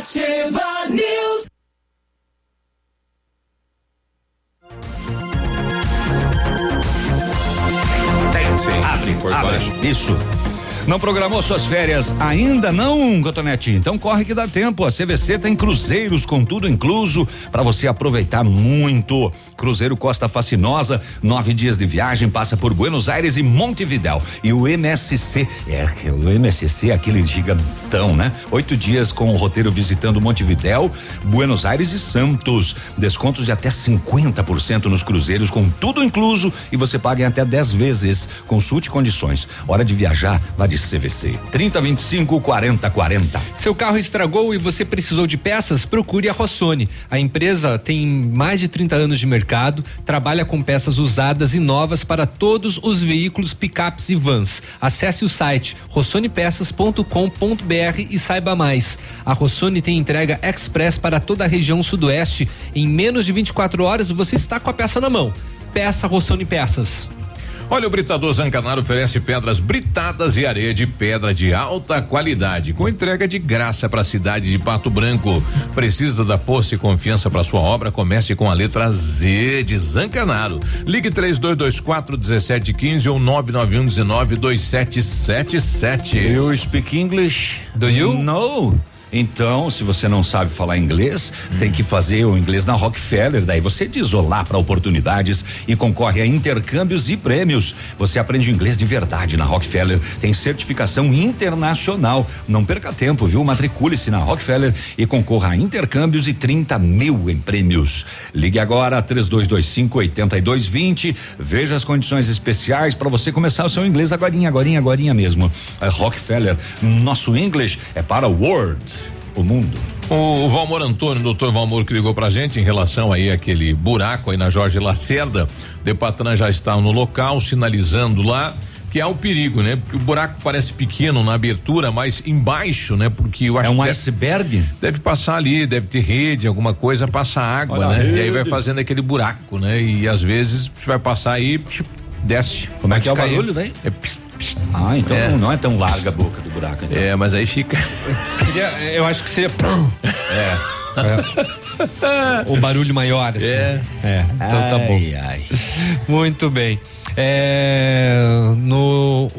Ativa News. Abre por baixo. Isso. Não programou suas férias ainda não, Cotonete? Então corre que dá tempo. A CVC tem cruzeiros com tudo incluso para você aproveitar muito. Cruzeiro Costa Fascinosa, nove dias de viagem, passa por Buenos Aires e Montevidéu. E o MSC, é o MSC, é aquele gigantão, né? Oito dias com o roteiro visitando Montevidéu, Buenos Aires e Santos. Descontos de até 50% nos cruzeiros com tudo incluso e você paga em até 10 vezes. Consulte condições. Hora de viajar, vá de CVC. 3025 40 40. Seu carro estragou e você precisou de peças? Procure a Rossoni. A empresa tem mais de 30 anos de mercado, trabalha com peças usadas e novas para todos os veículos, picapes e vans. Acesse o site rossonepeças.com.br e saiba mais. A Rossoni tem entrega express para toda a região sudoeste. Em menos de 24 horas você está com a peça na mão. Peça Rossoni Peças. Olha, o Britador Zancanaro oferece pedras britadas e areia de pedra de alta qualidade, com entrega de graça para a cidade de Pato Branco. Precisa da força e confiança para sua obra? Comece com a letra Z de Zancanaro. Ligue 3224 1715 ou 991 19 2777. You speak English? Do you? No. Então, se você não sabe falar inglês, hum. tem que fazer o inglês na Rockefeller. Daí você diz olá para oportunidades e concorre a intercâmbios e prêmios. Você aprende inglês de verdade na Rockefeller. Tem certificação internacional. Não perca tempo, viu? Matricule-se na Rockefeller e concorra a intercâmbios e 30 mil em prêmios. Ligue agora 3225 8220. Veja as condições especiais para você começar o seu inglês agorinha, agorinha, agorinha mesmo. A Rockefeller, nosso inglês é para o World o mundo. O, o Valmor Antônio, doutor Valmor, que ligou pra gente em relação aí aquele buraco aí na Jorge Lacerda. Depatran já está no local, sinalizando lá. que há o perigo, né? Porque o buraco parece pequeno na abertura, mas embaixo, né? Porque eu acho É um que deve- iceberg? Deve passar ali, deve ter rede, alguma coisa, passa água, Olha né? E aí vai fazendo aquele buraco, né? E às vezes vai passar aí, desce. Como é que é o barulho daí? É pss, pss. Ah, então É. não- não é tão larga a boca do buraco. Então. É, mas aí fica. Eu acho que seria. É. O barulho maior, assim. É. É, então tá bom. Ai, ai. Muito bem. É, no,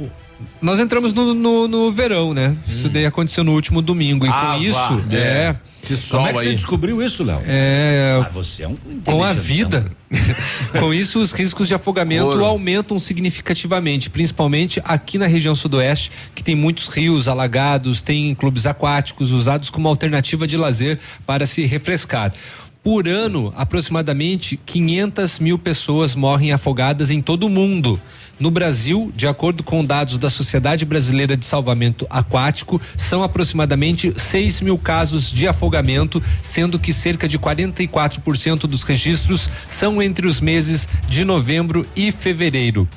nós entramos no, no, no verão, né? Isso daí aconteceu no último domingo. E Hum. Ah, com isso, vá. é. Que Como é que você descobriu isso, Léo? É, Ah, você é um com a vida. com isso, os riscos de afogamento Ouro. aumentam significativamente, principalmente aqui na região sudoeste, que tem muitos rios alagados, tem clubes aquáticos usados como alternativa de lazer para se refrescar. Por ano, aproximadamente 500 mil pessoas morrem afogadas em todo o mundo. No Brasil, de acordo com dados da Sociedade Brasileira de Salvamento Aquático, são aproximadamente 6 mil casos de afogamento, sendo que cerca de 44% dos registros são entre os meses de novembro e fevereiro.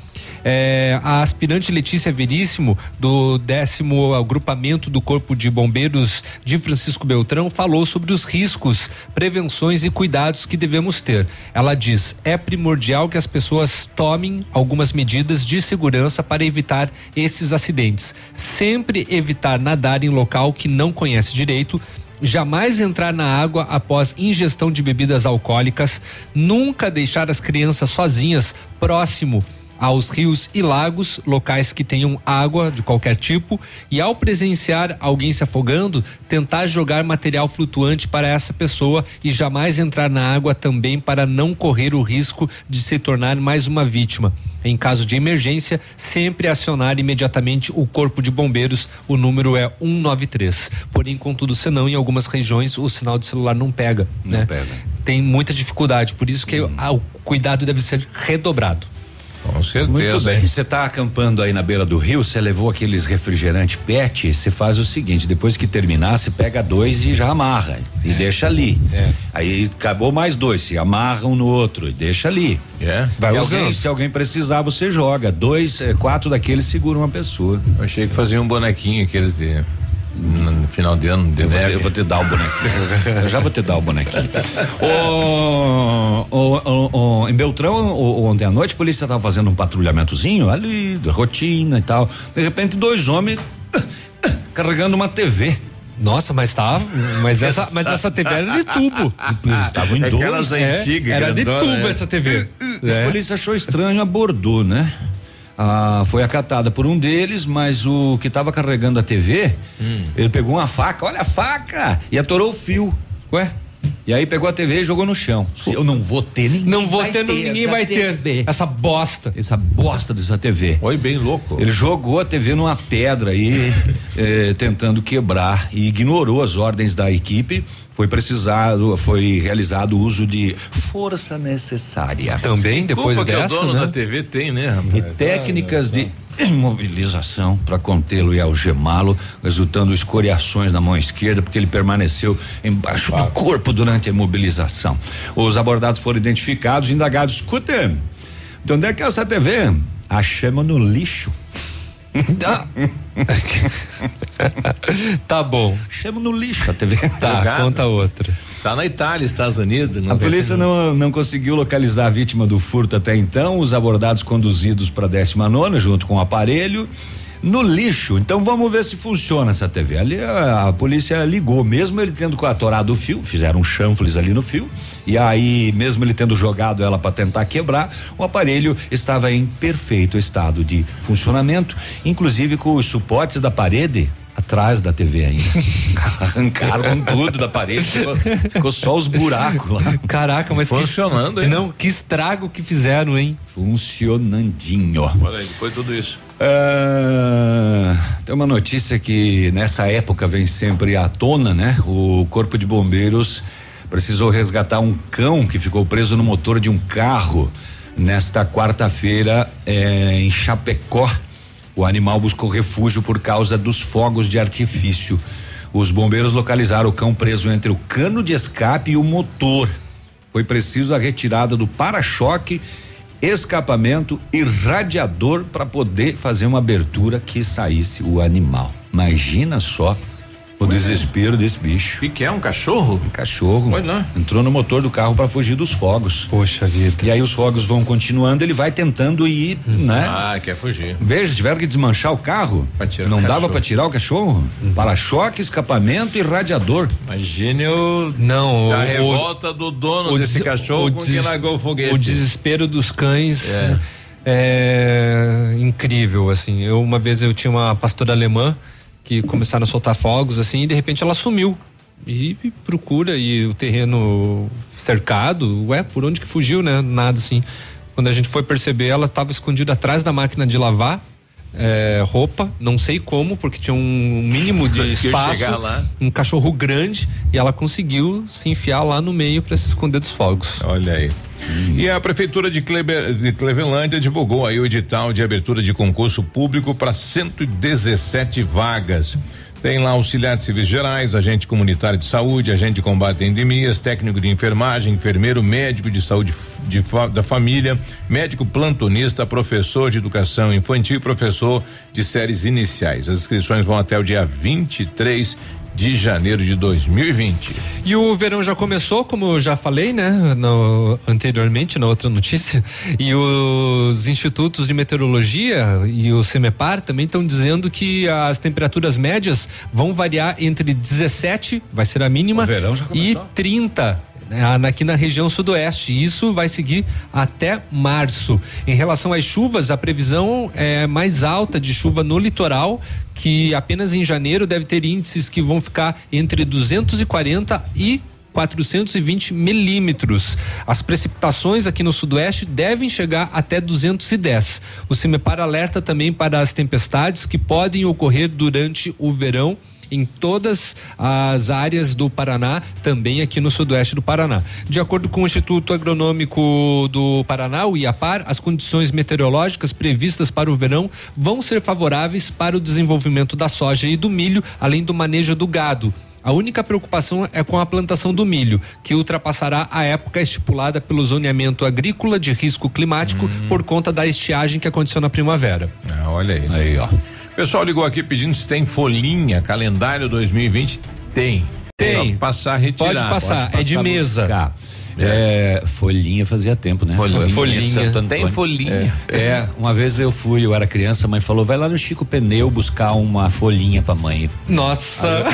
É, a aspirante Letícia Veríssimo, do décimo agrupamento do Corpo de Bombeiros de Francisco Beltrão, falou sobre os riscos, prevenções e cuidados que devemos ter. Ela diz: é primordial que as pessoas tomem algumas medidas de segurança para evitar esses acidentes. Sempre evitar nadar em local que não conhece direito jamais entrar na água após ingestão de bebidas alcoólicas, nunca deixar as crianças sozinhas próximo aos rios e lagos, locais que tenham água de qualquer tipo, e ao presenciar alguém se afogando, tentar jogar material flutuante para essa pessoa e jamais entrar na água também para não correr o risco de se tornar mais uma vítima. Em caso de emergência, sempre acionar imediatamente o corpo de bombeiros. O número é 193. Porém, contudo, senão em algumas regiões o sinal de celular não pega, Não né? pega. Tem muita dificuldade, por isso que ah, o cuidado deve ser redobrado. Com Muito certeza, bem. hein? Você está acampando aí na beira do rio, você levou aqueles refrigerantes PET, você faz o seguinte, depois que terminar, você pega dois e já amarra e deixa ali. É. Aí acabou mais dois, se amarra um no outro e deixa ali. É. Vai alguém, se alguém precisar, você joga. Dois, eh, quatro daqueles seguram uma pessoa. Eu achei que fazia um bonequinho aqueles de. No final de ano, de Eu vou, te, neve. eu vou te dar o bonequinho. eu já vou te dar o bonequinho. Em Beltrão, ontem à noite, a polícia estava fazendo um patrulhamentozinho ali, de rotina e tal. De repente, dois homens carregando uma TV. Nossa, mas tá. Mas essa, mas essa TV era de tubo. Eles estavam em dois. Aquelas É, antigas, Era de tubo né? essa TV. A É. polícia achou estranho, abordou, né? Ah, foi acatada por um deles, mas o que estava carregando a TV, Hum. ele pegou uma faca, olha a faca, e atorou o fio. Ué? E aí pegou a TV e jogou no chão. Eu não vou ter ninguém. Não vou vai ter, ninguém essa vai ter TV. essa bosta. Essa bosta dessa TV. Oi, bem louco. Ele jogou a TV numa pedra aí, eh, tentando quebrar e ignorou as ordens da equipe. Foi precisado, foi realizado o uso de força necessária. Também depois Culpa que dessa, o dono né? da TV tem, né, rapaz? E técnicas de imobilização para contê-lo e algemá-lo, resultando escoriações na mão esquerda, porque ele permaneceu embaixo do corpo durante a imobilização. Os abordados foram identificados e indagados. Escuta, de onde é que é essa TV? Achamos no lixo. Ah. tá bom. Achamos no lixo a TV. Tá, Jogado. conta outra. Tá na Itália, Estados Unidos. A polícia não, não conseguiu localizar a vítima do furto até então. Os abordados conduzidos para a 19 junto com o aparelho no lixo. Então vamos ver se funciona essa TV. Ali a, a polícia ligou, mesmo ele tendo atorado o fio, fizeram um chanfles ali no fio. E aí, mesmo ele tendo jogado ela para tentar quebrar, o aparelho estava em perfeito estado de funcionamento, inclusive com os suportes da parede atrás da TV ainda. Arrancaram tudo da parede, ficou, ficou só os buracos lá. Caraca, mas Funcionando, que, hein? Não, que estrago que fizeram, hein? Funcionandinho. Olha aí, depois de tudo isso. Ah, tem uma notícia que nessa época vem sempre à tona, né? O Corpo de Bombeiros precisou resgatar um cão que ficou preso no motor de um carro nesta quarta-feira eh, em Chapecó. O animal buscou refúgio por causa dos fogos de artifício. Os bombeiros localizaram o cão preso entre o cano de escape e o motor. Foi preciso a retirada do para-choque escapamento e radiador para poder fazer uma abertura que saísse o animal. Imagina só o desespero desse bicho. O que, é? Um cachorro? Um cachorro. Pois não. Entrou no motor do carro para fugir dos fogos. Poxa vida. E aí os fogos vão continuando, ele vai tentando ir, né? Ah, quer fugir. Veja, tiveram que desmanchar o carro. tirar Não o dava para tirar o cachorro? Para-choque, escapamento e radiador. Imagine o. Não, a o- revolta do dono o desse des- cachorro o com quem des- largou o foguete. O desespero dos cães É. é, incrível, assim. Eu uma vez eu tinha uma pastora alemã que começaram a soltar fogos assim e de repente ela sumiu. E, e procura e o terreno cercado, ué, por onde que fugiu, né? Nada assim. Quando a gente foi perceber, ela estava escondida atrás da máquina de lavar é, roupa, não sei como, porque tinha um mínimo de espaço, um cachorro grande e ela conseguiu se enfiar lá no meio para se esconder dos fogos. Olha aí. E a Prefeitura de, Clebe, de Clevelândia divulgou aí o edital de abertura de concurso público para 117 vagas. Tem lá auxiliar de serviços gerais, agente comunitário de saúde, agente de combate a endemias, técnico de enfermagem, enfermeiro, médico de saúde de fa- da família, médico plantonista, professor de educação infantil e professor de séries iniciais. As inscrições vão até o dia 23 de janeiro de 2020. E o verão já começou, como eu já falei, né? No, anteriormente, na outra notícia. E os institutos de meteorologia e o CEMEPAR também estão dizendo que as temperaturas médias vão variar entre 17, vai ser a mínima, e começou. 30 né, aqui na região sudoeste. Isso vai seguir até março. Em relação às chuvas, a previsão é mais alta de chuva no litoral, que apenas em janeiro deve ter índices que vão ficar entre 240 e 420 milímetros. As precipitações aqui no sudoeste devem chegar até 210. O CIMEPAR alerta também para as tempestades que podem ocorrer durante o verão em todas as áreas do Paraná, também aqui no sudoeste do Paraná. De acordo com o Instituto Agronômico do Paraná, o IAPAR, as condições meteorológicas previstas para o verão vão ser favoráveis para o desenvolvimento da soja e do milho, além do manejo do gado. A única preocupação é com a plantação do milho, que ultrapassará a época estipulada pelo zoneamento agrícola de risco climático por conta da estiagem que aconteceu na primavera. Ah, olha aí. Aí, ó. O pessoal ligou aqui pedindo se tem folhinha, calendário 2020. Tem. Tem. Passar, retirar. Pode passar, é de Passar, mesa. buscar. É, folhinha fazia tempo, né? Folhinha. de Folhinha. Tem folhinha. É, é, uma vez eu fui, eu era criança, a mãe falou, vai lá no Chico Pneu buscar uma folhinha pra mãe. Nossa!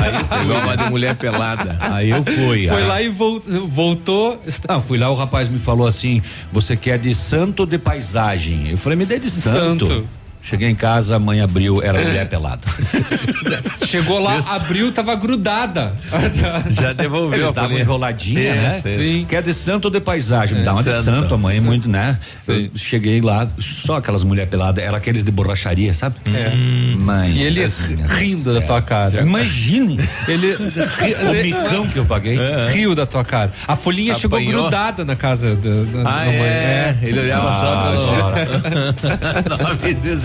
Igual uma de mulher pelada. Aí eu fui. Foi aí- lá e vol- voltou. Não, fui lá, o rapaz me falou assim: você quer de santo de paisagem? Eu falei, me dê de santo. Santo. Cheguei em casa, a mãe abriu, era mulher pelada. Chegou lá, Isso. abriu, tava grudada. Já devolveu Eles folhinha. enroladinha, né? Sim. Quer de santo ou de paisagem? Me dá uma de santo. santo, a mãe é muito, né? Eu cheguei lá, só aquelas mulher peladas, era aqueles de borracharia, sabe? É. Mãe. E ele assim, rindo da tua cara. Imagine Ele o micão que eu paguei. riu da tua cara. A folhinha chegou Apanhou? grudada na casa da, da, Ah, da mãe. é. Ele olhava Ah, só pelo 9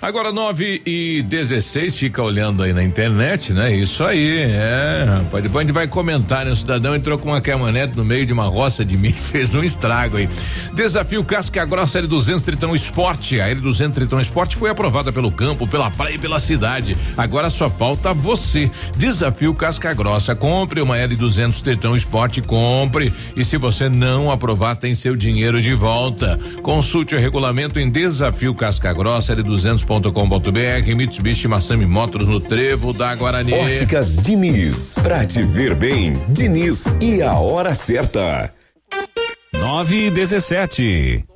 Agora 9 e 16 fica olhando aí na internet, né? Isso aí, é. Rapaz, depois a gente vai comentar, né? O cidadão entrou com uma caminhonete no meio de uma roça de milho, fez um estrago aí. Desafio Casca Grossa L200 Tritão Esporte. A L200 Tritão Esporte foi aprovada pelo campo, pela praia e pela cidade. Agora só falta você. Desafio Casca Grossa. Compre uma L200 Tritão Esporte, compre. E se você não aprovar, tem seu dinheiro de volta. Consulte o regulamento em Desafio Casca Grossa L200.com.br. Mitsubishi Massami Motors no Trevo da Guarani. Óticas Diniz, pra te ver bem, Diniz e a hora certa. 9 e 17.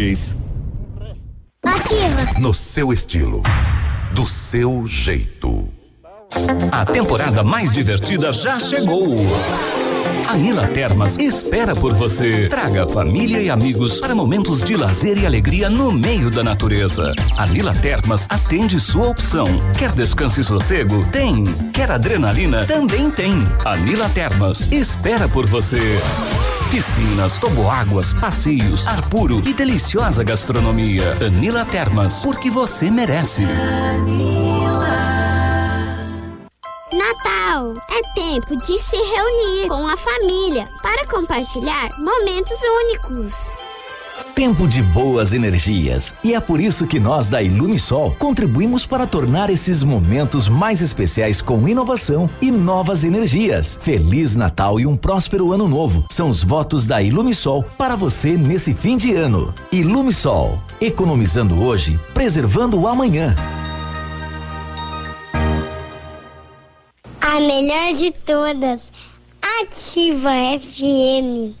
Ativa. No seu estilo. Do seu jeito. A temporada mais divertida já chegou. A Nila Termas espera por você. Traga família e amigos para momentos de lazer e alegria no meio da natureza. A Nila Termas atende sua opção. Quer descanso e sossego? Tem. Quer adrenalina? Também tem. A Nila Termas espera por você. Piscinas, toboáguas, passeios, ar puro e deliciosa gastronomia. Anila Termas, porque você merece. Natal é tempo de se reunir com a família para compartilhar momentos únicos. Tempo de boas energias. E é por isso que nós da Ilumisol contribuímos para tornar esses momentos mais especiais com inovação e novas energias. Feliz Natal e um próspero ano novo. São os votos da Ilumisol para você nesse fim de ano. Ilumisol, economizando hoje, preservando o amanhã. A melhor de todas, Ativa FM.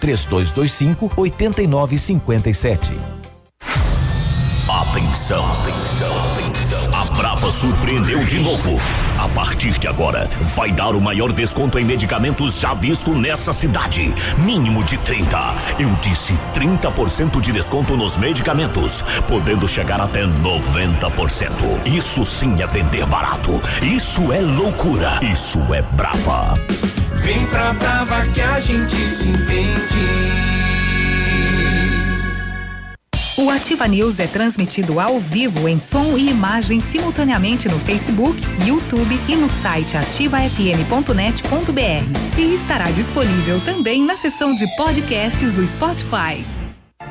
3225 8957. Atenção, A Brava surpreendeu de novo. A partir de agora, vai dar o maior desconto em medicamentos já visto nessa cidade. Mínimo de 30. Eu disse 30% de desconto nos medicamentos, podendo chegar até 90%. Isso sim é vender barato. Isso é loucura. Isso é Brava. Vem pra Brava que a gente se entende. O Ativa News é transmitido ao vivo em som e imagem simultaneamente no Facebook, YouTube e no site ativafm.net.br. E estará disponível também na seção de podcasts do Spotify.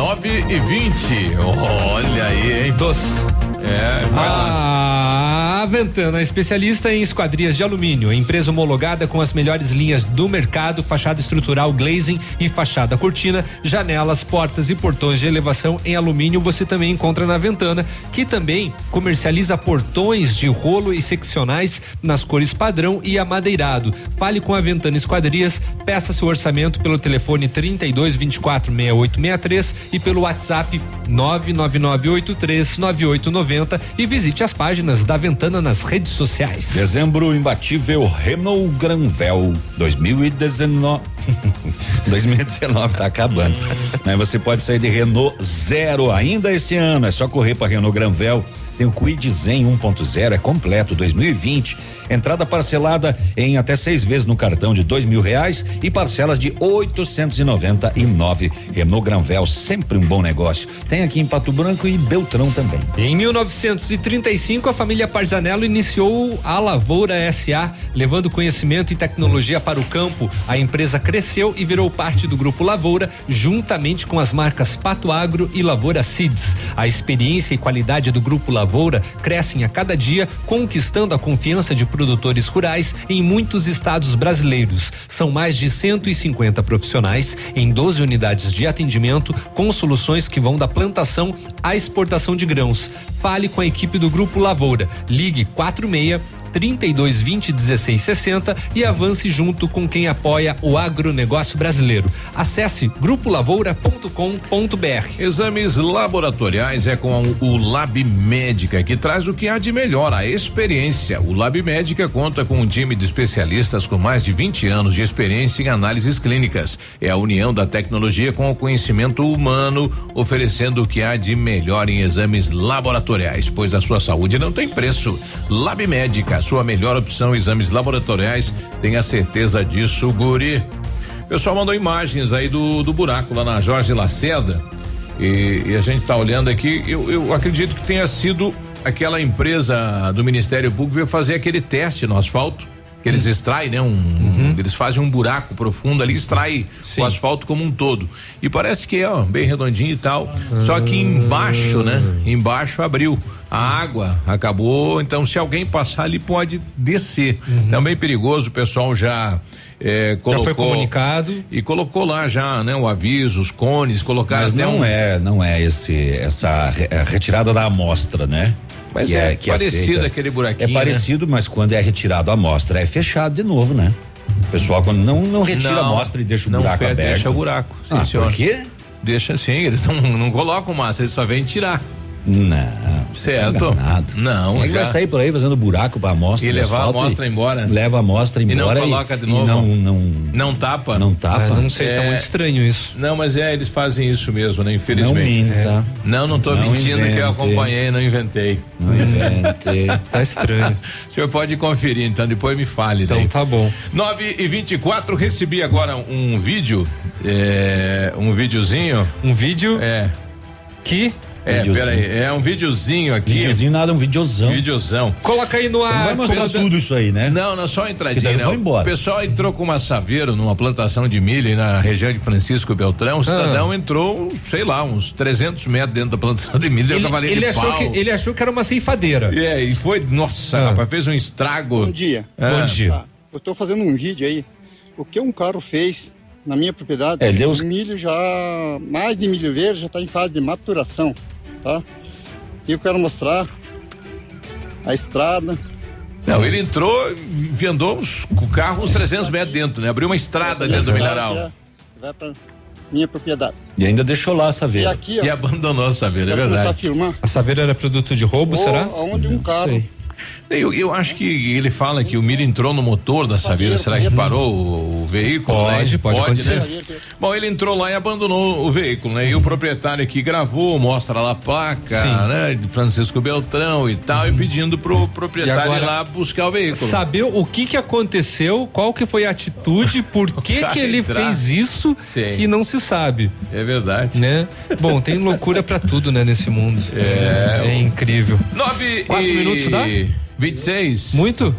9 e 20. Olha aí, hein? Dos. É, A Ventana, especialista em esquadrias de alumínio, empresa homologada com as melhores linhas do mercado, fachada estrutural glazing e fachada cortina, janelas, portas e portões de elevação em alumínio você também encontra na Ventana, que também comercializa portões de rolo e seccionais nas cores padrão e amadeirado. Fale com a Ventana Esquadrias, peça seu orçamento pelo telefone 32 24 6863 e pelo WhatsApp 999839890 e visite as páginas da Ventana nas redes sociais. Dezembro imbatível Renault Granvel 2019. 2019 tá acabando. Mas você pode sair de Renault zero ainda esse ano. É só correr para Renault Granvel. Tem o Quid Zen 1.0, é completo, 2020. Entrada parcelada em até seis vezes no cartão de dois mil reais e parcelas de 899. Renault Granvel, sempre um bom negócio. Tem aqui em Pato Branco e Beltrão também. Em 1935, a família Parzanello iniciou a Lavoura SA, levando conhecimento e tecnologia para o campo. A empresa cresceu e virou parte do Grupo Lavoura, juntamente com as marcas Pato Agro e Lavoura Seeds. A experiência e qualidade do Grupo Lavoura crescem a cada dia, conquistando a confiança de produtores rurais em muitos estados brasileiros. São mais de 150 profissionais em 12 unidades de atendimento com soluções que vão da plantação à exportação de grãos. Fale com a equipe do Grupo Lavoura. Ligue 46 3220 1660 e avance junto com quem apoia o agronegócio brasileiro. Acesse grupolavoura.com.br. Exames laboratoriais é com o Lab Médica, que traz o que há de melhor, a experiência. O Lab Médica conta com um time de especialistas com mais de 20 anos de experiência em análises clínicas. É a união da tecnologia com o conhecimento humano, oferecendo o que há de melhor em exames laboratoriais, pois a sua saúde não tem preço. Lab Médica, a sua melhor opção, exames laboratoriais, tenha certeza disso, Guri. O pessoal mandou imagens aí do, do buraco lá na Jorge Lacerda. E, e a gente está olhando aqui, eu, eu acredito que tenha sido aquela empresa do Ministério Público veio fazer aquele teste no asfalto. Que eles extraem, né? Um, um, eles fazem um buraco profundo ali, extrai o asfalto como um todo. E parece que é, ó, bem redondinho e tal. Só que embaixo, né? Embaixo abriu. A água acabou, então se alguém passar ali pode descer. É bem perigoso, o pessoal já é, colocou. foi comunicado. E colocou lá já, né? O aviso, os cones, colocaram Mas não um- é, não é esse essa re- retirada da amostra, né? Mas Que é que parecido feita. aquele buraquinho, É parecido, mas quando é retirado a amostra é fechado de novo, né? O pessoal quando não não retira a Não, amostra e deixa o buraco aberto. Deixa o buraco. Sim, Ah, senhor. por quê? Deixa assim, eles não, não colocam massa, eles só vêm tirar. Não. Certo? Enganado. Não, Ele vai já. sair por aí fazendo buraco pra amostra. E de levar a amostra embora. Leva a amostra E não embora. coloca de e novo. não, não, Não tapa? não tapa. Ah, não sei, tá É. muito estranho isso. Não, mas é, eles fazem isso mesmo, né? Infelizmente. Não minta. Não, não tô Não mentindo que eu acompanhei, não inventei. Não invente. Tá estranho. O senhor pode conferir, então depois me fale. Então daí. tá bom. 9 e 24 recebi agora um vídeo, é, um videozinho. Um vídeo É. que É, peraí, é um videozinho aqui. Videozinho nada, um videozão. Videozão. coloca aí no ar. Não vai mostrar tudo isso aí, né? Não, não, só entradinha, né? foi embora. O pessoal entrou com uma saveiro numa plantação de milho aí na região de Francisco Beltrão. O cidadão entrou, sei lá, uns 300 metros dentro da plantação de milho, deu Ele, cavaleiro ele de achou pau. que, ele achou que era uma ceifadeira. É, e foi, nossa, Ah. rapaz, fez um estrago. Bom dia. Ah. Bom dia. Tá. Eu estou fazendo um vídeo aí. O que um carro fez na minha propriedade? É, Deus- O milho já, mais de milho verde, já está em fase de maturação, tá? E eu quero mostrar a estrada. Não, ele entrou e andou com o carro uns 300 metros dentro, né? Abriu uma estrada dentro do mineral. É- Vai para minha propriedade. E ainda deixou lá a E saveira. aqui, ó, E abandonou a saveira, é a verdade. filmar. A saveira era produto de roubo, será? Onde um carro sei. Eu, eu acho que ele fala que o milho entrou no motor da saveira. Será que parou o, o veículo? Pode, né? pode acontecer. né? Bom, ele entrou lá e abandonou o veículo, né? E o proprietário aqui gravou, mostra lá a placa, Sim. né? De Francisco Beltrão e tal, e pedindo pro proprietário agora, ir lá buscar o veículo. Saber o que que aconteceu, qual que foi a atitude, por que que ele entrar. fez isso Sim. que não se sabe, É verdade. né? Bom, tem loucura pra tudo, né, nesse mundo. É. É incrível. Nove Quatro e minutos dá? 26. Muito?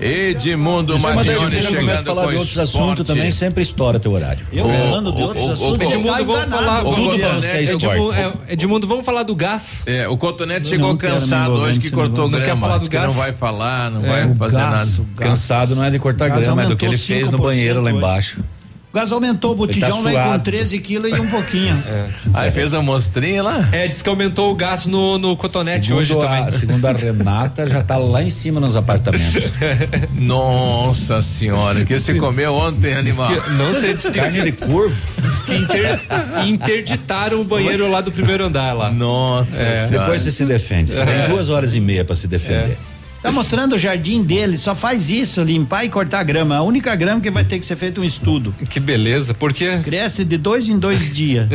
Edmundo Madione chegando falar com de outros esporte. assuntos também, sempre estoura teu horário. Eu O- falando de outros assuntos. Edmundo, vamos falar. o- Cotonete, é Edmundo, é, Edmundo, vamos falar do gás. É, o Cotonete Eu chegou cansado hoje que cortou. Não quer grama. falar do que não gás? vai falar, não É, vai fazer gás, nada. gás. Cansado não é de cortar Gás grama, é do que ele fez no 5% banheiro lá embaixo. O gás aumentou, o botijão tá vem com suado. 13 quilos e um pouquinho. Aí fez a mostrinha lá. É, diz que aumentou o gás no, no cotonete Segundo hoje a, também. Segundo a Renata, já tá lá em cima nos apartamentos. Nossa senhora, que você comeu ontem, animal. Que- não sei, diz que, Carne de corvo. diz que inter- interditaram o banheiro lá do primeiro andar lá. Nossa senhora. Depois você se defende. Você tem duas horas e meia pra se defender. Tá mostrando o jardim dele, só faz isso, limpar e cortar grama. A única grama que vai ter que ser feito um estudo. Que beleza, porque Cresce de dois em dois dias.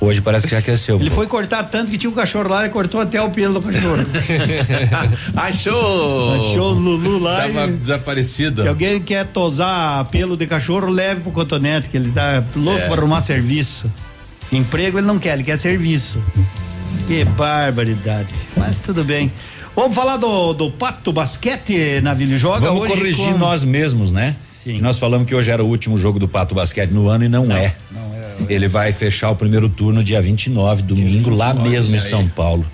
Hoje parece que já cresceu. Ele foi cortar tanto que tinha um cachorro lá e cortou até o pelo do cachorro. Achou! Achou o Lulu lá Tava e- desaparecido. Se alguém quer tosar pelo de cachorro, leve pro cotonete, que ele tá louco É. pra arrumar serviço. Emprego ele não quer, ele quer serviço. Que barbaridade. Mas tudo bem. Vamos falar do, do Pato Basquete, Navilho Joga Vamos hoje corrigir com- nós mesmos, né? Nós falamos que hoje era o último jogo do Pato Basquete no ano e não, é. Ele vai fechar o primeiro turno dia 29, domingo, lá mesmo em São Paulo.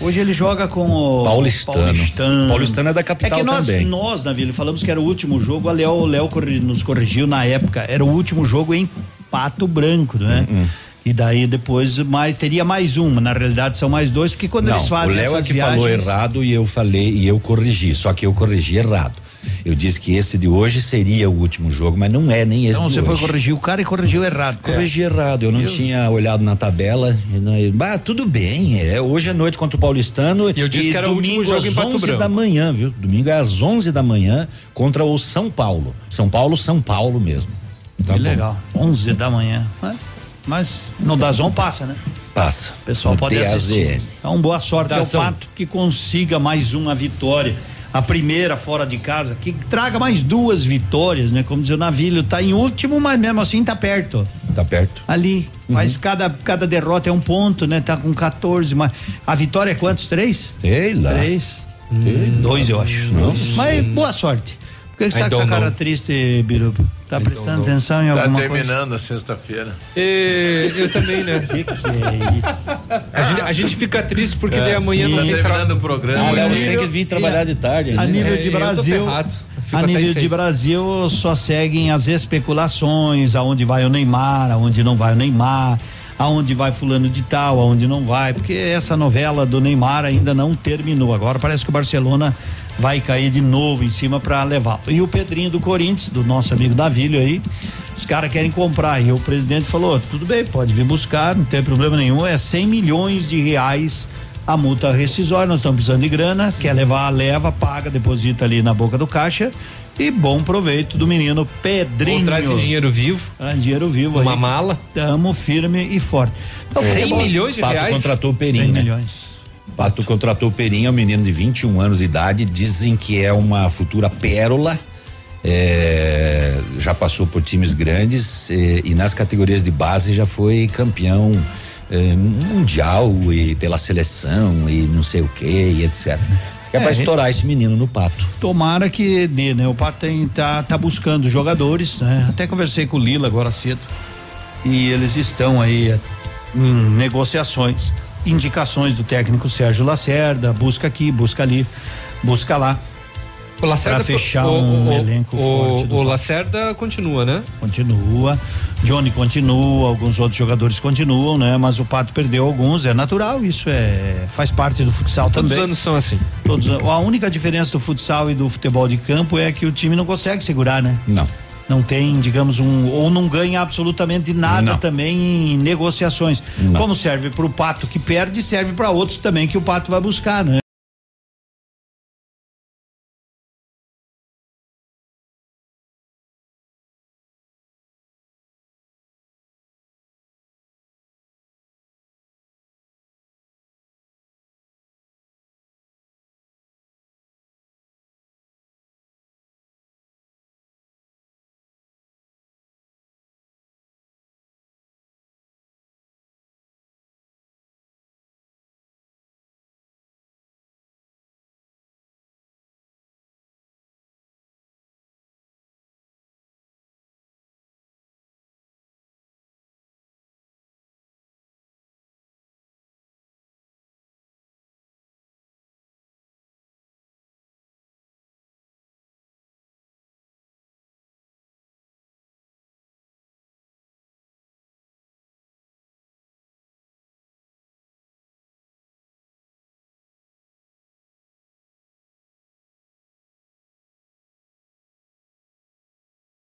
Hoje ele joga com o Paulistano. Paulistano. Paulistano é da capital é que nós, também. Nós, na Vila, falamos que era o último jogo. A Léo, o Léo corri- nos corrigiu na época. Era o último jogo em Pato Branco, né? Hum, E daí depois mais, teria mais uma. Na realidade são mais dois, porque quando não, eles fazem o Léo é que viagens, falou errado e eu falei e eu corrigi, só que eu corrigi errado. Eu disse que esse de hoje seria o último jogo, mas não é nem esse de você foi hoje. corrigir o cara e corrigiu errado. Corrigi errado, eu não Eu- tinha olhado na tabela. e não- eu- tudo bem, é hoje à noite contra o Paulistano. E eu disse que era o último domingo jogo às em Pato 11 Branco. da manhã, viu? Domingo é às 11 da manhã contra o São Paulo. São Paulo, São Paulo mesmo. Tá que bom. legal. 11 da manhã. né? Mas no Dazon passa, né? Passa. O pessoal No pode TAZN. assistir. Então, boa sorte Dazon. ao Pato que consiga mais uma vitória. A primeira fora de casa, que traga mais duas vitórias, né? Como diz o Navilho, tá em último, mas mesmo assim tá perto. Tá perto. Ali. Uhum. Mas cada, cada derrota é um ponto, né? Tá com 14, mas a vitória é quantos? Três? Sei lá. Três? Dois, eu acho. Não Dois. Mas boa sorte. Por que que você tá I com essa don't cara know. triste, Biruba? Tá prestando atenção em Tá alguma coisa? terminando a sexta-feira. E, eu também, né? que, que é? A gente, a gente fica triste porque daí amanhã não tá tem terminando tra- o programa. Ah, Léo, você E- tem que vir trabalhar de tarde, A né? nível É, de tô Brasil, a nível de. Brasil só seguem as especulações, aonde vai o Neymar, aonde não vai o Neymar, aonde vai fulano de tal, aonde não vai, porque essa novela do Neymar ainda não terminou. Agora parece que o Barcelona vai cair de novo em cima para levá-lo. E o Pedrinho do Corinthians, do nosso amigo Davílio aí, os caras querem comprar. E o presidente falou: tudo bem, pode vir buscar, não tem problema nenhum. É 100 milhões de reais a multa rescisória. Nós estamos precisando de grana. Quer levar, leva, paga, deposita ali na boca do caixa. E bom proveito do menino Pedrinho. Ou traz esse dinheiro vivo. Ah, dinheiro vivo Uma aí. mala. Tamo firme e forte. Então, 100 futebol- milhões de Pato reais. contratou o Perim, 100 né? milhões. Pato contratou o Perim, é um menino de 21 anos de idade, dizem que é uma futura pérola. é, já passou por times grandes é, e nas categorias de base já foi campeão é, mundial e pela seleção e não sei o que e etc. É, pra É, estourar esse menino no pato. Tomara que dê, né? O Pato tem, tá, tá buscando jogadores, né? Até conversei com o Lila agora cedo. E eles estão aí eh, em negociações, indicações do técnico Sérgio Lacerda, busca aqui, busca ali, busca lá. O Lacerda Pra fechar o, um o, elenco o, forte do O. Lacerda continua, né? Continua. Johnny continua, alguns outros jogadores continuam, né? Mas o Pato perdeu alguns, é natural, isso é faz parte do futsal Todos também. os anos são assim. Todos, a única diferença do futsal e do futebol de campo é que o time não consegue segurar, né? Não. Não tem, digamos, um. Ou não ganha absolutamente nada Não. também em negociações. Não. Como serve para o pato que perde, serve para outros também que o pato vai buscar, né?